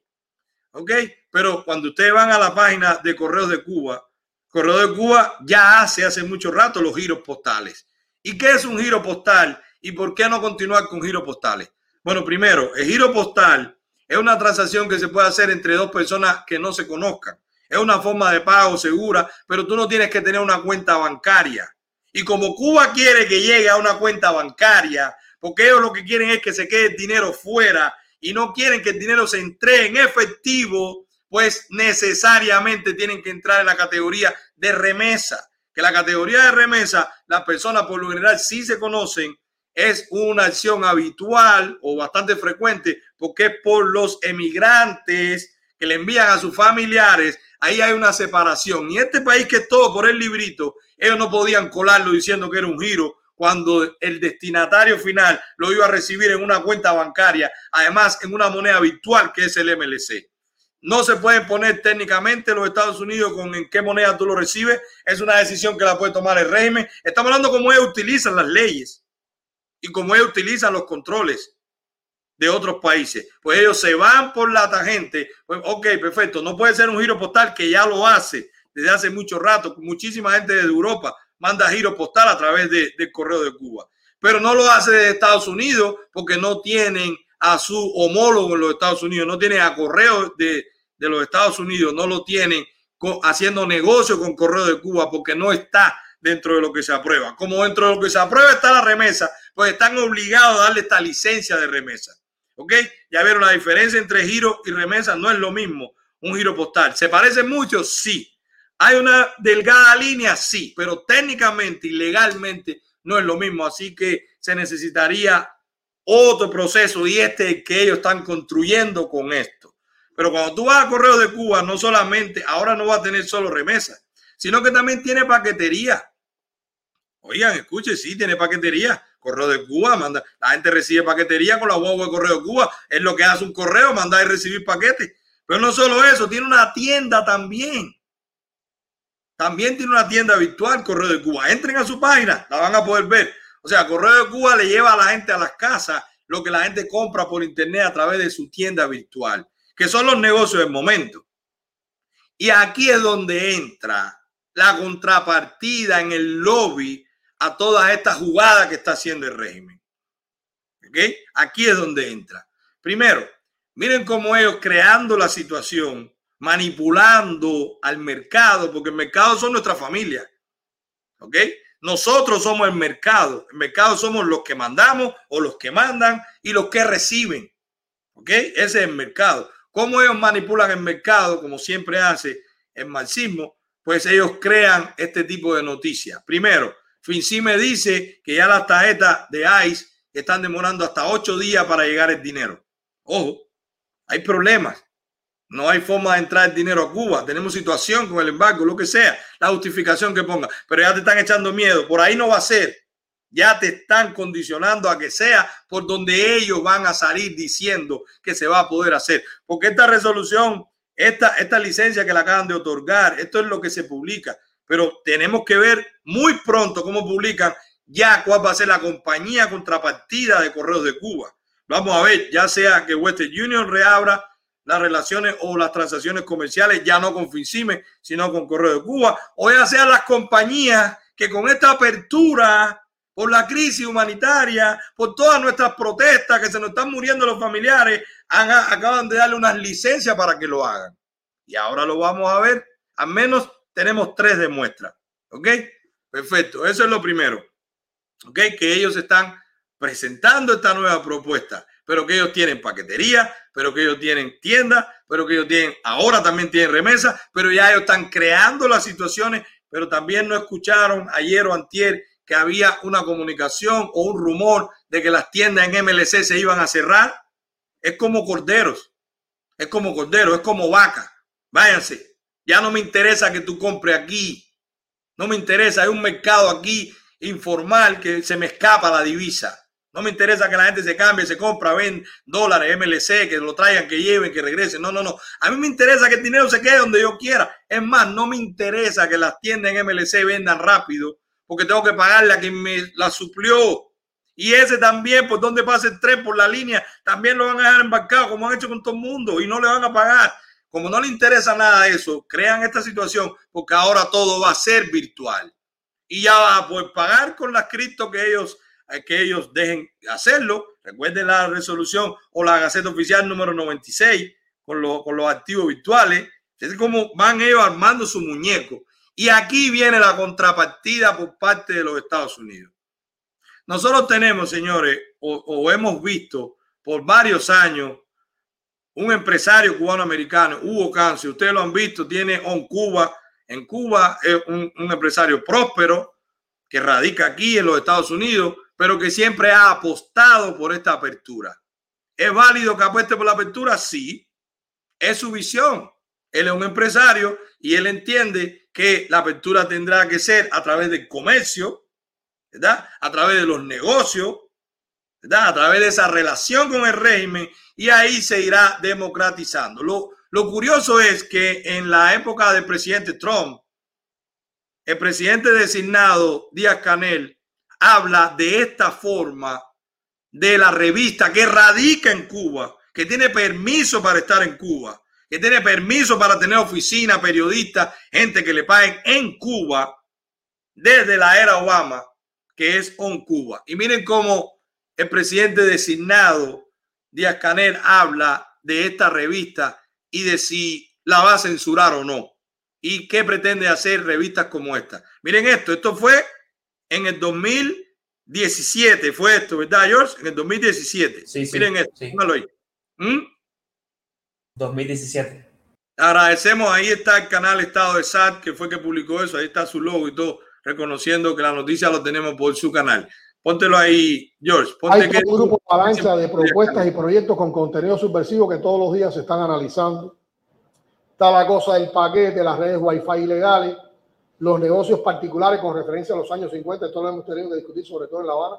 Speaker 3: ¿Ok? Pero cuando ustedes van a la página de Correos de Cuba, Correo de Cuba ya hace hace mucho rato los giros postales. ¿Y qué es un giro postal? ¿Y por qué no continuar con giros postales? Bueno, primero, el giro postal es una transacción que se puede hacer entre dos personas que no se conozcan. Es una forma de pago segura, pero tú no tienes que tener una cuenta bancaria. Y como Cuba quiere que llegue a una cuenta bancaria, porque ellos lo que quieren es que se quede el dinero fuera y no quieren que el dinero se entregue en efectivo, pues necesariamente tienen que entrar en la categoría de remesa. Que la categoría de remesa, las personas por lo general sí se conocen, es una acción habitual o bastante frecuente porque es por los emigrantes que le envían a sus familiares ahí hay una separación. Y este país que todo por el librito, ellos no podían colarlo diciendo que era un giro cuando el destinatario final lo iba a recibir en una cuenta bancaria, además en una moneda virtual que es el MLC. No se puede poner técnicamente los Estados Unidos con en qué moneda tú lo recibes. Es una decisión que la puede tomar el régimen. Estamos hablando cómo ellos utilizan las leyes y cómo ellos utilizan los controles de otros países. Pues ellos se van por la tangente. Pues, ok, perfecto. No puede ser un giro postal que ya lo hace desde hace mucho rato. Muchísima gente de Europa manda giro postal a través de, del correo de Cuba. Pero no lo hace de Estados Unidos porque no tienen a su homólogo en los Estados Unidos, no tienen a correo de, de los Estados Unidos, no lo tienen haciendo negocio con correo de Cuba porque no está dentro de lo que se aprueba. Como dentro de lo que se aprueba está la remesa, pues están obligados a darle esta licencia de remesa. ¿Ok? Ya vieron la diferencia entre giro y remesa, no es lo mismo un giro postal. ¿Se parece mucho? Sí. ¿Hay una delgada línea? Sí, pero técnicamente y legalmente no es lo mismo. Así que se necesitaría otro proceso y este que ellos están construyendo con esto. Pero cuando tú vas a Correo de Cuba, no solamente, ahora no va a tener solo remesa, sino que también tiene paquetería. Oigan, escuche, sí, tiene paquetería. Correo de Cuba, manda, la gente recibe paquetería con la guagua de Correo de Cuba. Es lo que hace un correo, mandar y recibir paquetes. Pero no solo eso, tiene una tienda también. También tiene una tienda virtual, Correo de Cuba. Entren a su página, la van a poder ver. O sea, Correo de Cuba le lleva a la gente a las casas lo que la gente compra por internet a través de su tienda virtual, que son los negocios del momento. Y aquí es donde entra la contrapartida en el lobby a todas estas jugadas que está haciendo el régimen. ¿Ok? Aquí es donde entra. Primero, miren cómo ellos creando la situación, manipulando al mercado, porque el mercado son nuestra familia. ¿Ok? Nosotros somos el mercado. El mercado somos los que mandamos o los que mandan y los que reciben. ¿Ok? Ese es el mercado. ¿Cómo ellos manipulan el mercado, como siempre hace el marxismo? Pues ellos crean este tipo de noticias. Primero, Finci me dice que ya las tarjetas de ICE están demorando hasta ocho días para llegar el dinero. Ojo, hay problemas. No hay forma de entrar el dinero a Cuba. Tenemos situación con el embargo, lo que sea, la justificación que ponga. Pero ya te están echando miedo. Por ahí no va a ser. Ya te están condicionando a que sea por donde ellos van a salir diciendo que se va a poder hacer. Porque esta resolución, esta, esta licencia que le acaban de otorgar, esto es lo que se publica pero tenemos que ver muy pronto cómo publican ya cuál va a ser la compañía contrapartida de correos de Cuba. Vamos a ver, ya sea que Western Union reabra las relaciones o las transacciones comerciales, ya no con Fincime, sino con Correo de Cuba, o ya sean las compañías que con esta apertura por la crisis humanitaria, por todas nuestras protestas que se nos están muriendo los familiares, acaban de darle unas licencias para que lo hagan. Y ahora lo vamos a ver, al menos tenemos tres de muestra. ¿Ok? Perfecto. Eso es lo primero. ¿Ok? Que ellos están presentando esta nueva propuesta. pero que ellos tienen paquetería, pero que ellos tienen tiendas, pero que ellos tienen, ahora también tienen remesa, pero ya ellos están creando las situaciones, pero también no escucharon ayer o antier que había una comunicación o un rumor de que las tiendas en MLC se iban a cerrar. Es como corderos, es como corderos, es como vaca. Váyanse, ya no me interesa que tú compres aquí, no me interesa, hay un mercado aquí informal que se me escapa la divisa. No me interesa que la gente se cambie, se compra, ven dólares, MLC, que lo traigan, que lleven, que regresen. No, no, no. A mí me interesa que el dinero se quede donde yo quiera. Es más, no me interesa que las tiendas en MLC vendan rápido, porque tengo que pagarle a quien me la suplió. Y ese también, por donde pasa el tren, por la línea, también lo van a dejar embarcado, como han hecho con todo el mundo, y no le van a pagar. Como no le interesa nada eso, crean esta situación, porque ahora todo va a ser virtual. Y ya va a poder pagar con las cripto que ellos que ellos dejen hacerlo. Recuerden la resolución o la Gaceta Oficial número 96 con, con los activos virtuales. Es como van ellos armando su muñeco. Y aquí viene la contrapartida por parte de los Estados Unidos. Nosotros tenemos, señores, o, hemos visto por varios años un empresario cubano-americano, Hugo Cancio, ustedes lo han visto, tiene On Cuba. En Cuba es un, un empresario próspero que radica aquí en los Estados Unidos pero que siempre ha apostado por esta apertura. ¿Es válido que apueste por la apertura? Sí, es su visión. Él es un empresario y él entiende que la apertura tendrá que ser a través del comercio, A través de los negocios. A través de esa relación con el régimen y ahí se irá democratizando. Lo, lo curioso es que en la época del presidente Trump, el presidente designado Díaz Canel habla de esta forma de la revista que radica en Cuba, que tiene permiso para estar en Cuba, que tiene permiso para tener oficina, periodistas, gente que le paguen en Cuba desde la era Obama, que es On Cuba. Y miren cómo el presidente designado Díaz Canel habla de esta revista y de si la va a censurar o no. Y qué pretende hacer revistas como esta. Miren esto, esto fue en el 2017 fue esto, ¿verdad, George? En el 2017. Sí, Miren esto, sí. ahí.
Speaker 14: 2017. ¿Mm?
Speaker 3: Agradecemos, ahí está el canal Estado de SAT, que fue que publicó eso, ahí está su logo y todo, reconociendo que la noticia lo tenemos por su canal. Póntelo ahí, George. Ponte
Speaker 18: Hay un grupo de de propuestas y proyectos con contenido subversivo que todos los días se están analizando. Está la cosa del paquete, las redes Wi-Fi ilegales, los negocios particulares con referencia a los años 50, esto lo hemos tenido que discutir sobre todo en La Habana,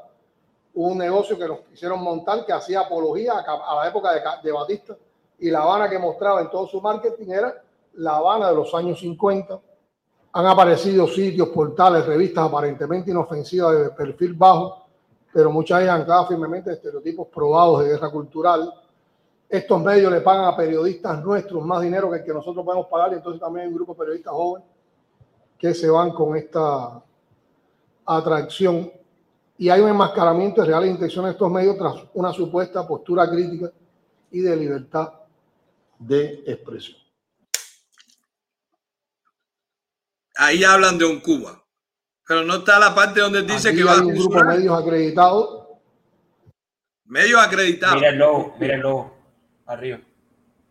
Speaker 18: un negocio que nos quisieron montar que hacía apología a, la época de, Batista y La Habana que mostraba en todo su marketing era La Habana de los años 50. Han aparecido sitios, portales, revistas aparentemente inofensivas de perfil bajo, pero muchas ellas ancladas firmemente estereotipos probados de guerra cultural. Estos medios le pagan a periodistas nuestros más dinero que el que nosotros podemos pagar y entonces también hay un grupo de periodistas jóvenes que se van con esta atracción y hay un enmascaramiento de reales intenciones de estos medios tras una supuesta postura crítica y de libertad de expresión.
Speaker 3: Ahí hablan de un Cuba, pero no está la parte donde dice que va a
Speaker 18: un grupo de medios acreditados.
Speaker 3: Medios acreditados.
Speaker 14: Mírenlo, mírenlo, arriba.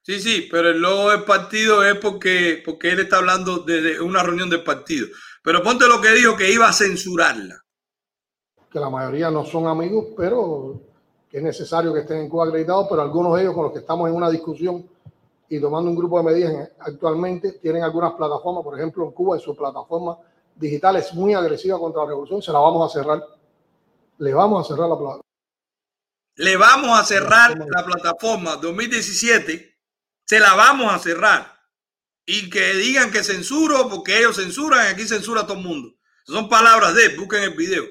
Speaker 3: Sí, sí, pero el logo del partido es porque, porque él está hablando de, una reunión del partido. Pero ponte lo que dijo, que iba a censurarla.
Speaker 18: Que la mayoría no son amigos, pero que es necesario que estén en Cuba acreditados, pero algunos de ellos con los que estamos en una discusión y tomando un grupo de medidas actualmente tienen algunas plataformas, por ejemplo en Cuba en su plataforma digital es muy agresiva contra la revolución, se la vamos a cerrar. Le vamos a cerrar la plataforma.
Speaker 3: Le vamos a cerrar la plataforma 2017 se la vamos a cerrar. Y que digan que censuro, porque ellos censuran, aquí censura a todo el mundo. Son palabras de, busquen el video.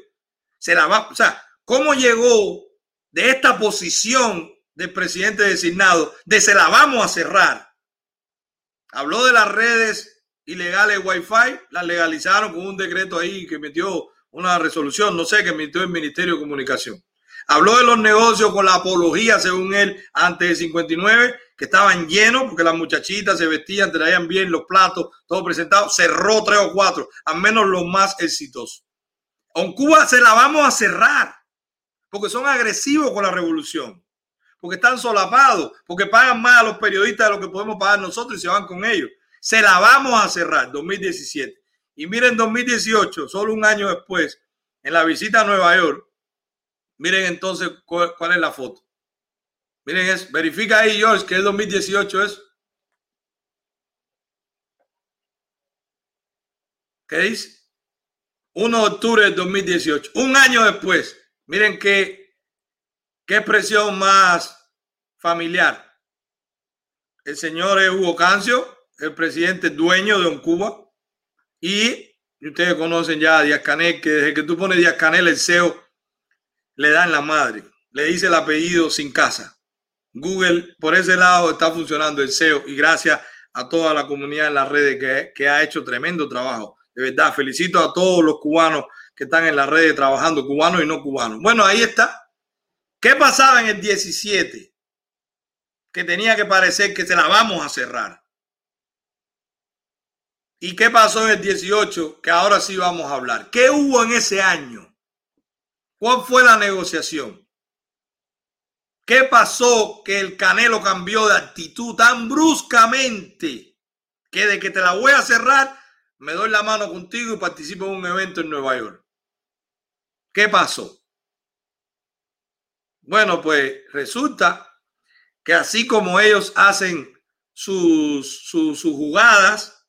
Speaker 3: Se la va, o sea, ¿cómo llegó de esta posición del presidente designado de se la vamos a cerrar? Habló de las redes ilegales Wi-Fi, las legalizaron con un decreto ahí que metió una resolución, no sé, que emitió el Ministerio de Comunicación. Habló de los negocios con la apología, según él, antes de 59, que estaban llenos porque las muchachitas se vestían, traían bien los platos, todo presentado. Cerró tres o cuatro, al menos los más exitosos. Con Cuba se la vamos a cerrar porque son agresivos con la revolución. Porque están solapados, porque pagan más a los periodistas de lo que podemos pagar nosotros y se van con ellos. Se la vamos a cerrar 2017. Y miren 2018, solo un año después, en la visita a Nueva York, miren entonces cuál, es la foto. Miren, es, verifica ahí, George, que es 2018 es. ¿Qué dice? 1 de octubre del 2018. Un año después. Miren qué, qué expresión más familiar. El señor es Hugo Cancio, el presidente dueño de Cuba. Y ustedes conocen ya a Díaz Canel, que desde que tú pones Díaz Canel, el CEO le da en la madre. Le dice el apellido sin casa. Google por ese lado está funcionando el SEO y gracias a toda la comunidad en las redes que, que ha hecho tremendo trabajo. De verdad, felicito a todos los cubanos que están en las redes trabajando, cubanos y no cubanos. Bueno, ahí está. ¿Qué pasaba en el 17? Que tenía que parecer que se la vamos a cerrar. ¿Y qué pasó en el 18? Que ahora sí vamos a hablar. ¿Qué hubo en ese año? ¿Cuál fue la negociación? ¿Qué pasó que el Canelo cambió de actitud tan bruscamente que de que te la voy a cerrar, me doy la mano contigo y participo en un evento en Nueva York? ¿Qué pasó? Bueno, pues resulta que así como ellos hacen sus, sus, jugadas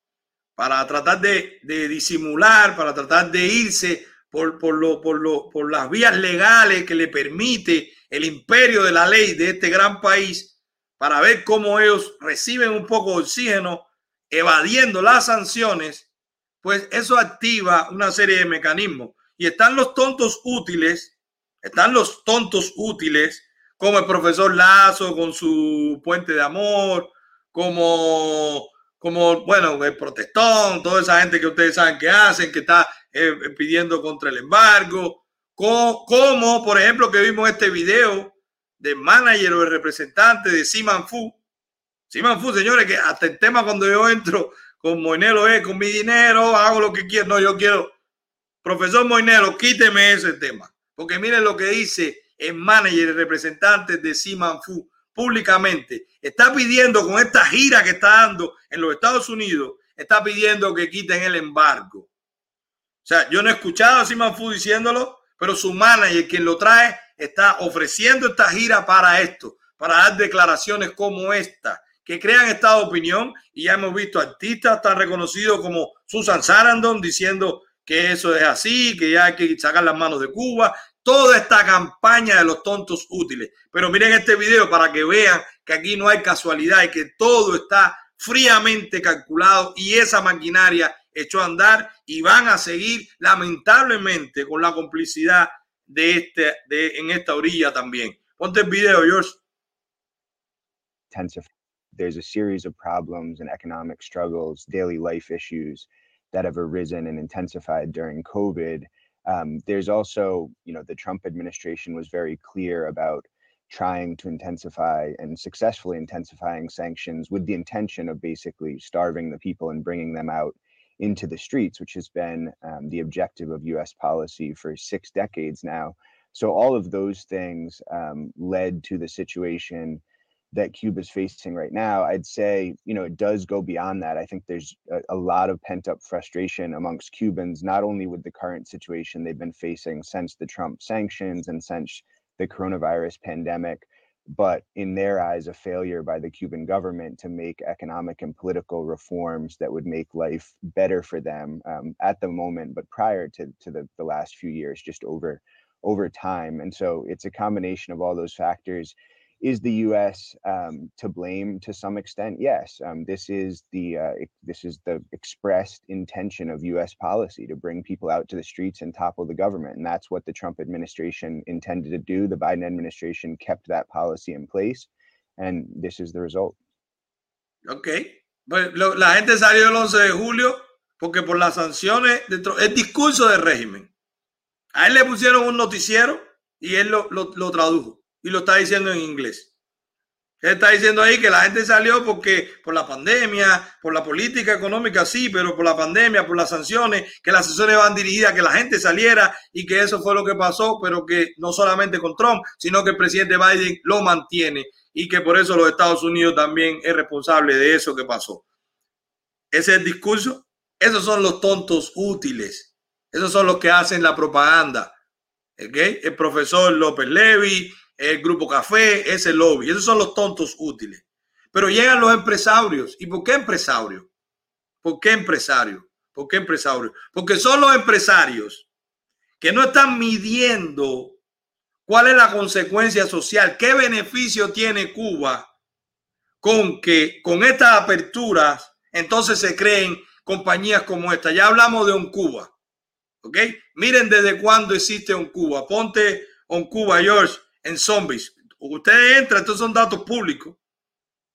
Speaker 3: para tratar de, de, disimular, para tratar de irse por, por, lo, por, lo, por las vías legales que le permite el imperio de la ley de este gran país para ver cómo ellos reciben un poco de oxígeno evadiendo las sanciones, pues eso activa una serie de mecanismos. Y están los tontos útiles, están los tontos útiles, como el profesor Lazo con su puente de amor, como, como bueno, el protestón, toda esa gente que ustedes saben que hacen, que está eh, pidiendo contra el embargo, como, por ejemplo, que vimos este video del manager o el representante de Siman Fu. Siman Fu, señores, que hasta el tema cuando yo entro con Moinelo es con mi dinero, hago lo que quiero. No, yo quiero, profesor Moinelo, quíteme ese tema. Porque miren lo que dice el manager, el representante de Siman Fu públicamente. Está pidiendo con esta gira que está dando en los Estados Unidos, está pidiendo que quiten el embargo. O sea, yo no he escuchado a Siman Fu diciéndolo, pero su manager, quien lo trae, está ofreciendo esta gira para esto, para dar declaraciones como esta, que crean esta opinión. Y ya hemos visto artistas tan reconocidos como Susan Sarandon diciendo que eso es así, que ya hay que sacar las manos de Cuba. Toda esta campaña de los tontos útiles. Pero miren este video para que vean que aquí no hay casualidad y que todo está fríamente calculado y esa maquinaria echó andar y van a seguir lamentablemente con la complicidad de este de en esta orilla también. Ponte el video, George.
Speaker 19: There's a series of problems and economic struggles, daily life issues that have arisen and intensified during COVID. Um, there's also, you know, the Trump administration was very clear about trying to intensify and successfully intensifying sanctions with the intention of basically starving the people and bringing them out into the streets, which has been um, the objective of US policy for six decades now. So, all of those things um, led to the situation that Cuba is facing right now. I'd say, you know, it does go beyond that. I think there's a, a lot of pent up frustration amongst Cubans, not only with the current situation they've been facing since the Trump sanctions and since the coronavirus pandemic, but in their eyes, a failure by the Cuban government to make economic and political reforms that would make life better for them um, at the moment, but prior to, to the, the last few years, just over over time. And so it's a combination of all those factors is the U.S. Um, to blame to some extent? Yes. Um, this is the uh, this is the expressed intention of U.S. policy to bring people out to the streets and topple the government, and that's what the Trump administration intended to do. The Biden administration kept that policy in place, and this is the result.
Speaker 3: Okay. Pues la gente salió el 11 de julio porque por las sanciones, dentro el discurso del régimen. A él le pusieron un noticiero y él lo, lo, lo tradujo. Y lo está diciendo en inglés. Él está diciendo ahí que la gente salió porque por la pandemia, por la política económica, sí, pero por la pandemia, por las sanciones, que las sanciones van dirigidas a que la gente saliera y que eso fue lo que pasó, pero que no solamente con Trump, sino que el presidente Biden lo mantiene y que por eso los Estados Unidos también es responsable de eso que pasó. Ese es el discurso. Esos son los tontos útiles. Esos son los que hacen la propaganda. El profesor López Levy, el Grupo Café, ese lobby. Esos son los tontos útiles. Pero llegan los empresarios. ¿Y por qué empresarios? ¿Por qué empresarios? ¿Por qué empresarios? Porque son los empresarios que no están midiendo cuál es la consecuencia social, qué beneficio tiene Cuba con que con estas aperturas entonces se creen compañías como esta. Ya hablamos de un Cuba. ¿Ok? Miren desde cuándo existe un Cuba. Ponte un Cuba, George, en zombies. Usted entra, estos son datos públicos.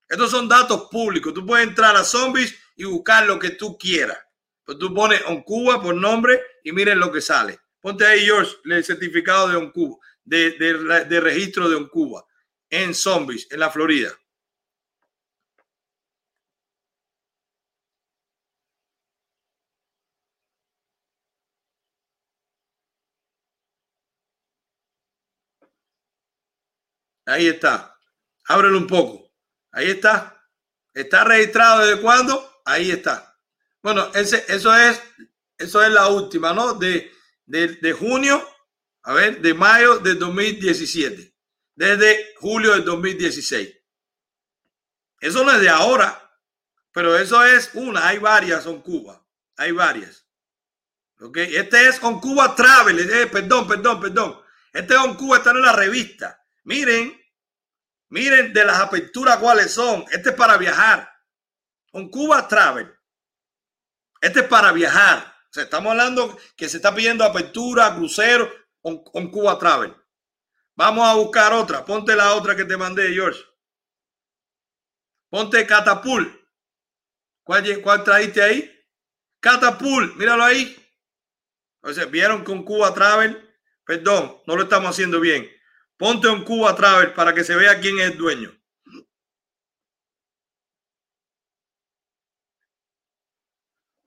Speaker 3: Estos son datos públicos. Tú puedes entrar a zombies y buscar lo que tú quieras. Pues tú pones un Cuba por nombre y miren lo que sale. Ponte ahí, George, el certificado de un Cuba, de, de, de registro de un Cuba en zombies, en la Florida. Ahí está. Ábrelo un poco. Ahí está. ¿Está registrado desde cuándo? Ahí está. Bueno, ese, eso es eso es la última, ¿no? De, de, de junio, a ver, de mayo de 2017. Desde julio de 2016. Eso no es de ahora, pero eso es una. Hay varias en Cuba. Hay varias. ¿Ok? Este es con Cuba Travel. Eh, perdón, perdón, perdón. Este es con Cuba, está en la revista. Miren, miren de las aperturas cuáles son. Este es para viajar. Con Cuba Travel. Este es para viajar. O sea, estamos hablando que se está pidiendo apertura, crucero con, con Cuba Travel. Vamos a buscar otra. Ponte la otra que te mandé, George. Ponte Catapult. ¿Cuál, cuál traíste ahí? Catapult, míralo ahí. O sea, vieron con Cuba Travel. Perdón, no lo estamos haciendo bien. Ponte un Cuba Travel para que se vea quién es el dueño.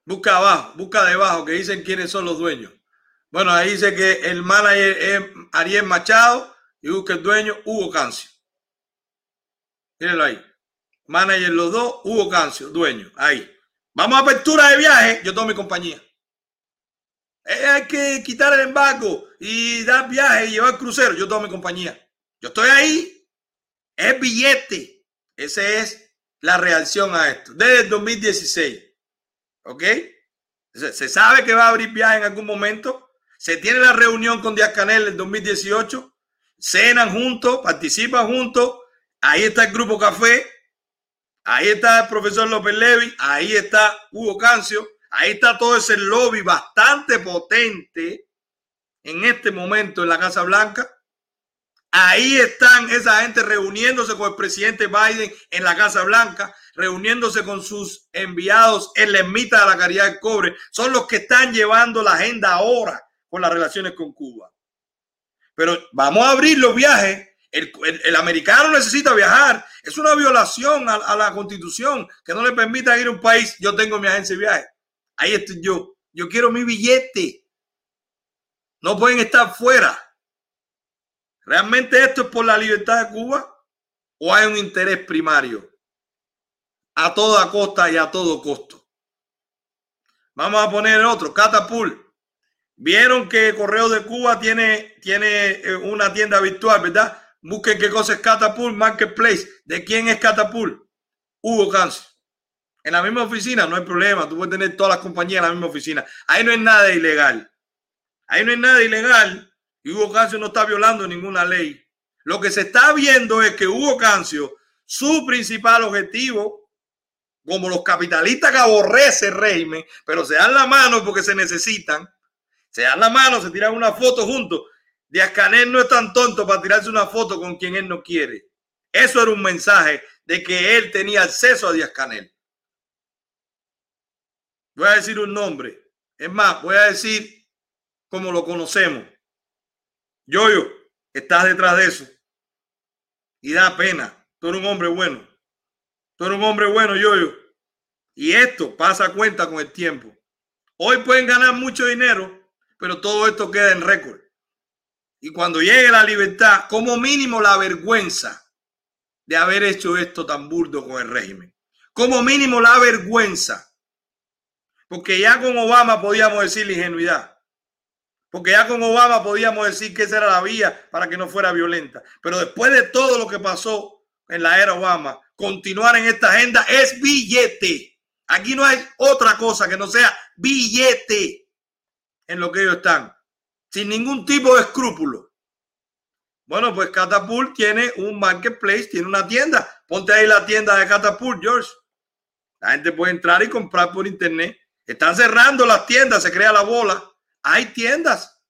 Speaker 3: Busca abajo, busca debajo, que dicen quiénes son los dueños. Bueno, ahí dice que el manager es Ariel Machado y busca el dueño Hugo Cancio. Mírenlo ahí. Manager los dos, Hugo Cancio, dueño. Ahí. Vamos a apertura de viaje. Yo tengo mi compañía. Eh, hay que quitar el embargo y dar viaje y llevar crucero. Yo tengo mi compañía. Yo estoy ahí. Es billete. Esa es la reacción a esto. Desde el 2016. ¿Ok? Se sabe que va a abrir viaje en algún momento. Se tiene la reunión con Díaz Canel en 2018. Cenan juntos, participan juntos. Ahí está el grupo Café. Ahí está el profesor López Levy. Ahí está Hugo Cancio. Ahí está todo ese lobby bastante potente en este momento en la Casa Blanca. Ahí están esa gente reuniéndose con el presidente Biden en la Casa Blanca, reuniéndose con sus enviados en la ermita de la caridad del cobre. Son los que están llevando la agenda ahora con las relaciones con Cuba. Pero vamos a abrir los viajes. El, el, el americano necesita viajar. Es una violación a, a, la constitución que no le permita ir a un país. Yo tengo mi agencia de viaje. Ahí estoy yo. Yo quiero mi billete. No pueden estar fuera. ¿Realmente esto es por la libertad de Cuba? ¿O hay un interés primario? A toda costa y a todo costo. Vamos a poner otro, Catapult. Vieron que Correo de Cuba tiene, tiene una tienda virtual, ¿verdad? Busquen qué cosa es Catapult Marketplace. ¿De quién es Catapult? Hugo Cáncer. En la misma oficina no hay problema. Tú puedes tener todas las compañías en la misma oficina. Ahí no es nada ilegal. Ahí no es nada ilegal. Y Hugo Cancio no está violando ninguna ley. Lo que se está viendo es que Hugo Cancio, su principal objetivo, como los capitalistas que aborrece el régimen, pero se dan la mano porque se necesitan, se dan la mano, se tiran una foto juntos. Díaz Canel no es tan tonto para tirarse una foto con quien él no quiere. Eso era un mensaje de que él tenía acceso a Díaz Canel. Voy a decir un nombre. Es más, voy a decir como lo conocemos. Yoyo, estás detrás de eso. Y da pena. Tú eres un hombre bueno. Tú eres un hombre bueno, yo, yo. Y esto pasa cuenta con el tiempo. Hoy pueden ganar mucho dinero, pero todo esto queda en récord. Y cuando llegue la libertad, como mínimo la vergüenza de haber hecho esto tan burdo con el régimen. Como mínimo la vergüenza. Porque ya con Obama podíamos decir la ingenuidad. Porque ya con Obama podíamos decir que esa era la vía para que no fuera violenta. Pero después de todo lo que pasó en la era Obama, continuar en esta agenda es billete. Aquí no hay otra cosa que no sea billete en lo que ellos están, sin ningún tipo de escrúpulo. Bueno, pues Catapult tiene un marketplace, tiene una tienda. Ponte ahí la tienda de Catapult, George. La gente puede entrar y comprar por internet. Están cerrando las tiendas, se crea la bola. Hay tiendas.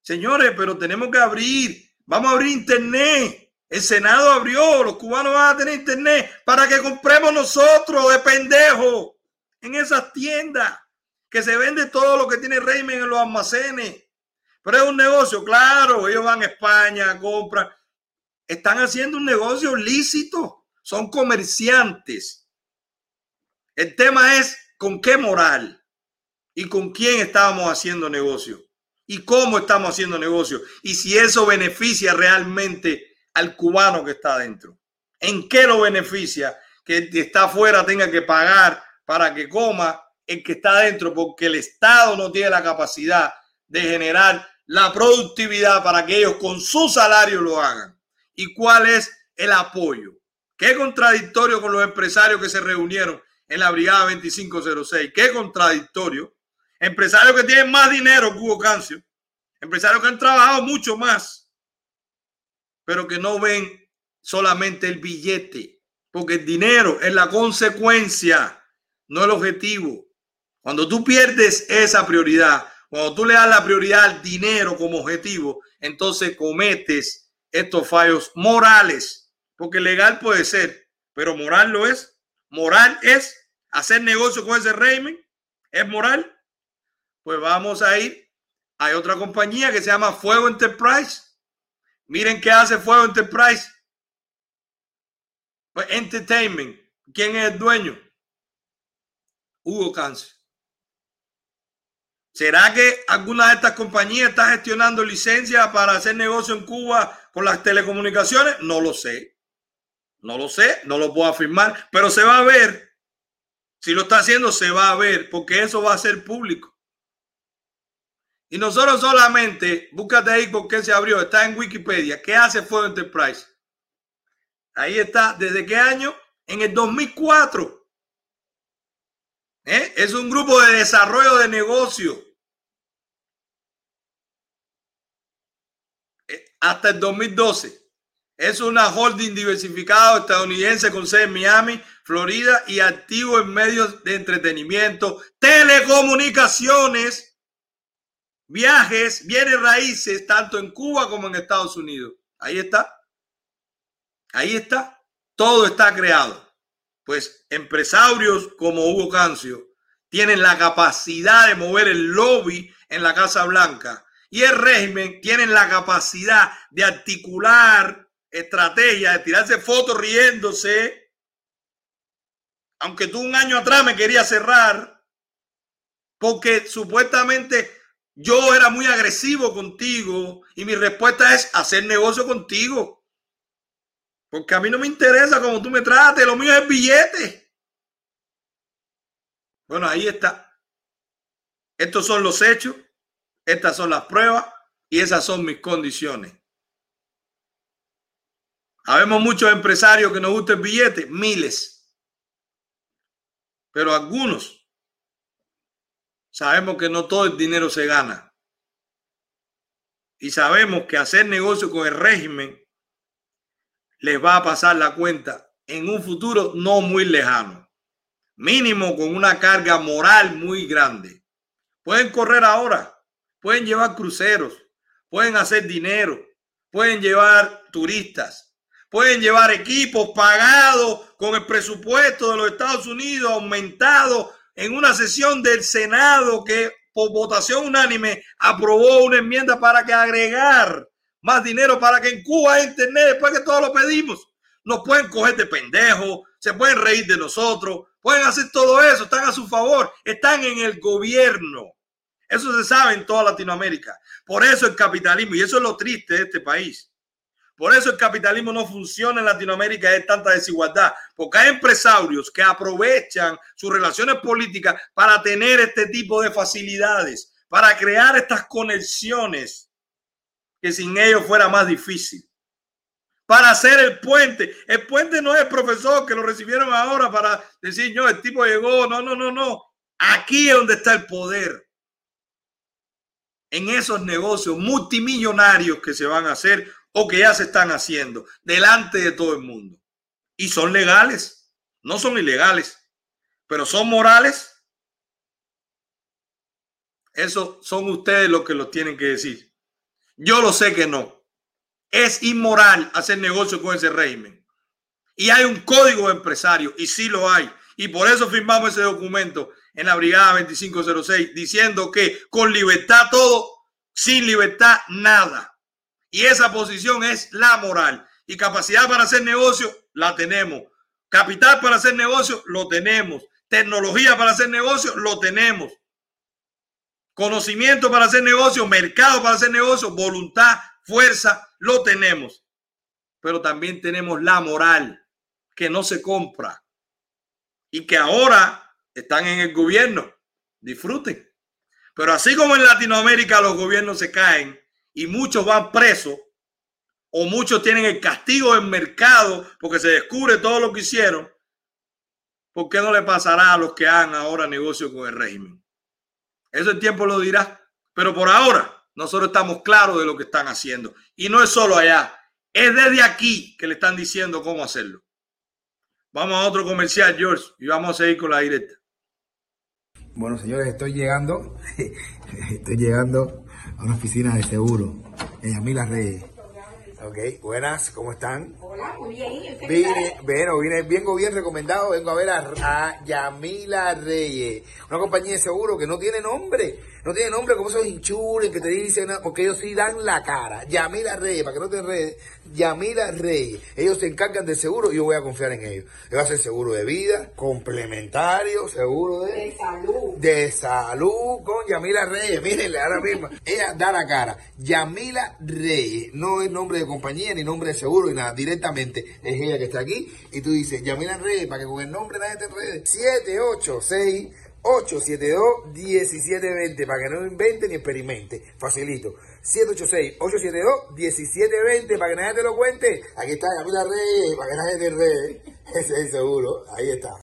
Speaker 3: Señores, pero tenemos que abrir. Vamos a abrir internet. El Senado abrió, los cubanos van a tener internet para que compremos nosotros de pendejo en esas tiendas que se vende todo lo que tiene régimen en los almacenes. Pero es un negocio, claro, ellos van a España, compran. Están haciendo un negocio lícito, son comerciantes. El tema es con qué moral y con quién estábamos haciendo negocio y cómo estamos haciendo negocio y si eso beneficia realmente al cubano que está adentro. ¿En qué lo beneficia que el que está afuera tenga que pagar para que coma el que está adentro? Porque el Estado no tiene la capacidad de generar la productividad para que ellos con su salario lo hagan. ¿Y cuál es el apoyo? Qué contradictorio con los empresarios que se reunieron en la Brigada 2506. Qué contradictorio. Empresarios que tienen más dinero Hugo Cancio. Empresarios que han trabajado mucho más pero que no ven solamente el billete, porque el dinero es la consecuencia, no el objetivo. Cuando tú pierdes esa prioridad, cuando tú le das la prioridad al dinero como objetivo, entonces cometes estos fallos morales, porque legal puede ser, pero moral lo es. Moral es hacer negocio con ese régimen, es moral. Pues vamos a ir. Hay otra compañía que se llama Fuego Enterprise Miren qué hace Fuego Enterprise. Pues Entertainment. ¿Quién es el dueño? Hugo Cáncer. ¿Será que alguna de estas compañías está gestionando licencias para hacer negocio en Cuba con las telecomunicaciones? No lo sé. No lo sé, no lo puedo afirmar, pero se va a ver. Si lo está haciendo, se va a ver, porque eso va a ser público. Y nosotros solamente, búscate ahí por qué se abrió, está en Wikipedia. ¿Qué hace Fuego Enterprise? Ahí está, ¿desde qué año? En el 2004. ¿Eh? Es un grupo de desarrollo de negocio. Eh, hasta el 2012. Es una holding diversificado estadounidense con sede en Miami, Florida y activo en medios de entretenimiento, telecomunicaciones viajes, bienes raíces, tanto en Cuba como en Estados Unidos. Ahí está. Ahí está. Todo está creado. Pues empresarios como Hugo Cancio tienen la capacidad de mover el lobby en la Casa Blanca y el régimen tienen la capacidad de articular estrategias, de tirarse fotos riéndose. Aunque tú un año atrás me querías cerrar porque supuestamente yo era muy agresivo contigo y mi respuesta es hacer negocio contigo. Porque a mí no me interesa cómo tú me trates, lo mío es billete. Bueno, ahí está. Estos son los hechos, estas son las pruebas y esas son mis condiciones. Habemos muchos empresarios que nos gusta el billete, miles. Pero algunos Sabemos que no todo el dinero se gana. Y sabemos que hacer negocio con el régimen les va a pasar la cuenta en un futuro no muy lejano. Mínimo con una carga moral muy grande. Pueden correr ahora, pueden llevar cruceros, pueden hacer dinero, pueden llevar turistas, pueden llevar equipos pagados con el presupuesto de los Estados Unidos aumentado en una sesión del Senado que por votación unánime aprobó una enmienda para que agregar más dinero para que en Cuba haya internet después que todos lo pedimos. nos pueden coger de pendejos, se pueden reír de nosotros, pueden hacer todo eso, están a su favor, están en el gobierno. Eso se sabe en toda Latinoamérica. Por eso el capitalismo, y eso es lo triste de este país. Por eso el capitalismo no funciona en Latinoamérica, hay tanta desigualdad, porque hay empresarios que aprovechan sus relaciones políticas para tener este tipo de facilidades, para crear estas conexiones que sin ellos fuera más difícil. Para hacer el puente. El puente no es el profesor que lo recibieron ahora para decir, no, el tipo llegó. No, no, no, no. Aquí es donde está el poder en esos negocios multimillonarios que se van a hacer o que ya se están haciendo delante de todo el mundo. Y son legales, no son ilegales, pero son morales. Eso son ustedes los que lo tienen que decir. Yo lo sé que no. Es inmoral hacer negocio con ese régimen. Y hay un código empresario, y sí lo hay. Y por eso firmamos ese documento en la Brigada 2506 diciendo que con libertad todo, sin libertad nada. Y esa posición es la moral. Y capacidad para hacer negocio, la tenemos. Capital para hacer negocio, lo tenemos. Tecnología para hacer negocio, lo tenemos. Conocimiento para hacer negocio, mercado para hacer negocio, voluntad, fuerza, lo tenemos. Pero también tenemos la moral que no se compra y que ahora están en el gobierno. Disfruten. Pero así como en Latinoamérica los gobiernos se caen y muchos van presos o muchos tienen el castigo en mercado porque se descubre todo lo que hicieron, ¿por qué no le pasará a los que hagan ahora negocio con el régimen? Eso el tiempo lo dirá. Pero por ahora nosotros estamos claros de lo que están haciendo. Y no es solo allá, es desde aquí que le están diciendo cómo hacerlo. Vamos a otro comercial, George, y vamos a seguir con la directa.
Speaker 7: Bueno, señores, estoy llegando, estoy llegando a una oficina de seguro en Yamila Reyes. Ok, buenas, ¿cómo están?
Speaker 20: Hola, muy bien.
Speaker 7: bueno, vine, vengo bien recomendado, vengo a ver a, a Yamila Reyes, una compañía de seguro que no tiene nombre, no tiene nombre como esos insurance que te dicen, ah, porque ellos sí dan la cara. Yamila Reyes, para que no te enredes, Yamila Reyes, ellos se encargan del seguro y yo voy a confiar en ellos. Ellos va a ser seguro de vida, complementario, seguro de,
Speaker 20: De salud.
Speaker 7: de salud con Yamila Reyes. Mírenle ahora mismo. Ella da la cara. Yamila Reyes. No es nombre de compañía ni nombre de seguro ni nada. Directamente es ella que está aquí. Y tú dices, Yamila Reyes, para que con el nombre nadie te enrede. 786 872-1720 para que no invente ni experimente. Facilito. 786-872-1720 para que nadie te lo cuente. Aquí está Yamila Reyes, para que nadie te enrede. Ese es seguro. Ahí está.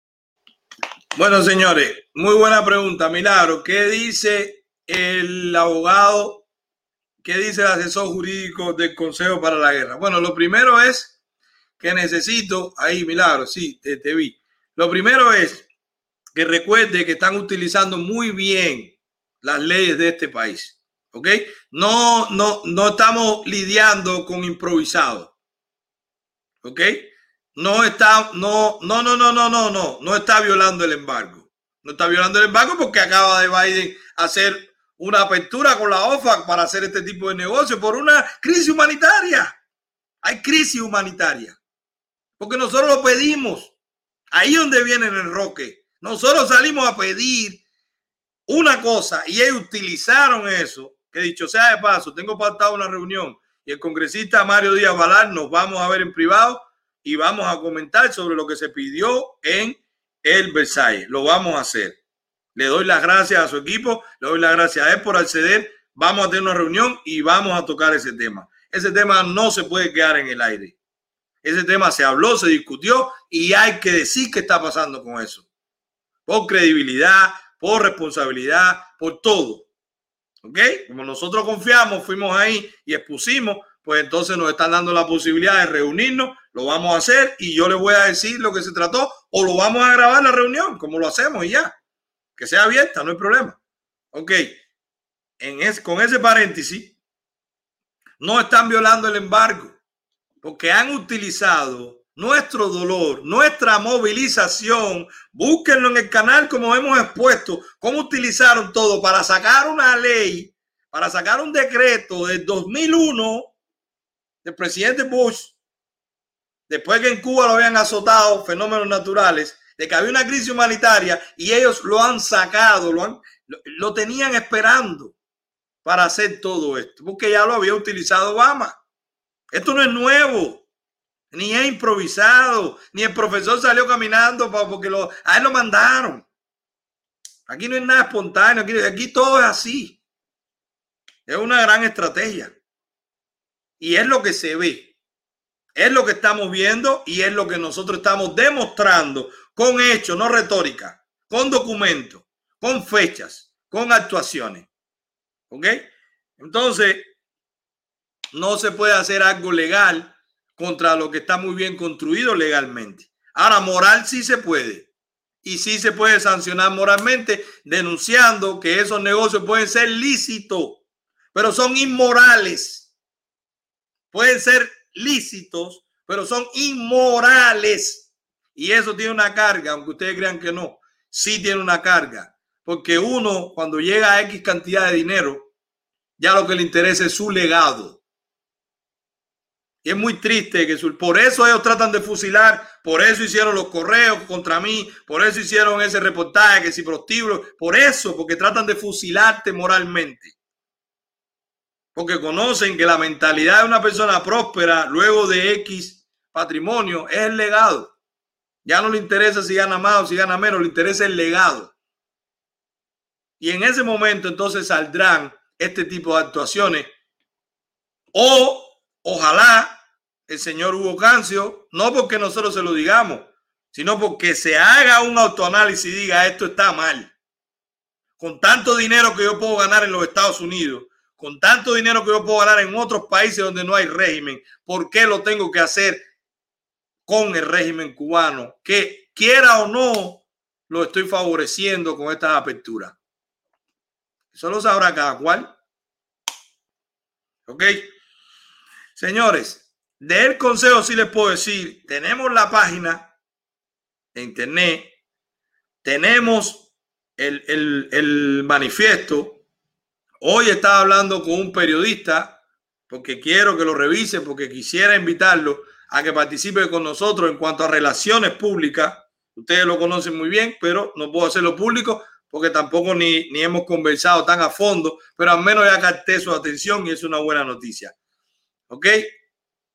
Speaker 3: Bueno, señores, muy buena pregunta, Milagro. ¿Qué dice el abogado? ¿Qué dice el asesor jurídico del Consejo para la Guerra? Bueno, lo primero es que necesito, ahí, Milagro, sí, te vi. Lo primero es que recuerde que están utilizando muy bien las leyes de este país. ¿Ok? No, no, no estamos lidiando con improvisado. ¿Ok? No está, no, no, no, no, no, no, no, no está violando el embargo. No está violando el embargo porque acaba de Biden hacer una apertura con la OFAC para hacer este tipo de negocio por una crisis humanitaria. Hay crisis humanitaria. Porque nosotros lo pedimos. Ahí donde viene el roque. Nosotros salimos a pedir una cosa y ellos utilizaron eso. Que dicho sea de paso, tengo pactado una reunión y el congresista Mario Díaz Valar nos vamos a ver en privado y vamos a comentar sobre lo que se pidió en el Versailles. Lo vamos a hacer. Le doy las gracias a su equipo, le doy las gracias a él por acceder. Vamos a tener una reunión y vamos a tocar ese tema. Ese tema no se puede quedar en el aire. Ese tema se habló, se discutió y hay que decir qué está pasando con eso. Por credibilidad, por responsabilidad, por todo. ¿Ok? Como nosotros confiamos, fuimos ahí y expusimos, pues entonces nos están dando la posibilidad de reunirnos, lo vamos a hacer y yo les voy a decir lo que se trató o lo vamos a grabar la reunión, como lo hacemos y ya. Que sea abierta, no hay problema. Ok. En es, con ese paréntesis, no están violando el embargo porque han utilizado nuestro dolor, nuestra movilización. Búsquenlo en el canal como hemos expuesto, cómo utilizaron todo para sacar una ley, para sacar un decreto del 2001 del presidente Bush, después que en Cuba lo habían azotado fenómenos naturales, de que había una crisis humanitaria y ellos lo han sacado, lo, han, lo, lo tenían esperando para hacer todo esto, porque ya lo había utilizado Obama. Esto no es nuevo, ni es improvisado, ni el profesor salió caminando porque lo, a él lo mandaron. Aquí no es nada espontáneo, aquí, aquí todo es así. Es una gran estrategia. Y es lo que se ve. Es lo que estamos viendo y es lo que nosotros estamos demostrando con hechos, no retórica, con documentos, con fechas, con actuaciones. ¿Ok? Entonces, no se puede hacer algo legal contra lo que está muy bien construido legalmente. Ahora, moral sí se puede. Y sí se puede sancionar moralmente denunciando que esos negocios pueden ser lícitos, pero son inmorales. Pueden ser lícitos, pero son inmorales. Y eso tiene una carga, aunque ustedes crean que no. Sí tiene una carga. Porque uno, cuando llega a X cantidad de dinero, ya lo que le interesa es su legado. Y es muy triste que por eso ellos tratan de fusilar, por eso hicieron los correos contra mí, por eso hicieron ese reportaje que si prostíbulo, por eso, porque tratan de fusilarte moralmente. Porque conocen que la mentalidad de una persona próspera luego de X patrimonio es el legado. Ya no le interesa si gana más o si gana menos, le interesa el legado. Y en ese momento entonces saldrán este tipo de actuaciones o Ojalá el señor Hugo Cancio, no porque nosotros se lo digamos, sino porque se haga un autoanálisis y diga esto está mal. Con tanto dinero que yo puedo ganar en los Estados Unidos, con tanto dinero que yo puedo ganar en otros países donde no hay régimen, ¿por qué lo tengo que hacer con el régimen cubano? Que quiera o no, lo estoy favoreciendo con esta apertura. Eso lo sabrá cada cual. ¿Ok? Señores, del consejo sí les puedo decir, tenemos la página de internet, tenemos el, el, el manifiesto. Hoy estaba hablando con un periodista porque quiero que lo revise, porque quisiera invitarlo a que participe con nosotros en cuanto a relaciones públicas. Ustedes lo conocen muy bien, pero no puedo hacerlo público porque tampoco ni, ni hemos conversado tan a fondo, pero al menos ya capté su atención y es una buena noticia. ¿Ok?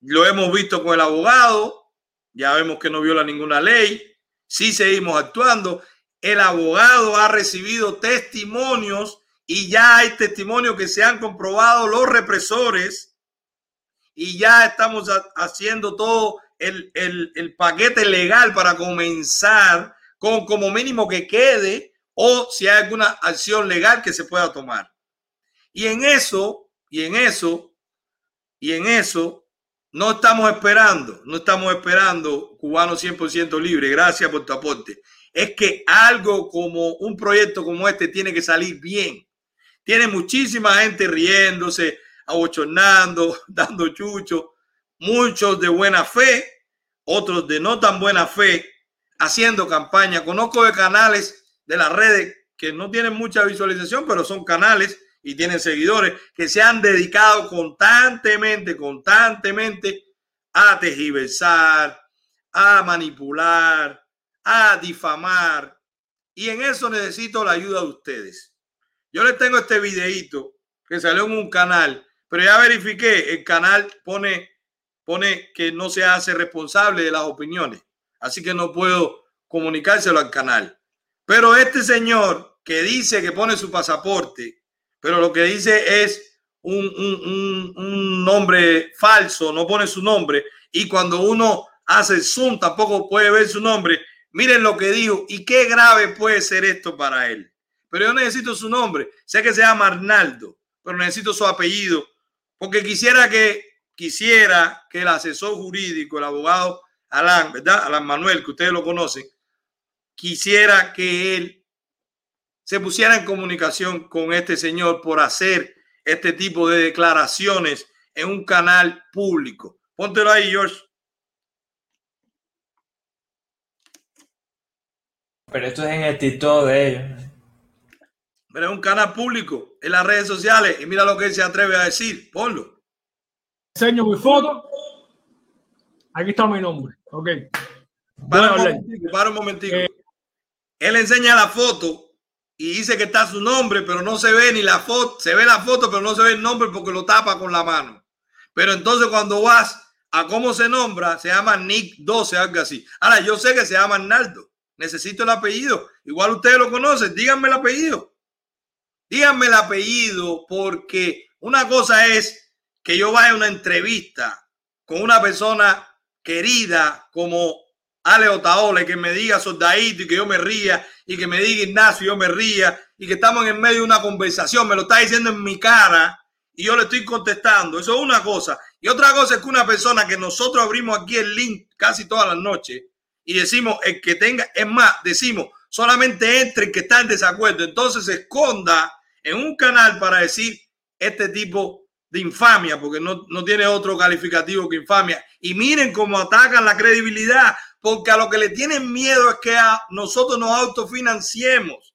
Speaker 3: Lo hemos visto con el abogado, ya vemos que no viola ninguna ley, sí seguimos actuando. El abogado ha recibido testimonios y ya hay testimonios que se han comprobado los represores y ya estamos haciendo todo el, el, el paquete legal para comenzar con como mínimo que quede o si hay alguna acción legal que se pueda tomar. Y en eso, y en eso, y en eso no estamos esperando, no estamos esperando cubano 100% libre. Gracias por tu aporte. Es que algo como un proyecto como este tiene que salir bien. Tiene muchísima gente riéndose, abochornando, dando chucho, muchos de buena fe, otros de no tan buena fe, haciendo campaña. Conozco de canales de las redes que no tienen mucha visualización, pero son canales y tienen seguidores que se han dedicado constantemente, constantemente a tejiversar, a manipular, a difamar. Y en eso necesito la ayuda de ustedes. Yo les tengo este videito que salió en un canal, pero ya verifiqué, el canal pone, pone que no se hace responsable de las opiniones. Así que no puedo comunicárselo al canal. Pero este señor que dice que pone su pasaporte pero lo que dice es un, un, un, nombre falso, no pone su nombre. Y cuando uno hace zoom, tampoco puede ver su nombre. Miren lo que dijo y qué grave puede ser esto para él. Pero yo necesito su nombre. Sé que se llama Arnaldo, pero necesito su apellido porque quisiera que quisiera que el asesor jurídico, el abogado Alan, ¿verdad? Alan Manuel, que ustedes lo conocen, quisiera que él se pusiera en comunicación con este señor por hacer este tipo de declaraciones en un canal público. Póntelo ahí, George.
Speaker 14: Pero esto es en el TikTok de ellos.
Speaker 3: Pero es un canal público en las redes sociales y mira lo que él se atreve a decir. Ponlo.
Speaker 18: Enseño mi foto.
Speaker 20: Aquí está mi nombre. Ok.
Speaker 3: Para un momentico, para un momentico. Él enseña la foto y dice que está su nombre, pero no se ve ni la foto. Se ve la foto, pero no se ve el nombre porque lo tapa con la mano. Pero entonces cuando vas a cómo se nombra, se llama Nick 12, algo así. Ahora, yo sé que se llama Arnaldo. Necesito el apellido. Igual ustedes lo conocen. Díganme el apellido. Díganme el apellido porque una cosa es que yo vaya a una entrevista con una persona querida como Ale Otaola y que me diga soldadito y que yo me ría y que me diga Ignacio y yo me ría y que estamos en medio de una conversación, me lo está diciendo en mi cara y yo le estoy contestando. Eso es una cosa. Y otra cosa es que una persona que nosotros abrimos aquí el link casi todas las noches y decimos el que tenga, es más, decimos solamente entre el que está en desacuerdo, entonces se esconda en un canal para decir este tipo de infamia, porque no, no tiene otro calificativo que infamia. Y miren cómo atacan la credibilidad, porque a lo que le tienen miedo es que a nosotros nos autofinanciemos.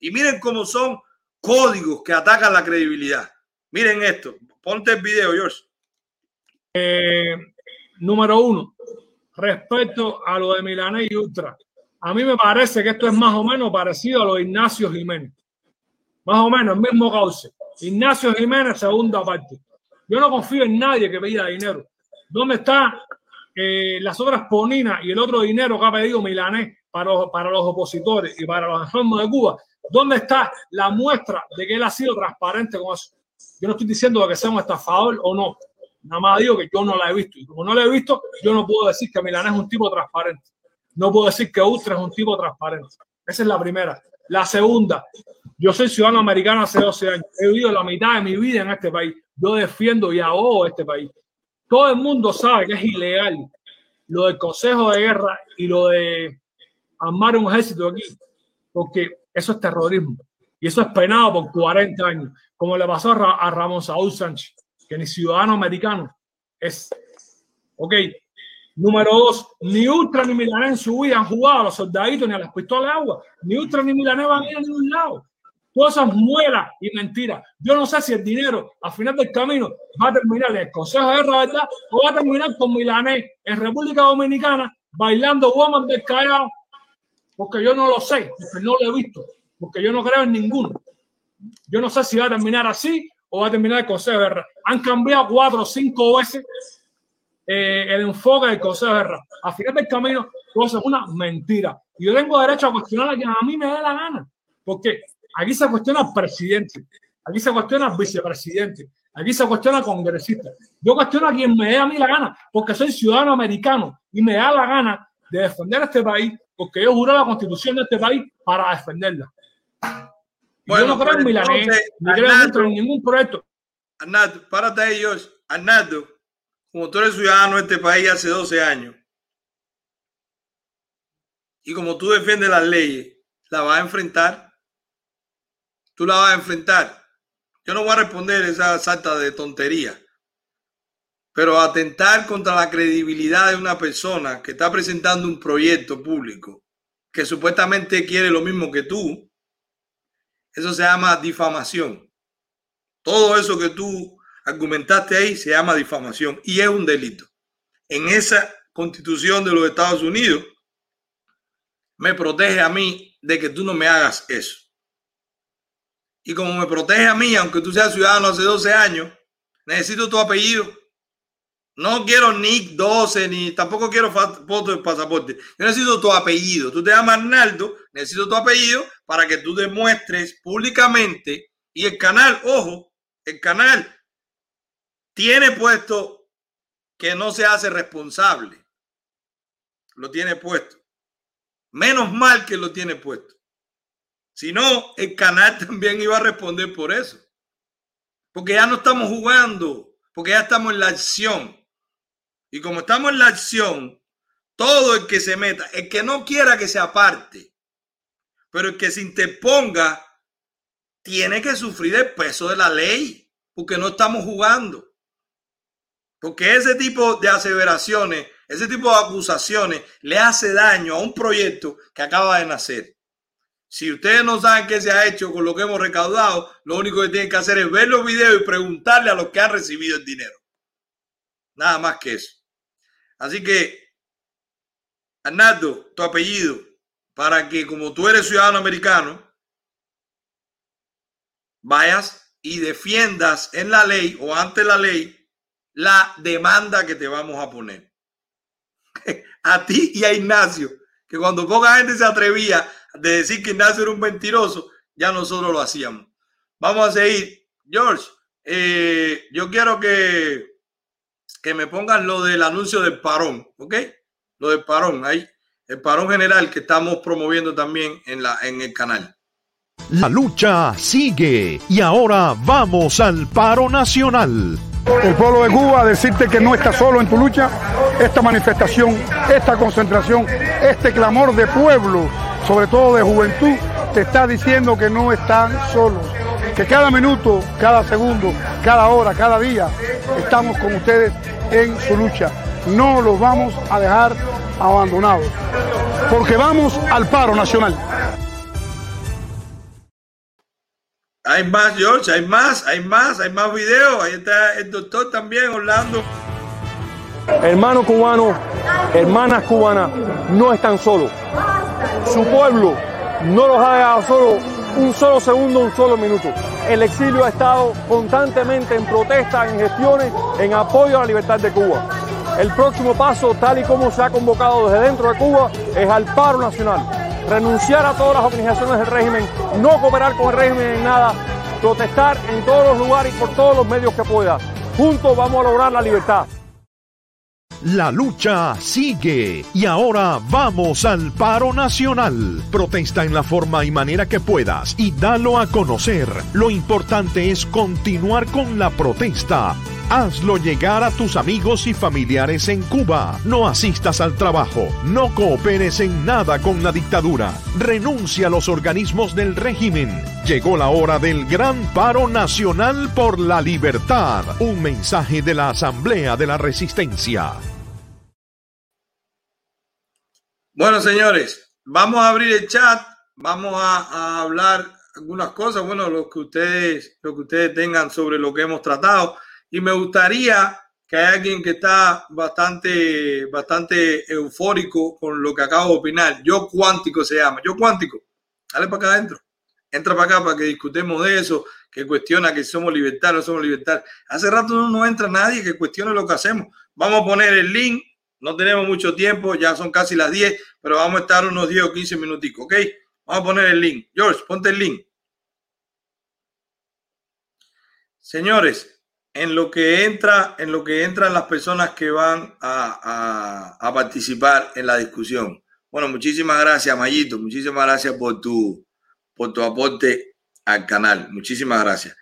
Speaker 3: Y miren cómo son códigos que atacan la credibilidad. Miren esto. Ponte el video, George.
Speaker 20: Eh, número uno, respecto a lo de Milanés y Ultra. A mí me parece que esto es más o menos parecido a lo de Ignacio Jiménez. Más o menos el mismo cauce. Ignacio Jiménez, segunda parte. Yo no confío en nadie que pida dinero. ¿Dónde está eh, las otras poninas y el otro dinero que ha pedido Milanés para, para los opositores y para los enfermos de Cuba? ¿Dónde está la muestra de que él ha sido transparente con eso? Yo no estoy diciendo que sea un estafador o no. Nada más digo que yo no la he visto. Y como no la he visto, yo no puedo decir que Milanés es un tipo transparente. No puedo decir que Ultra es un tipo transparente. Esa es la primera. La segunda, yo soy ciudadano americano hace 12 años. He vivido la mitad de mi vida en este país. Yo defiendo y abogo este país. Todo el mundo sabe que es ilegal lo del Consejo de Guerra y lo de armar un ejército aquí, porque eso es terrorismo. Y eso es penado por 40 años, como le pasó a, Ramón Saúl Sánchez, que ni ciudadano americano es. Ok. Número dos, ni Ultra ni Milanés en su vida han jugado a los soldaditos ni a las pistolas de agua. Ni Ultra ni Milanés van a ir a ningún lado. Esas muelas y mentiras. Yo no sé si el dinero al final del camino va a terminar en el Consejo de ¿verdad? O va a terminar con Milanés en República Dominicana bailando Woman del Callao. Porque yo no lo sé, porque no lo he visto porque yo no creo en ninguno. Yo no sé si va a terminar así o va a terminar el Consejo de Guerra. Han cambiado cuatro o cinco veces eh, el enfoque del Consejo de Guerra. A final del camino, todo es una mentira. Y yo tengo derecho a cuestionar a quien a mí me dé la gana, porque aquí se cuestiona presidente, aquí se cuestiona vicepresidente, aquí se cuestiona congresista. Yo cuestiono a quien me dé a mí la gana, porque soy ciudadano americano y me da la gana de defender este país, porque yo juré la constitución de este país para defenderla. Bueno, yo no creo en Milanés, ni creo en ningún proyecto.
Speaker 3: Arnaldo, párate ahí, George. Arnaldo, como tú eres ciudadano de este país hace 12 años, y como tú defiendes las leyes, la vas a enfrentar. Tú la vas a enfrentar. Yo no voy a responder esa salta de tontería. Pero atentar contra la credibilidad de una persona que está presentando un proyecto público que supuestamente quiere lo mismo que tú, eso se llama difamación. Todo eso que tú argumentaste ahí se llama difamación y es un delito. En esa constitución de los Estados Unidos me protege a mí de que tú no me hagas eso. Y como me protege a mí, aunque tú seas ciudadano hace 12 años, necesito tu apellido. No quiero Nick 12, ni tampoco quiero foto de pasaporte. Yo necesito tu apellido. Tú te llamas Arnaldo, necesito tu apellido para que tú demuestres públicamente. Y el canal, ojo, el canal tiene puesto que no se hace responsable. Lo tiene puesto. Menos mal que lo tiene puesto. Si no, el canal también iba a responder por eso. Porque ya no estamos jugando, porque ya estamos en la acción. Y como estamos en la acción, todo el que se meta, el que no quiera que se aparte, pero el que se interponga, tiene que sufrir el peso de la ley, porque no estamos jugando. Porque ese tipo de aseveraciones, ese tipo de acusaciones le hace daño a un proyecto que acaba de nacer. Si ustedes no saben qué se ha hecho con lo que hemos recaudado, lo único que tienen que hacer es ver los videos y preguntarle a los que han recibido el dinero. Nada más que eso. Así que, Arnaldo, tu apellido, para que como tú eres ciudadano americano, vayas y defiendas en la ley o ante la ley la demanda que te vamos a poner. A ti y a Ignacio, que cuando poca gente se atrevía de decir que Ignacio era un mentiroso, ya nosotros lo hacíamos. Vamos a seguir. George, eh, yo quiero que, que me pongan lo del anuncio del parón, ¿ok? Lo del parón, ahí, el parón general que estamos promoviendo también en, la, en el canal.
Speaker 21: La lucha sigue y ahora vamos al paro nacional.
Speaker 22: El pueblo de Cuba, decirte que no está solo en tu lucha, esta manifestación, esta concentración, este clamor de pueblo, sobre todo de juventud, te está diciendo que no están solos, que cada minuto, cada segundo, cada hora, cada día, estamos con ustedes en su lucha. No los vamos a dejar abandonados, porque vamos al paro nacional.
Speaker 3: Hay más, George, hay más, hay más, hay más videos. Ahí está el doctor también, Orlando.
Speaker 23: Hermanos cubanos, hermanas cubanas, no están solos. Su pueblo no los ha dejado solo un solo segundo, un solo minuto. El exilio ha estado constantemente en protesta, en gestiones, en apoyo a la libertad de Cuba. El próximo paso, tal y como se ha convocado desde dentro de Cuba, es al paro nacional. Renunciar a todas las organizaciones del régimen, no cooperar con el régimen en nada, protestar en todos los lugares y por todos los medios que pueda. Juntos vamos a lograr la libertad.
Speaker 21: La lucha sigue y ahora vamos al paro nacional. Protesta en la forma y manera que puedas y dalo a conocer. Lo importante es continuar con la protesta. Hazlo llegar a tus amigos y familiares en Cuba. No asistas al trabajo. No cooperes en nada con la dictadura. Renuncia a los organismos del régimen. Llegó la hora del gran paro nacional por la libertad. Un mensaje de la Asamblea de la Resistencia.
Speaker 3: Bueno, señores, vamos a abrir el chat, vamos a, a, hablar algunas cosas, bueno, lo que ustedes, lo que ustedes tengan sobre lo que hemos tratado. Y me gustaría que haya alguien que está bastante, bastante eufórico con lo que acabo de opinar. Yo cuántico se llama. Yo cuántico. Dale para acá adentro. Entra para acá para que discutemos de eso, que cuestiona que somos libertarios, no somos libertarios. Hace rato no, no entra nadie que cuestione lo que hacemos. Vamos a poner el link no tenemos mucho tiempo, ya son casi las 10, pero vamos a estar unos 10 o 15 minuticos, ¿ok? Vamos a poner el link. George, ponte el link. Señores, en lo que entra, en lo que entran las personas que van a, a, a participar en la discusión. Bueno, muchísimas gracias, Mayito. Muchísimas gracias por tu, por tu aporte al canal. Muchísimas gracias.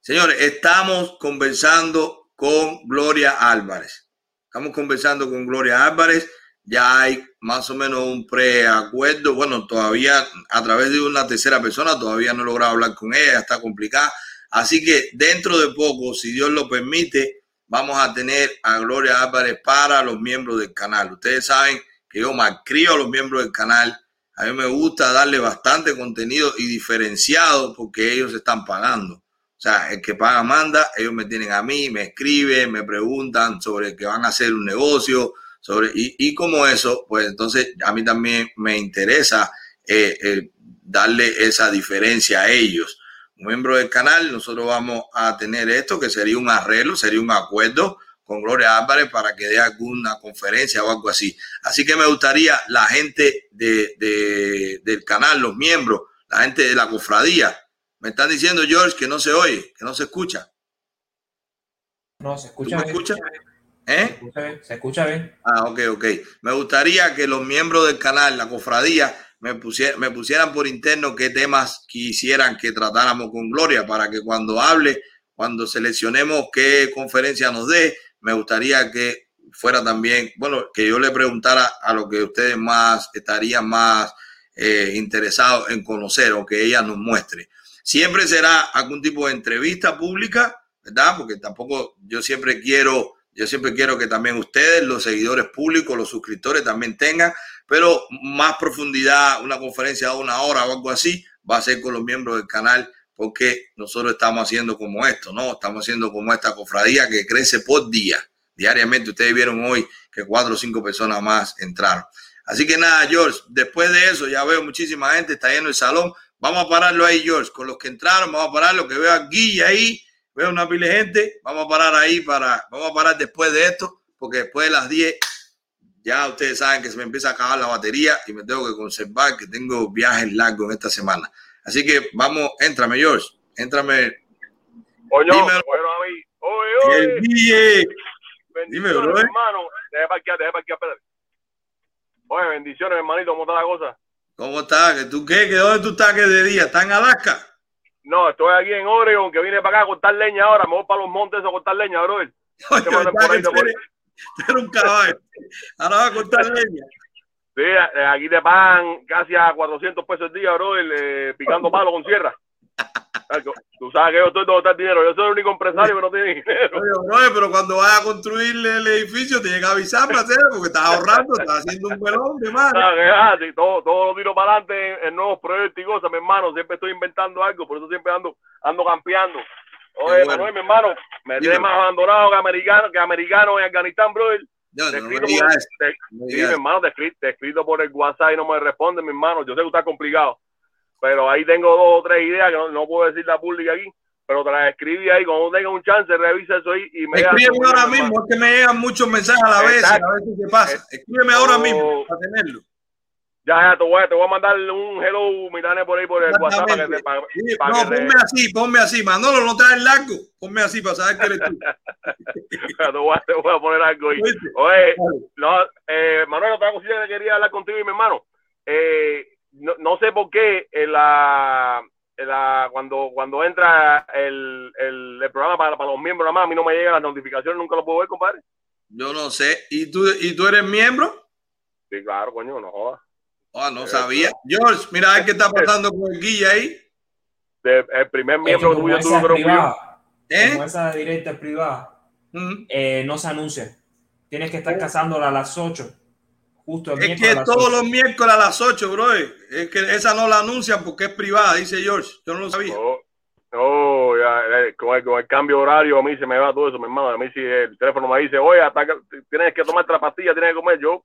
Speaker 3: Señores, estamos conversando con Gloria Álvarez. Estamos conversando con Gloria Álvarez. Ya hay más o menos un preacuerdo. Bueno, todavía a través de una tercera persona, todavía no he logrado hablar con ella, está complicada. Así que dentro de poco, si Dios lo permite, vamos a tener a Gloria Álvarez para los miembros del canal. Ustedes saben que yo malcrio a los miembros del canal. A mí me gusta darle bastante contenido y diferenciado porque ellos están pagando. O sea, el que paga manda, ellos me tienen a mí, me escriben, me preguntan sobre que van a hacer un negocio, sobre, y, y como eso, pues entonces a mí también me interesa eh, eh, darle esa diferencia a ellos. Un miembro del canal, nosotros vamos a tener esto, que sería un arreglo, sería un acuerdo con Gloria Álvarez para que dé alguna conferencia o algo así. Así que me gustaría la gente de, de, del canal, los miembros, la gente de la cofradía, me están diciendo, George, que no se oye, que no se escucha.
Speaker 14: No, se escucha
Speaker 3: ¿Me
Speaker 14: bien.
Speaker 3: escucha? ¿Eh?
Speaker 14: Se escucha bien. Se escucha bien.
Speaker 3: Ah, ok, ok. Me gustaría que los miembros del canal, la cofradía, me, pusier, me pusieran por interno qué temas quisieran que tratáramos con Gloria para que cuando hable, cuando seleccionemos qué conferencia nos dé, me gustaría que fuera también, bueno, que yo le preguntara a lo que ustedes más estarían más eh, interesados en conocer o que ella nos muestre. Siempre será algún tipo de entrevista pública, ¿verdad? Porque tampoco yo siempre quiero, yo siempre quiero que también ustedes, los seguidores públicos, los suscriptores también tengan, pero más profundidad, una conferencia de una hora o algo así, va a ser con los miembros del canal, porque nosotros estamos haciendo como esto, ¿no? Estamos haciendo como esta cofradía que crece por día. diariamente. Ustedes vieron hoy que cuatro o cinco personas más entraron. Así que nada, George, después de eso ya veo muchísima gente, está lleno el salón. Vamos a pararlo ahí, George, con los que entraron, vamos a pararlo, que veo aquí ahí, veo una pila de gente, vamos a parar ahí para, vamos a parar después de esto, porque después de las 10 ya ustedes saben que se me empieza a acabar la batería y me tengo que conservar, que tengo viajes largos en esta semana. Así que vamos, éntrame, George, éntrame.
Speaker 24: Oye,
Speaker 3: Dímelo.
Speaker 24: bueno, a mí. Oye, oye.
Speaker 3: El DJ.
Speaker 24: Bendiciones,
Speaker 3: Dímelo, bro.
Speaker 24: hermano. Deja parquear, deja parquear, espérate. Oye, bendiciones, hermanito, ¿cómo está la cosa?
Speaker 3: ¿Cómo estás? ¿Que ¿Tú qué? ¿Que ¿Dónde tú estás? ¿Qué de día? ¿Estás en Alaska?
Speaker 24: No, estoy aquí en Oregon, que vine para acá a cortar leña ahora. Me voy para los montes a cortar leña, brother.
Speaker 3: Oye,
Speaker 24: Te mando
Speaker 3: ¿verdad
Speaker 24: por ahí,
Speaker 3: que
Speaker 24: te
Speaker 3: tú eres, un caballo. Ahora vas a cortar leña.
Speaker 24: Sí, eh, aquí te pagan casi a 400 pesos el día, brother, eh, picando palo con sierra. Tú sabes que yo estoy está el dinero. Yo soy el único empresario que no tiene dinero.
Speaker 3: Oye, brother, pero cuando vayas a construir el edificio, tienes que avisar para hacerlo, porque estás ahorrando, estás haciendo un más.
Speaker 24: Ah, que, ah, sí, todo, todo lo tiro para adelante en, en nuevos proyectos y cosas, mi hermano. Siempre estoy inventando algo, por eso siempre ando, ando campeando. Oye,
Speaker 3: bueno.
Speaker 24: Manuel, mi hermano, me
Speaker 3: Dime.
Speaker 24: tienes más abandonado que americano, que americano en Afganistán, brother.
Speaker 3: No, no, no
Speaker 24: por-
Speaker 3: digas
Speaker 24: te- sí, mi hermano, te escrito, te he escrito por el WhatsApp y no me responde, mi hermano. Yo sé que está complicado, pero ahí tengo dos o tres ideas que no, no puedo decir la pública aquí, pero te las escribí ahí. Cuando tenga un chance, revisa eso ahí y me
Speaker 3: Escríbeme ahora mismo, es que me llegan muchos mensajes a la vez, a ver si qué pasa. Escríbeme ahora mismo para tenerlo.
Speaker 24: Ya, ya, te voy, a, te voy a mandar un hello, Mitane, por ahí por el WhatsApp para que te, para,
Speaker 3: Sí,
Speaker 24: para
Speaker 3: no,
Speaker 24: que te-
Speaker 3: ponme así, ponme así. Manolo, no traes largo. Ponme así para saber que eres tú.
Speaker 24: te, voy a, te voy a poner algo ahí. Oye, no, eh, Manuel, otra cosita que quería hablar contigo y mi hermano. Eh, no, no sé por qué en la, en la, cuando, cuando entra el, el, el programa para, para los miembros, nada más, a mí no me llegan las notificaciones, nunca lo puedo ver, compadre.
Speaker 3: Yo no sé. ¿Y tú, ¿Y tú eres miembro?
Speaker 24: Sí, claro, coño, no jodas.
Speaker 3: Ah, no sabía. George, mira a ver qué está pasando con el guilla ahí.
Speaker 24: De- el primer
Speaker 14: que
Speaker 24: miembro tuyo yo.
Speaker 14: privada,
Speaker 3: ¿Eh?
Speaker 14: como esa directa es privada, eh, no se anuncia. Tienes que estar cazándola a las 8. Justo el
Speaker 3: Es que todos
Speaker 14: 8.
Speaker 3: los miércoles a las 8, bro. Es que esa no la anuncian porque es privada, dice George. Yo no lo sabía.
Speaker 24: No, ya, eh, con, el, con el cambio de horario a mí se me va todo eso, mi hermano. A mí si el teléfono me dice, oye, hasta que tienes que tomar la pastilla, tienes que comer, yo.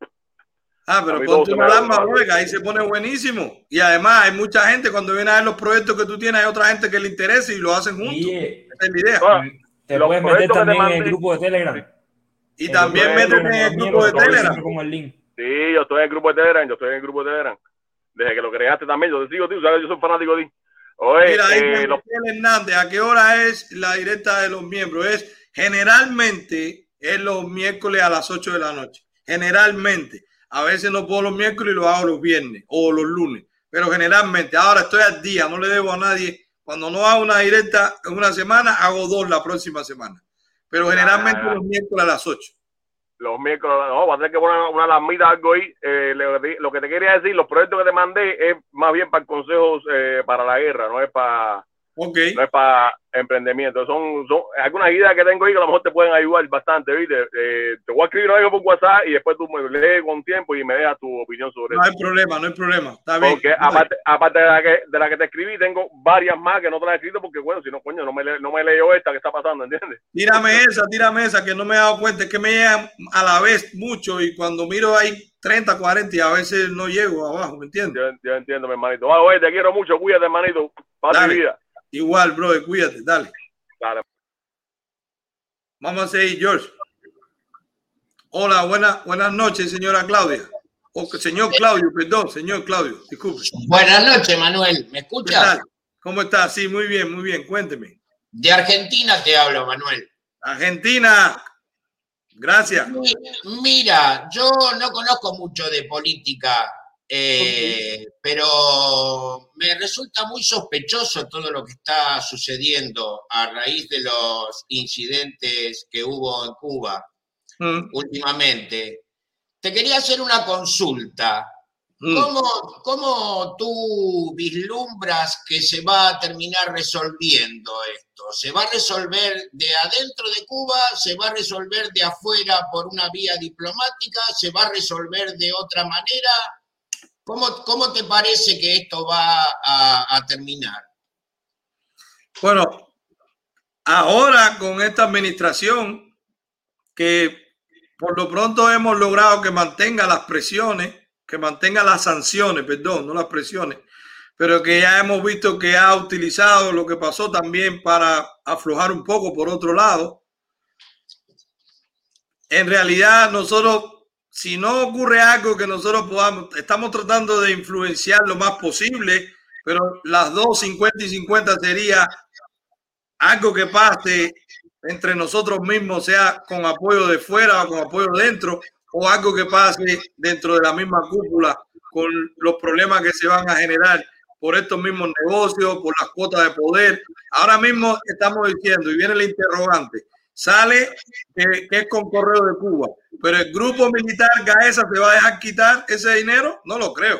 Speaker 3: Ah, pero ponte una alarma, que ahí se pone buenísimo. Y además hay mucha gente cuando viene a ver los proyectos que tú tienes, hay otra gente que le interesa y lo hacen juntos. Esa es la idea.
Speaker 14: Te
Speaker 24: Los
Speaker 14: puedes meter
Speaker 24: te
Speaker 14: también en el grupo de Telegram.
Speaker 3: Y también métete en el grupo de
Speaker 14: te
Speaker 3: Telegram.
Speaker 14: siempre como el link.
Speaker 24: Sí, yo estoy en el grupo de Telegram, yo estoy en el grupo de Telegram. Desde que lo creaste también, yo te sigo, tío, sabes, yo soy fanático de ti. Oye,
Speaker 3: Mira, ahí
Speaker 24: eh, los-
Speaker 3: Hernández, ¿a qué hora es la directa de los miembros? Es generalmente es los miércoles a las 8 de la noche. Generalmente. A veces no puedo los miércoles y lo hago los viernes o los lunes. Pero generalmente, ahora estoy al día, no le debo a nadie. Cuando no hago una directa en una semana, hago dos la próxima semana. Pero generalmente
Speaker 24: Ah.
Speaker 3: los miércoles a las 8.
Speaker 24: los miércoles, no, va a tener que poner una alarmita, algo ahí. Eh, lo, que te- lo que te quería decir, los proyectos que te mandé es más bien para consejos eh, para la guerra, no es para no es para emprendimiento. Son, son algunas ideas que tengo ahí que a lo mejor te pueden ayudar bastante, ¿viste? Eh, te voy a escribir algo por WhatsApp y después tú me lees con tiempo y me dejas tu opinión sobre
Speaker 3: No hay
Speaker 24: eso.
Speaker 3: problema, no hay problema. Está bien.
Speaker 24: Porque aparte, aparte de, la que, de la que te escribí, tengo varias más que no te las he escrito porque, bueno, si no, coño, no me, no me leo esta que está pasando, ¿entiendes?
Speaker 3: Tírame esa, tírame esa, que no me he dado cuenta. Es que me llegan a la vez mucho y cuando miro hay 30, 40 y a veces no llego abajo, ¿me entiendes?
Speaker 24: Yo, yo entiendo, mi hermanito. Ah, oye, te quiero mucho, cuídate, hermanito. Para tu
Speaker 3: Dale.
Speaker 24: vida.
Speaker 3: Igual, brother, cuídate, dale.
Speaker 24: Dale.
Speaker 3: Vamos a seguir, George. Hola, buena, buenas noches, señora Claudia. O señor Claudio, perdón, señor Claudio, disculpe.
Speaker 5: Buenas noches, Manuel. ¿Me
Speaker 3: ¿Qué
Speaker 5: escuchas?
Speaker 3: tal? ¿Cómo está? Sí, muy bien, muy bien. Cuénteme.
Speaker 5: De Argentina te hablo, Manuel.
Speaker 3: Argentina. Gracias.
Speaker 5: Mi- Mira, yo no conozco mucho de política, eh, pero me resulta muy sospechoso todo lo que está sucediendo a raíz de los incidentes que hubo en Cuba
Speaker 3: Mm.
Speaker 5: últimamente. Te quería hacer una consulta.
Speaker 3: Mm.
Speaker 5: ¿Cómo, ¿Cómo tú vislumbras que se va a terminar resolviendo esto? ¿Se va a resolver de adentro de Cuba? ¿Se va a resolver de afuera por una vía diplomática? ¿Se va a resolver de otra manera? ¿Cómo, cómo te parece que esto va a, a terminar?
Speaker 3: Bueno, ahora con esta administración que por lo pronto hemos logrado que mantenga las presiones, que mantenga las sanciones, perdón, no las presiones, pero que ya hemos visto que ha utilizado lo que pasó también para aflojar un poco por otro lado. En realidad, nosotros, si no ocurre algo que nosotros podamos, estamos tratando de influenciar lo más posible, pero las dos, 50 y 50 sería algo que pase entre nosotros mismos, sea con apoyo de fuera o con apoyo dentro, o algo que pase dentro de la misma cúpula con los problemas que se van a generar por estos mismos negocios, por las cuotas de poder. Ahora mismo estamos diciendo, y viene el interrogante, sale que, es con correo de Cuba, pero el grupo militar Gaesa se va a dejar quitar ese dinero, no lo creo.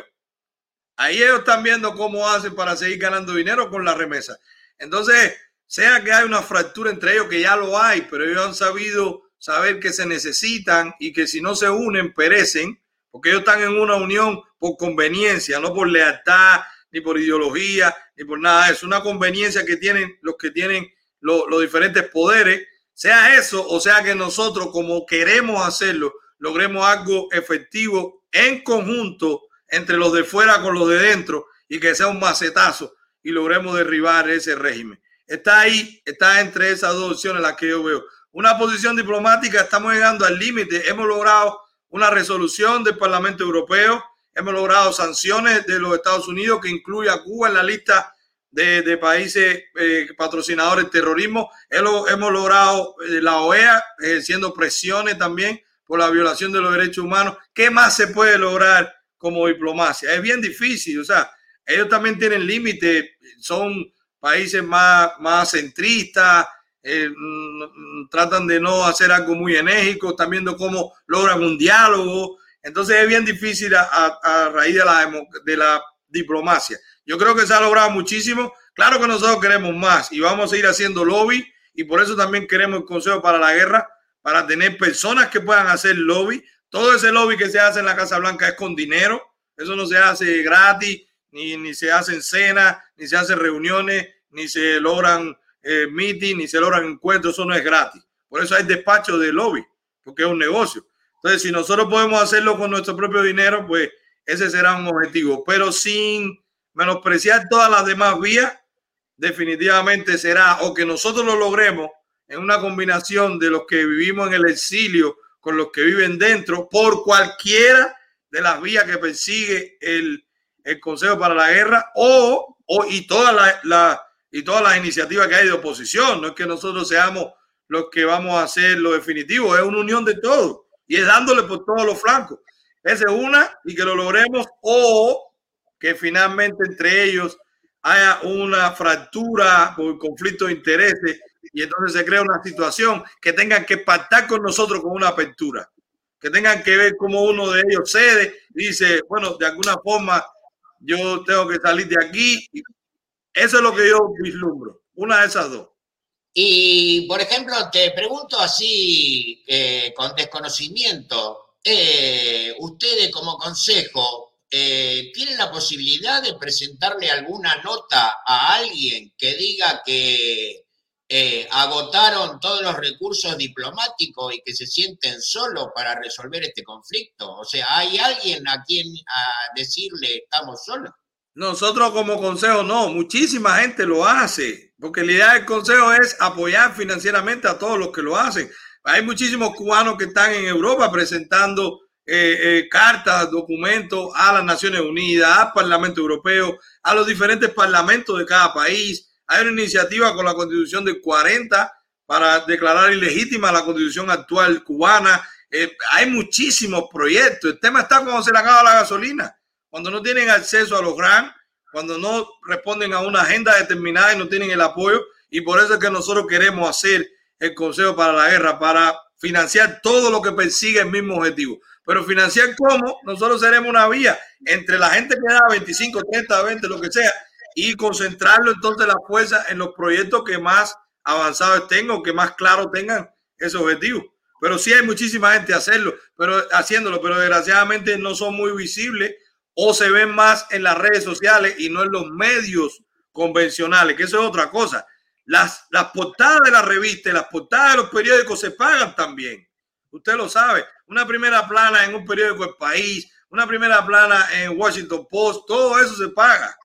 Speaker 3: Ahí ellos están viendo cómo hacen para seguir ganando dinero con la remesa. Entonces, sea que hay una fractura entre ellos, que ya lo hay, pero ellos han sabido saber que se necesitan y que si no se unen, perecen, porque ellos están en una unión por conveniencia, no por lealtad, ni por ideología, ni por nada. Es una conveniencia que tienen los que tienen los diferentes poderes, sea eso o sea que nosotros, como queremos hacerlo, logremos algo efectivo en conjunto entre los de fuera con los de dentro y que sea un macetazo y logremos derribar ese régimen. Está ahí, está entre esas dos opciones las que yo veo. Una posición diplomática, estamos llegando al límite. Hemos logrado una resolución del Parlamento Europeo, hemos logrado sanciones de los Estados Unidos que incluye a Cuba en la lista de, países eh, patrocinadores de terrorismo. Hemos, hemos logrado eh, la OEA ejerciendo presiones también por la violación de los derechos humanos. ¿Qué más se puede lograr como diplomacia? Es bien difícil, o sea, ellos también tienen límites, son países más, más centristas, eh, mm, tratan de no hacer algo muy enérgico, están viendo cómo logran un diálogo. Entonces es bien difícil a, raíz de la, de la diplomacia. Yo creo que se ha logrado muchísimo. Claro que nosotros queremos más y vamos a ir haciendo lobby y por eso también queremos el Consejo para la Guerra, para tener personas que puedan hacer lobby. Todo ese lobby que se hace en la Casa Blanca es con dinero. Eso no se hace gratis, ni, ni se hacen cenas, ni se hacen reuniones ni se logran eh, meetings, ni se logran encuentros, eso no es gratis. Por eso hay despacho de lobby, porque es un negocio. Entonces, si nosotros podemos hacerlo con nuestro propio dinero, pues ese será un objetivo. Pero sin menospreciar todas las demás vías, definitivamente será o que nosotros lo logremos en una combinación de los que vivimos en el exilio con los que viven dentro, por cualquiera de las vías que persigue el, el Consejo para la Guerra o, o y todas las la, y todas las iniciativas que hay de oposición. No es que nosotros seamos los que vamos a hacer lo definitivo, es una unión de todos y es dándole por todos los flancos. Esa es una y que lo logremos o que finalmente entre ellos haya una fractura por conflicto de intereses y entonces se crea una situación que tengan que pactar con nosotros con una apertura, que tengan que ver cómo uno de ellos cede, dice, bueno, de alguna forma yo tengo que salir de aquí eso es lo que yo vislumbro, una de esas dos.
Speaker 5: Y, por ejemplo, te pregunto así, eh, con desconocimiento, eh, ustedes como consejo, eh, ¿tienen la posibilidad de presentarle alguna nota a alguien que diga que agotaron todos los recursos diplomáticos y que se sienten solos para resolver este conflicto? O sea, ¿hay alguien a quien decirle estamos solos?
Speaker 3: Nosotros como consejo no, muchísima gente lo hace, porque la idea del consejo es apoyar financieramente a todos los que lo hacen. Hay muchísimos cubanos que están en Europa presentando eh, eh, cartas, documentos a las Naciones Unidas, al Parlamento Europeo, a los diferentes parlamentos de cada país. Hay una iniciativa con la constitución del 40 para declarar ilegítima la constitución actual cubana. Eh, hay muchísimos proyectos. El tema está cuando se le acaba la gasolina cuando no tienen acceso a los grants, cuando no responden a una agenda determinada y no tienen el apoyo. Y por eso es que nosotros queremos hacer el Consejo para la Guerra, para financiar todo lo que persigue el mismo objetivo. Pero financiar cómo, nosotros seremos una vía entre la gente que da 25, 30, 20, lo que sea, y concentrarlo entonces la fuerza en los proyectos que más avanzados o que más claro tengan ese objetivo. Pero sí hay muchísima gente hacerlo, pero haciéndolo, pero desgraciadamente no son muy visibles o se ven más en las redes sociales y no en los medios convencionales, que eso es otra cosa. Las, las portadas de la revista las portadas de los periódicos se pagan también. Usted lo sabe. Una primera plana en un periódico El País, una primera plana en Washington Post, todo eso se paga.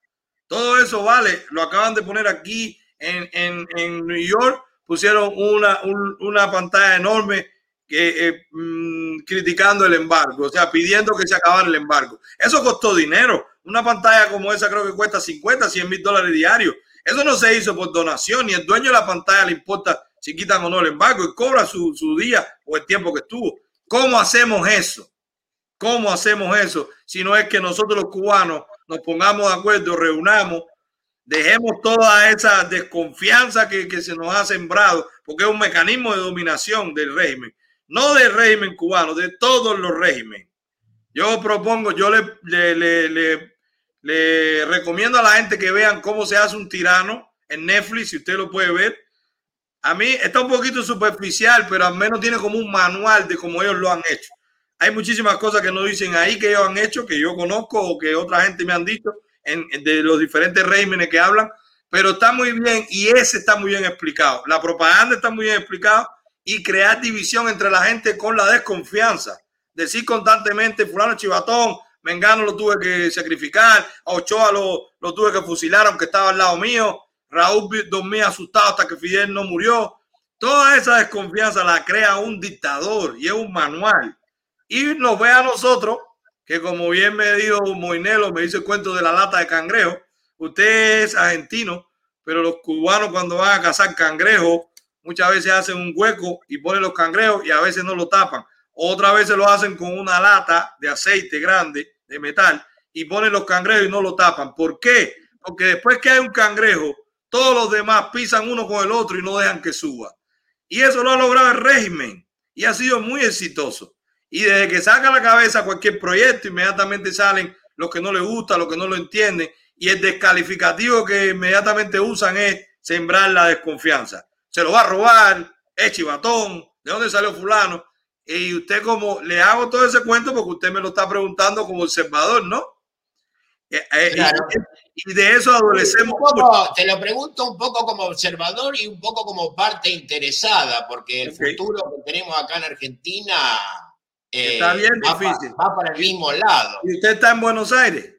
Speaker 3: Todo eso vale. Lo acaban de poner aquí en, en, en New York. Pusieron una, una pantalla enorme que, eh, mm, criticando el embargo, o sea, pidiendo que se acabara el embargo. Eso costó dinero. Una pantalla como esa creo que cuesta 50, 100 mil dólares diarios. Eso no se hizo por donación, ni el dueño de la pantalla le importa si quitan o no el embargo y cobra su, su día o el tiempo que estuvo. ¿Cómo hacemos eso? ¿Cómo hacemos eso? Si no es que nosotros los cubanos nos pongamos de acuerdo, reunamos, dejemos toda esa desconfianza que, que se nos ha sembrado, porque es un mecanismo de dominación del régimen no del régimen cubano, de todos los regímenes. Yo propongo, yo le, le, le, le, recomiendo a la gente que vean cómo se hace un tirano en Netflix, si usted lo puede ver. A mí está un poquito superficial, pero al menos tiene como un manual de cómo ellos lo han hecho. Hay muchísimas cosas que no dicen ahí que ellos han hecho, que yo conozco o que otra gente me han dicho en, de los diferentes regímenes que hablan, pero está muy bien y ese está muy bien explicado. La propaganda está muy bien explicada y crear división entre la gente con la desconfianza. Decir constantemente, fulano chivatón, Mengano lo tuve que sacrificar, a Ochoa lo, lo tuve que fusilar aunque estaba al lado mío, Raúl dormía asustado hasta que Fidel no murió. Toda esa desconfianza la crea un dictador y es un manual. Y nos ve a nosotros, que como bien me dijo Moinelo, me dice el cuento de la lata de cangrejo, usted es argentino, pero los cubanos cuando van a cazar cangrejo muchas veces hacen un hueco y ponen los cangrejos y a veces no lo tapan. Otra veces lo hacen con una lata de aceite grande, de metal, y ponen los cangrejos y no lo tapan. ¿Por qué? Porque después que hay un cangrejo, todos los demás pisan uno con el otro y no dejan que suba. Y eso lo ha logrado el régimen y ha sido muy exitoso. Y desde que saca la cabeza cualquier proyecto, inmediatamente salen los que no les gusta, los que no lo entienden. Y el descalificativo que inmediatamente usan es sembrar la desconfianza se lo va a robar, es chivatón, ¿de dónde salió fulano? Y usted como le hago todo ese cuento porque usted me lo está preguntando como observador, ¿no? Eh, eh, y, de eso adolecemos.
Speaker 5: te lo pregunto un poco como observador y un poco como parte interesada, porque el futuro que tenemos acá en Argentina
Speaker 3: está bien eh, difícil.
Speaker 5: va para el mismo lado.
Speaker 3: ¿Y usted está en Buenos Aires?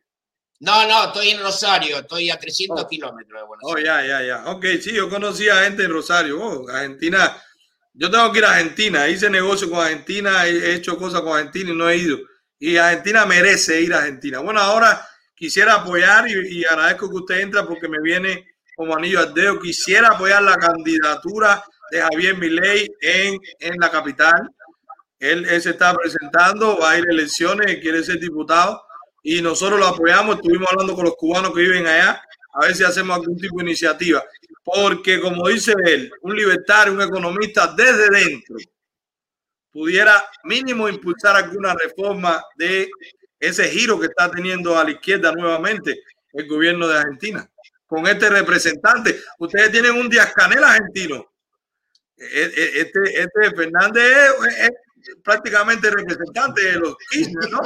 Speaker 5: No, no, estoy en Rosario, estoy a 300 kilómetros de Buenos
Speaker 3: Aires. Oh, ya, ya, ya. Ok, sí, yo conocí a gente en Rosario. Oh, Argentina. Yo tengo que ir a Argentina. Hice negocio con Argentina, he hecho cosas con Argentina y no he ido. Y Argentina merece ir a Argentina. Bueno, ahora quisiera apoyar y, agradezco que usted entra porque me viene como anillo al dedo. Quisiera apoyar la candidatura de Javier Milei en, en la capital. Él, él se está presentando, va a ir a elecciones, quiere ser diputado y nosotros lo apoyamos. Estuvimos hablando con los cubanos que viven allá, a ver si hacemos algún tipo de iniciativa. Porque, como dice él, un libertario, un economista desde dentro, pudiera mínimo impulsar alguna reforma de ese giro que está teniendo a la izquierda nuevamente el gobierno de Argentina. Con este representante, ustedes tienen un Díaz Canel argentino. E, e, este, este Fernández es, prácticamente representante de los Kirchner, ¿no?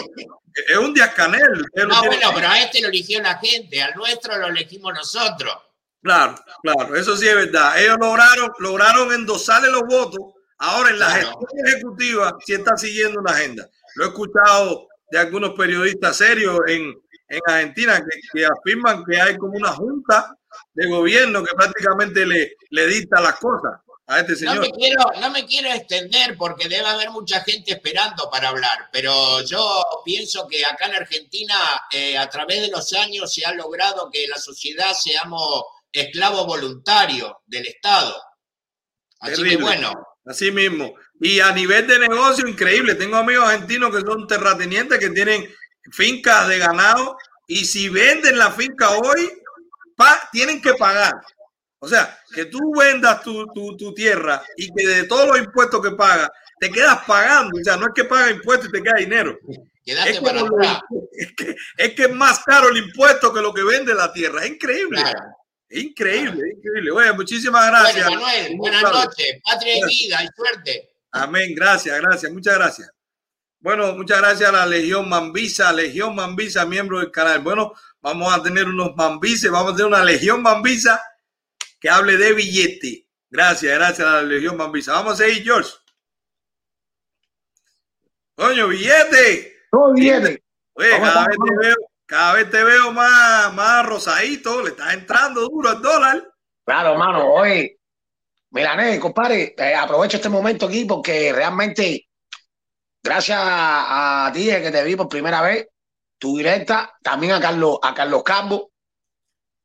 Speaker 3: Es un Díaz Canel.
Speaker 5: No, bueno, pero a este lo eligió la gente, al nuestro lo elegimos nosotros.
Speaker 3: Claro, claro, eso sí es verdad. Ellos lograron, lograron endosarle los votos. Ahora en la gestión ejecutiva sí está siguiendo una agenda. Lo he escuchado de algunos periodistas serios en, en Argentina que, que, afirman que hay como una junta de gobierno que prácticamente le, le dicta las cosas. Este
Speaker 5: no me, quiero, no me quiero extender porque debe haber mucha gente esperando para hablar, pero yo pienso que acá en Argentina, eh, a través de los años, se ha logrado que la sociedad seamos esclavos voluntarios del Estado. Así que bueno.
Speaker 3: Así mismo. Y a nivel de negocio, increíble. Tengo amigos argentinos que son terratenientes, que tienen fincas de ganado, y si venden la finca hoy, tienen que pagar. O sea, que tú vendas tu, tierra y que de todos los impuestos que pagas, te quedas pagando. O sea, no es que paga impuestos y te queda dinero. Es que, es que, es más caro el impuesto que lo que vende la tierra. Es increíble. increíble, increíble. Bueno, muchísimas gracias.
Speaker 5: Manuel, buenas noches. Patria y vida y suerte.
Speaker 3: Amén. Gracias, gracias. Muchas gracias. Bueno, muchas gracias a la Legión Mambisa, Legión Mambisa, miembro del canal. Bueno, vamos a tener unos Mambises, vamos a tener una Legión Mambisa que hable de billete. Gracias, gracias a la Legión Bambisa. Vamos a seguir, George. Coño, billete.
Speaker 25: No, billete.
Speaker 3: Oye, cada vez, te veo, cada vez te veo más, más rosadito, le estás entrando duro al dólar.
Speaker 25: Claro, hermano, oye, Milané, compadre, eh, aprovecho este momento aquí porque realmente, gracias a, a ti que te vi por primera vez, tu directa, también a Carlos, a Carlos Campo,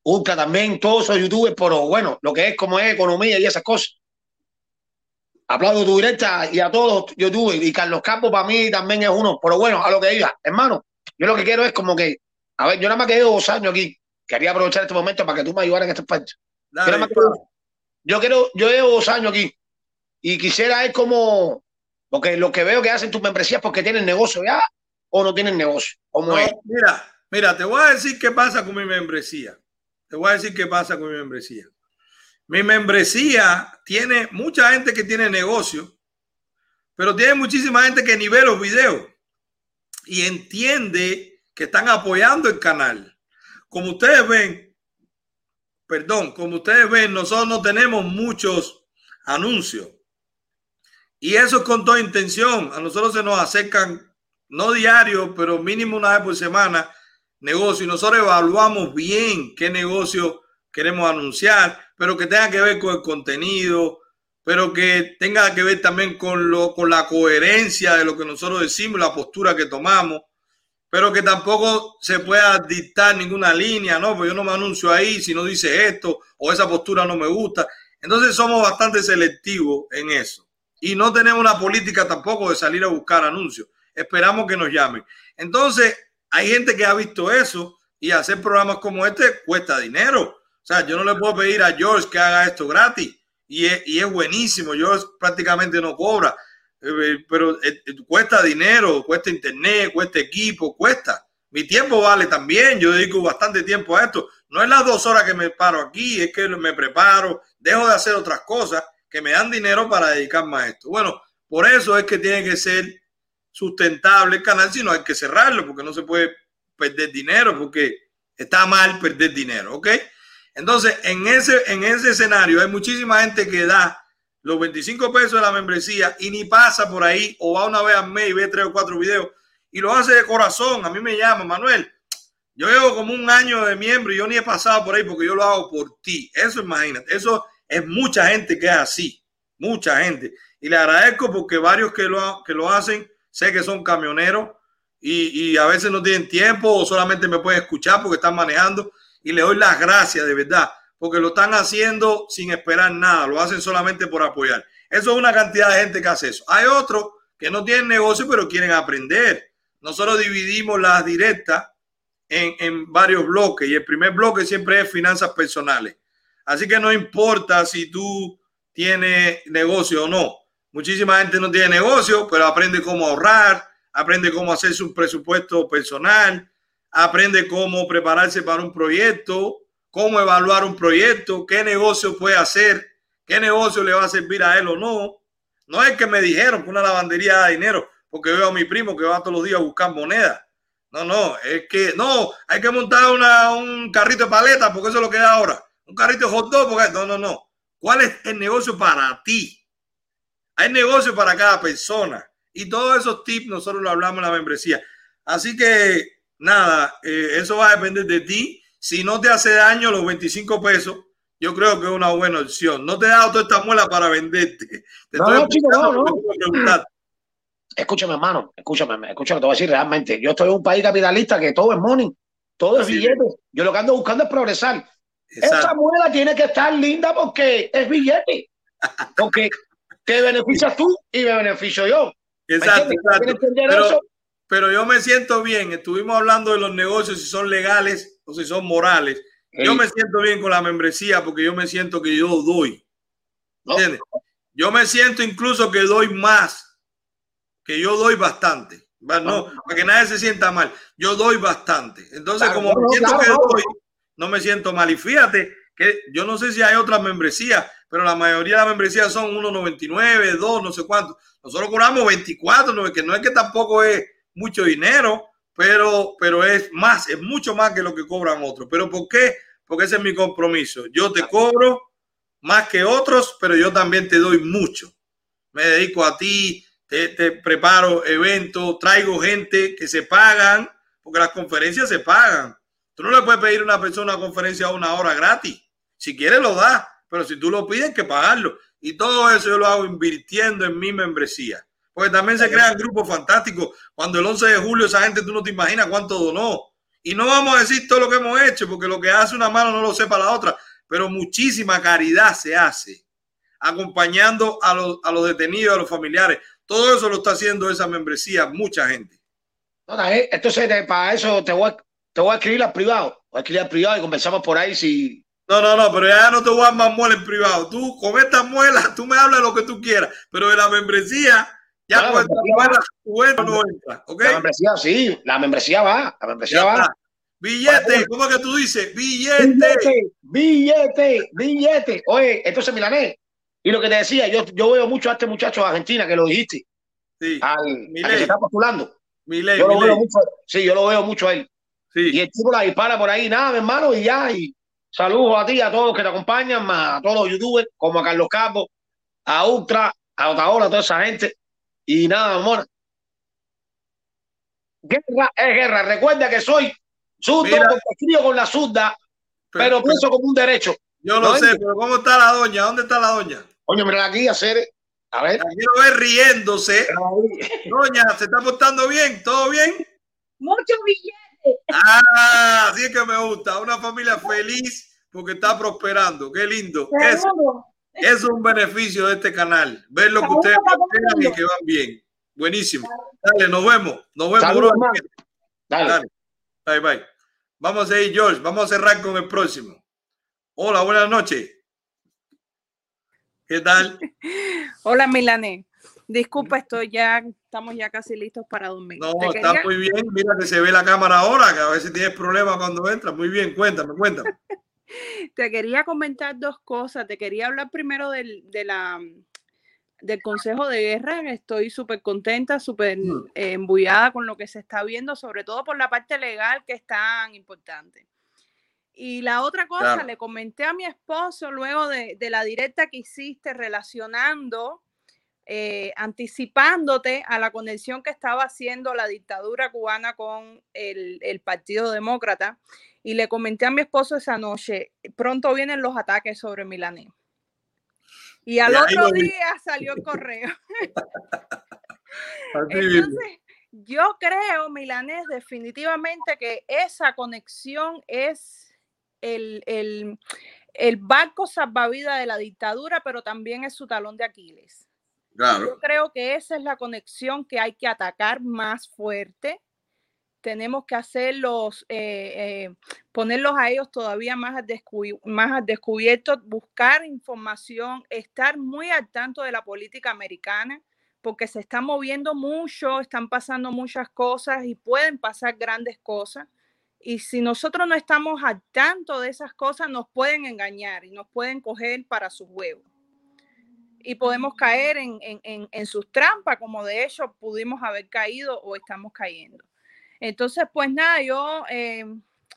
Speaker 25: Ultra también, todos esos youtubers, pero bueno, lo que es como es economía y esas cosas. Aplaudo tu directa y a todos youtubers. Y Carlos Campos para mí también es uno. Pero bueno, a lo que diga, hermano, yo lo que quiero es como que, a ver, yo nada más que llevo dos años aquí. Quería aprovechar este momento para que tú me ayudaras en este aspecto. Yo, yo quiero, yo llevo dos años aquí y quisiera es como, porque lo que veo que hacen tus membresías porque tienen negocio ya o no tienen negocio. ¿Cómo es?
Speaker 3: Mira, mira, te voy a decir qué pasa con mi membresía. Te voy a decir qué pasa con mi membresía. Mi membresía tiene mucha gente que tiene negocio, pero tiene muchísima gente que ni ve los videos y entiende que están apoyando el canal. Como ustedes ven, perdón, como ustedes ven, nosotros no tenemos muchos anuncios. Y eso es con toda intención. A nosotros se nos acercan, no diario, pero mínimo una vez por semana, negocio y nosotros evaluamos bien qué negocio queremos anunciar, pero que tenga que ver con el contenido, pero que tenga que ver también con, lo, con la coherencia de lo que nosotros decimos, la postura que tomamos, pero que tampoco se pueda dictar ninguna línea, ¿no? Pues yo no me anuncio ahí si no dice esto o esa postura no me gusta. Entonces somos bastante selectivos en eso. Y no tenemos una política tampoco de salir a buscar anuncios. Esperamos que nos llamen. Entonces, hay gente que ha visto eso y hacer programas como este cuesta dinero. O sea, yo no le puedo pedir a George que haga esto gratis y es, y es buenísimo. George prácticamente no cobra, eh, pero eh, eh, cuesta dinero, cuesta internet, cuesta equipo, cuesta. Mi tiempo vale también. Yo dedico bastante tiempo a esto. No es las dos horas que me paro aquí, es que me preparo, dejo de hacer otras cosas que me dan dinero para dedicarme a esto. Bueno, por eso es que tiene que ser sustentable el canal, sino hay que cerrarlo porque no se puede perder dinero, porque está mal perder dinero, ¿ok? Entonces, en ese, en ese escenario hay muchísima gente que da los 25 pesos de la membresía y ni pasa por ahí o va una vez al mes y ve tres o cuatro videos y lo hace de corazón. A mí me llama Manuel. Yo llevo como un año de miembro y yo ni he pasado por ahí porque yo lo hago por ti. Eso imagínate, eso es mucha gente que es así, mucha gente. Y le agradezco porque varios que lo, que lo hacen sé que son camioneros y, a veces no tienen tiempo o solamente me pueden escuchar porque están manejando y le doy las gracias de verdad porque lo están haciendo sin esperar nada, lo hacen solamente por apoyar. Eso es una cantidad de gente que hace eso. Hay otros que no tienen negocio pero quieren aprender. Nosotros dividimos las directas en, en varios bloques y el primer bloque siempre es finanzas personales. Así que no importa si tú tienes negocio o no Muchísima gente no tiene negocio, pero aprende cómo ahorrar, aprende cómo hacerse un presupuesto personal, aprende cómo prepararse para un proyecto, cómo evaluar un proyecto, qué negocio puede hacer, qué negocio le va a servir a él o no. No es que me dijeron que una lavandería da dinero, porque veo a mi primo que va todos los días a buscar moneda. No, no, es que no, hay que montar una, un carrito de paleta, porque eso es lo que da ahora. Un carrito de hot dog, porque no, no, no. ¿Cuál es el negocio para ti? Hay negocio para cada persona. Y todos esos tips nosotros lo hablamos en la membresía. Así que nada, eh, eso va a depender de ti. Si no te hace daño los 25 pesos, yo creo que es una buena opción. No te he dado toda esta muela para venderte. no,
Speaker 25: no, Escúchame, hermano, escúchame, escúchame, te voy a decir realmente. Yo estoy en un país capitalista que todo es money, todo es billete. Yo lo que ando buscando es progresar. Esa muela tiene que estar linda porque es billete. Porque te beneficias tú y me beneficio yo.
Speaker 3: Exacto, Pero, yo me siento bien. Estuvimos hablando de los negocios, si son legales o si son morales. Yo me siento bien con la membresía porque yo me siento que yo doy. Yo me siento incluso que doy más, que yo doy bastante. No, para que nadie se sienta mal. Yo doy bastante. Entonces, como me siento que doy, no me siento mal. Y fíjate que yo no sé si hay otras membresías, pero la mayoría de las membresías son 1,99, 2, no sé cuánto. Nosotros cobramos 24, que no es que tampoco es mucho dinero, pero, pero es más, es mucho más que lo que cobran otros. ¿Pero por qué? Porque ese es mi compromiso. Yo te cobro más que otros, pero yo también te doy mucho. Me dedico a ti, te, te preparo eventos, traigo gente que se pagan, porque las conferencias se pagan. Tú no le puedes pedir a una persona una conferencia a una hora gratis. Si quiere lo da, pero si tú lo pides, hay que pagarlo. Y todo eso yo lo hago invirtiendo en mi membresía. Porque también se crean grupos fantásticos. Cuando el 11 de julio esa gente tú no te imaginas cuánto donó. Y no vamos a decir todo lo que hemos hecho, porque lo que hace una mano no lo sepa la otra. Pero muchísima caridad se hace acompañando a los, a los detenidos, a los familiares. Todo eso lo está haciendo esa membresía, mucha gente.
Speaker 25: entonces, para eso te voy, a, te voy a escribir al privado. Voy a escribir al privado y conversamos por ahí si.
Speaker 3: No, no, no, pero ya no te voy a dar más muela en privado. Tú con estas muelas, tú me hablas lo que tú quieras, pero de la membresía, ya no.
Speaker 25: ¿okay? La membresía, sí, la membresía va, la membresía va.
Speaker 3: Billete, ¿cómo es que tú dices? Billete.
Speaker 25: Billete, billete. Oye, entonces Milané, y lo que te decía, yo, yo veo mucho a este muchacho de Argentina que lo dijiste. Sí. Al, que se está postulando.
Speaker 3: Miley,
Speaker 25: yo lo veo mucho, sí, yo lo veo mucho a él. Sí. Y el tipo la dispara por ahí, nada, mi hermano, y ya. Y saludos a ti, a todos los que te acompañan, a todos los youtubers, como a Carlos Campos, a Ultra, a Otaola, a toda esa gente. Y nada, amor. Guerra es guerra. Recuerda que soy zurdo porque escribo con la zurda, pero, pero pienso como un derecho.
Speaker 3: Yo lo sé, pero ¿cómo está la doña? ¿Dónde está la doña?
Speaker 25: Coño, mira aquí, hacer. A ver.
Speaker 3: La quiero ver riéndose. Doña, ¿se está portando bien? ¿Todo bien?
Speaker 26: Mucho billete.
Speaker 3: Ah, así es que me gusta. Una familia feliz porque está prosperando. Qué lindo. Eso, es un beneficio de este canal. Ver lo que ustedes prosperan y que van bien. Buenísimo. Dale, nos vemos. Nos vemos, Dale. Dale. Bye, bye. Vamos a ir, George. Vamos a cerrar con el próximo. Hola, buenas noches. ¿Qué tal?
Speaker 26: Hola, Milané. Disculpa, estoy ya, estamos ya casi listos para dormir.
Speaker 3: No, está muy bien. Mira que se ve la cámara ahora, que a veces tienes problemas cuando entras. Muy bien, cuéntame, cuéntame.
Speaker 26: Te quería comentar dos cosas. Te quería hablar primero del, de la, del Consejo de Guerra. Estoy súper contenta, súper mm. eh, embullada con lo que se está viendo, sobre todo por la parte legal que es tan importante. Y la otra cosa, le comenté a mi esposo luego de, la directa que hiciste relacionando, eh, anticipándote a la conexión que estaba haciendo la dictadura cubana con el, Partido Demócrata. Y le comenté a mi esposo esa noche, pronto vienen los ataques sobre Milané. Y al otro día salió el correo. Entonces, yo creo, Milanés, definitivamente que esa conexión es el, el, el barco salvavidas de la dictadura, pero también es su talón de Aquiles. Yo creo que esa es la conexión que hay que atacar más fuerte. Tenemos que hacerlos, eh, eh, ponerlos a ellos todavía más al, más descubierto, buscar información, estar muy al tanto de la política americana, porque se está moviendo mucho, están pasando muchas cosas y pueden pasar grandes cosas. Y si nosotros no estamos al tanto de esas cosas, nos pueden engañar y nos pueden coger para sus huevos. Y podemos caer en, en, en, sus trampas, como de hecho pudimos haber caído o estamos cayendo. Entonces, pues nada, yo eh,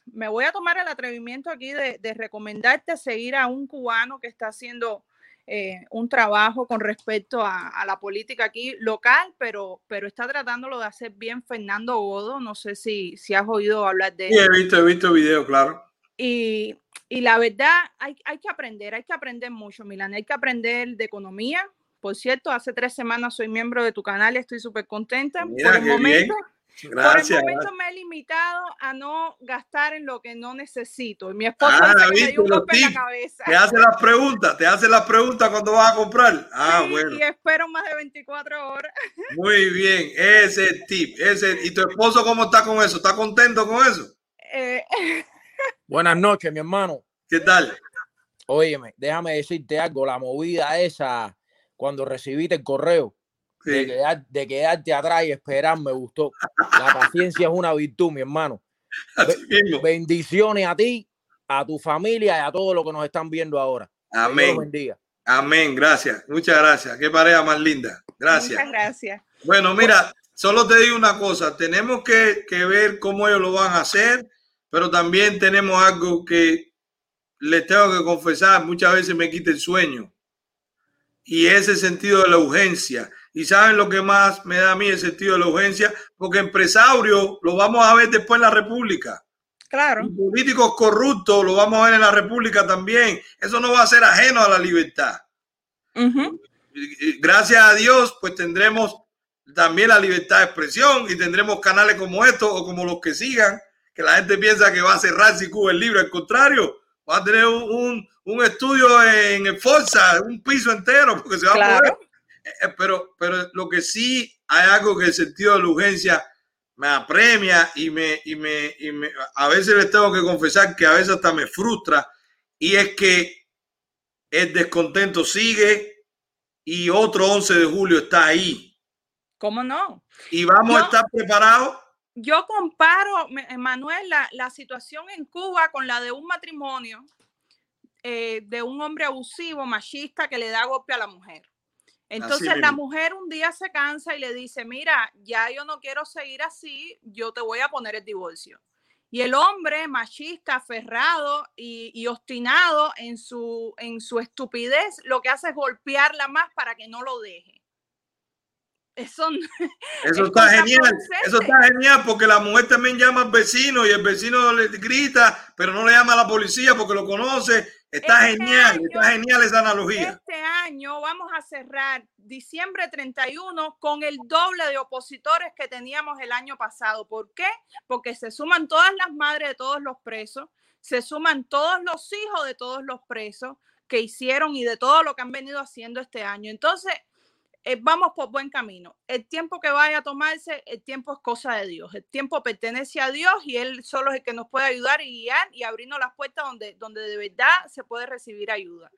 Speaker 26: me voy a tomar el atrevimiento aquí de, de recomendarte seguir a un cubano que está haciendo eh, un trabajo con respecto a, la política aquí local, pero, pero está tratándolo de hacer bien Fernando Godo. No sé si, si has oído hablar de él.
Speaker 3: Sí, he visto, he visto video, claro.
Speaker 26: Y, y la verdad, hay, hay, que aprender, hay que aprender mucho, Milan. Hay que aprender de economía. Por cierto, hace tres semanas soy miembro de tu canal y estoy súper contenta. Por el momento,
Speaker 3: Gracias.
Speaker 26: Por el momento me he limitado a no gastar en lo que no necesito. Y mi esposo ah, me dio un golpe en la cabeza.
Speaker 3: Te hace las preguntas, te hace las preguntas cuando vas a comprar. Ah, bueno.
Speaker 26: Y espero más de 24 horas.
Speaker 3: Muy bien, ese tip. Ese, ¿Y tu esposo cómo está con eso? ¿Está contento con eso?
Speaker 26: Eh,
Speaker 27: Buenas noches, mi hermano.
Speaker 3: ¿Qué tal?
Speaker 27: Óyeme, déjame decirte algo. La movida esa, cuando recibiste el correo, de, quedar, de, quedarte atrás y esperar me gustó. La paciencia es una virtud, mi hermano. Bendiciones a ti, a tu familia y a todos los que nos están viendo ahora.
Speaker 3: Amén. Amén, gracias. Muchas gracias. Qué pareja más linda. Gracias.
Speaker 26: Muchas gracias.
Speaker 3: Bueno, mira, solo te digo una cosa. Tenemos que, que ver cómo ellos lo van a hacer, pero también tenemos algo que les tengo que confesar. Muchas veces me quita el sueño. Y ese sentido de la urgencia Y saben lo que más me da a mí el sentido de la urgencia, porque empresarios lo vamos a ver después en la República.
Speaker 26: Claro.
Speaker 3: políticos corruptos lo vamos a ver en la República también. Eso no va a ser ajeno a la libertad. Gracias a Dios, pues tendremos también la libertad de expresión y tendremos canales como estos o como los que sigan, que la gente piensa que va a cerrar si Cuba es libre. Al contrario, va a tener un, un estudio en Forza, un piso entero, porque se va a poder. Eh, pero, pero lo que sí hay algo que el sentido de la urgencia me apremia y me, y me, y me, a veces les tengo que confesar que a veces hasta me frustra y es que el descontento sigue y otro 11 de julio está ahí.
Speaker 26: ¿Cómo no?
Speaker 3: Y vamos a estar preparados.
Speaker 26: Yo comparo, Manuel, la, la, situación en Cuba con la de un matrimonio eh, de un hombre abusivo, machista, que le da golpe a la mujer. Entonces la mujer un día se cansa y le dice, mira, ya yo no quiero seguir así, yo te voy a poner el divorcio. Y el hombre machista, aferrado y, obstinado en su, en su estupidez, lo que hace es golpearla más para que no lo deje. Eso,
Speaker 3: eso está genial. Eso está genial porque la mujer también llama al vecino y el vecino le grita, pero no le llama a la policía porque lo conoce Está este genial, está genial esa analogía.
Speaker 26: Este año vamos a cerrar diciembre 31 con el doble de opositores que teníamos el año pasado. ¿Por qué? Porque se suman todas las madres de todos los presos, se suman todos los hijos de todos los presos que hicieron y de todo lo que han venido haciendo este año. Entonces, eh, vamos por buen camino. El tiempo que vaya a tomarse, el tiempo es cosa de Dios. El tiempo pertenece a Dios y Él solo es el que nos puede ayudar y guiar y abrirnos las puertas donde, donde de verdad se puede recibir ayuda.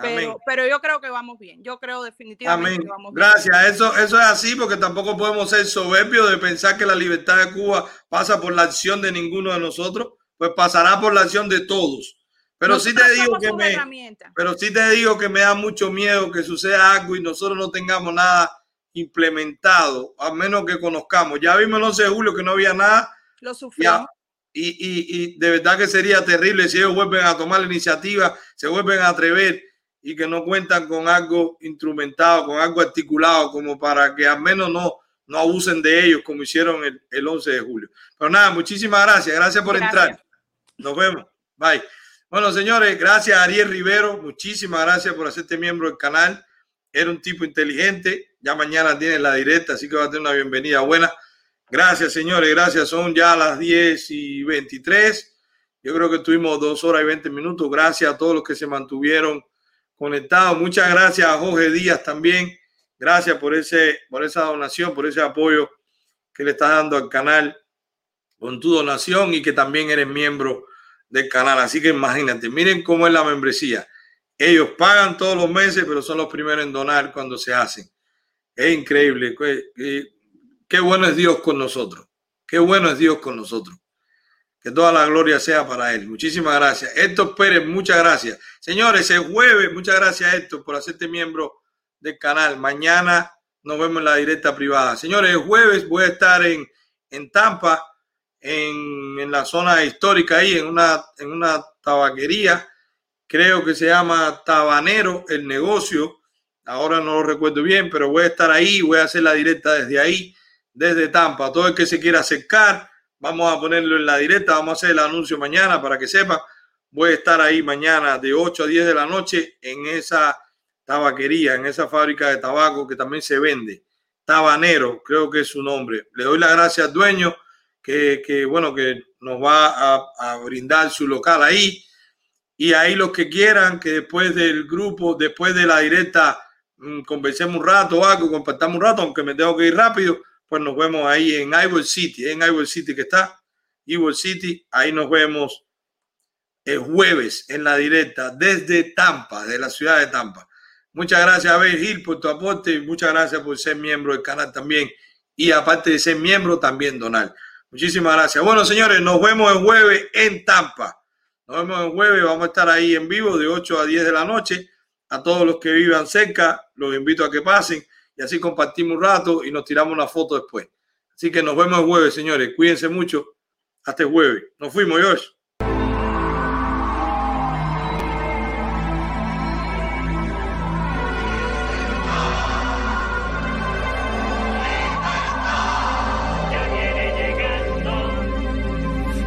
Speaker 26: Pero, pero yo creo que vamos bien. Yo creo definitivamente que vamos
Speaker 3: bien. Gracias. Eso, eso es así porque tampoco podemos ser soberbios de pensar que la libertad de Cuba pasa por la acción de ninguno de nosotros, pues pasará por la acción de todos. Pero sí te digo que me, pero sí te digo que me da mucho miedo que suceda algo y nosotros no tengamos nada implementado, a menos que conozcamos. Ya vimos el 11 de julio que no había nada.
Speaker 26: Lo sufrimos.
Speaker 3: Y, y, y, de verdad que sería terrible si ellos vuelven a tomar la iniciativa, se vuelven a atrever y que no cuentan con algo instrumentado, con algo articulado, como para que al menos no, no abusen de ellos como hicieron el, el 11 de julio. Pero nada, muchísimas gracias. Gracias por entrar. Nos vemos. Bye. Bueno, señores, gracias a Ariel Rivero. Muchísimas gracias por hacerte miembro del canal. Era un tipo inteligente. Ya mañana tiene la directa, así que va a tener una bienvenida buena. Gracias, señores. Gracias. Son ya las 10 y 23. Yo creo que tuvimos dos horas y 20 minutos. Gracias a todos los que se mantuvieron conectados. Muchas gracias a Jorge Díaz también. Gracias por, ese, por esa donación, por ese apoyo que le estás dando al canal con tu donación y que también eres miembro del canal. Así que imagínate, miren cómo es la membresía. Ellos pagan todos los meses, pero son los primeros en donar cuando se hacen. Es increíble. Qué, bueno es Dios con nosotros. Qué bueno es Dios con nosotros. Que toda la gloria sea para Él. Muchísimas gracias. Héctor Pérez, muchas gracias. Señores, el jueves, muchas gracias Héctor por hacerte miembro del canal. Mañana nos vemos en la directa privada. Señores, el jueves voy a estar en, en Tampa en, la zona histórica ahí, en una, en una tabaquería, creo que se llama Tabanero el negocio, ahora no lo recuerdo bien, pero voy a estar ahí, voy a hacer la directa desde ahí, desde Tampa. Todo el que se quiera acercar, vamos a ponerlo en la directa, vamos a hacer el anuncio mañana para que sepa. Voy a estar ahí mañana de 8 a 10 de la noche en esa tabaquería, en esa fábrica de tabaco que también se vende. Tabanero, creo que es su nombre. Le doy las gracias al dueño que, bueno, que nos va a, brindar su local ahí. Y ahí los que quieran que después del grupo, después de la directa, mm, conversemos un rato algo, compartamos un rato, aunque me tengo que ir rápido, pues nos vemos ahí en Ivor City, en Ivor City que está, Ivor City, ahí nos vemos el jueves en la directa desde Tampa, de la ciudad de Tampa. Muchas gracias, Abel Gil, por tu aporte y muchas gracias por ser miembro del canal también. Y aparte de ser miembro, también donar. Muchísimas gracias. Bueno, señores, nos vemos el jueves en Tampa. Nos vemos el jueves, vamos a estar ahí en vivo de 8 a 10 de la noche. A todos los que vivan cerca, los invito a que pasen y así compartimos un rato y nos tiramos una foto después. Así que nos vemos el jueves, señores. Cuídense mucho. Hasta el jueves. Nos fuimos, Josh.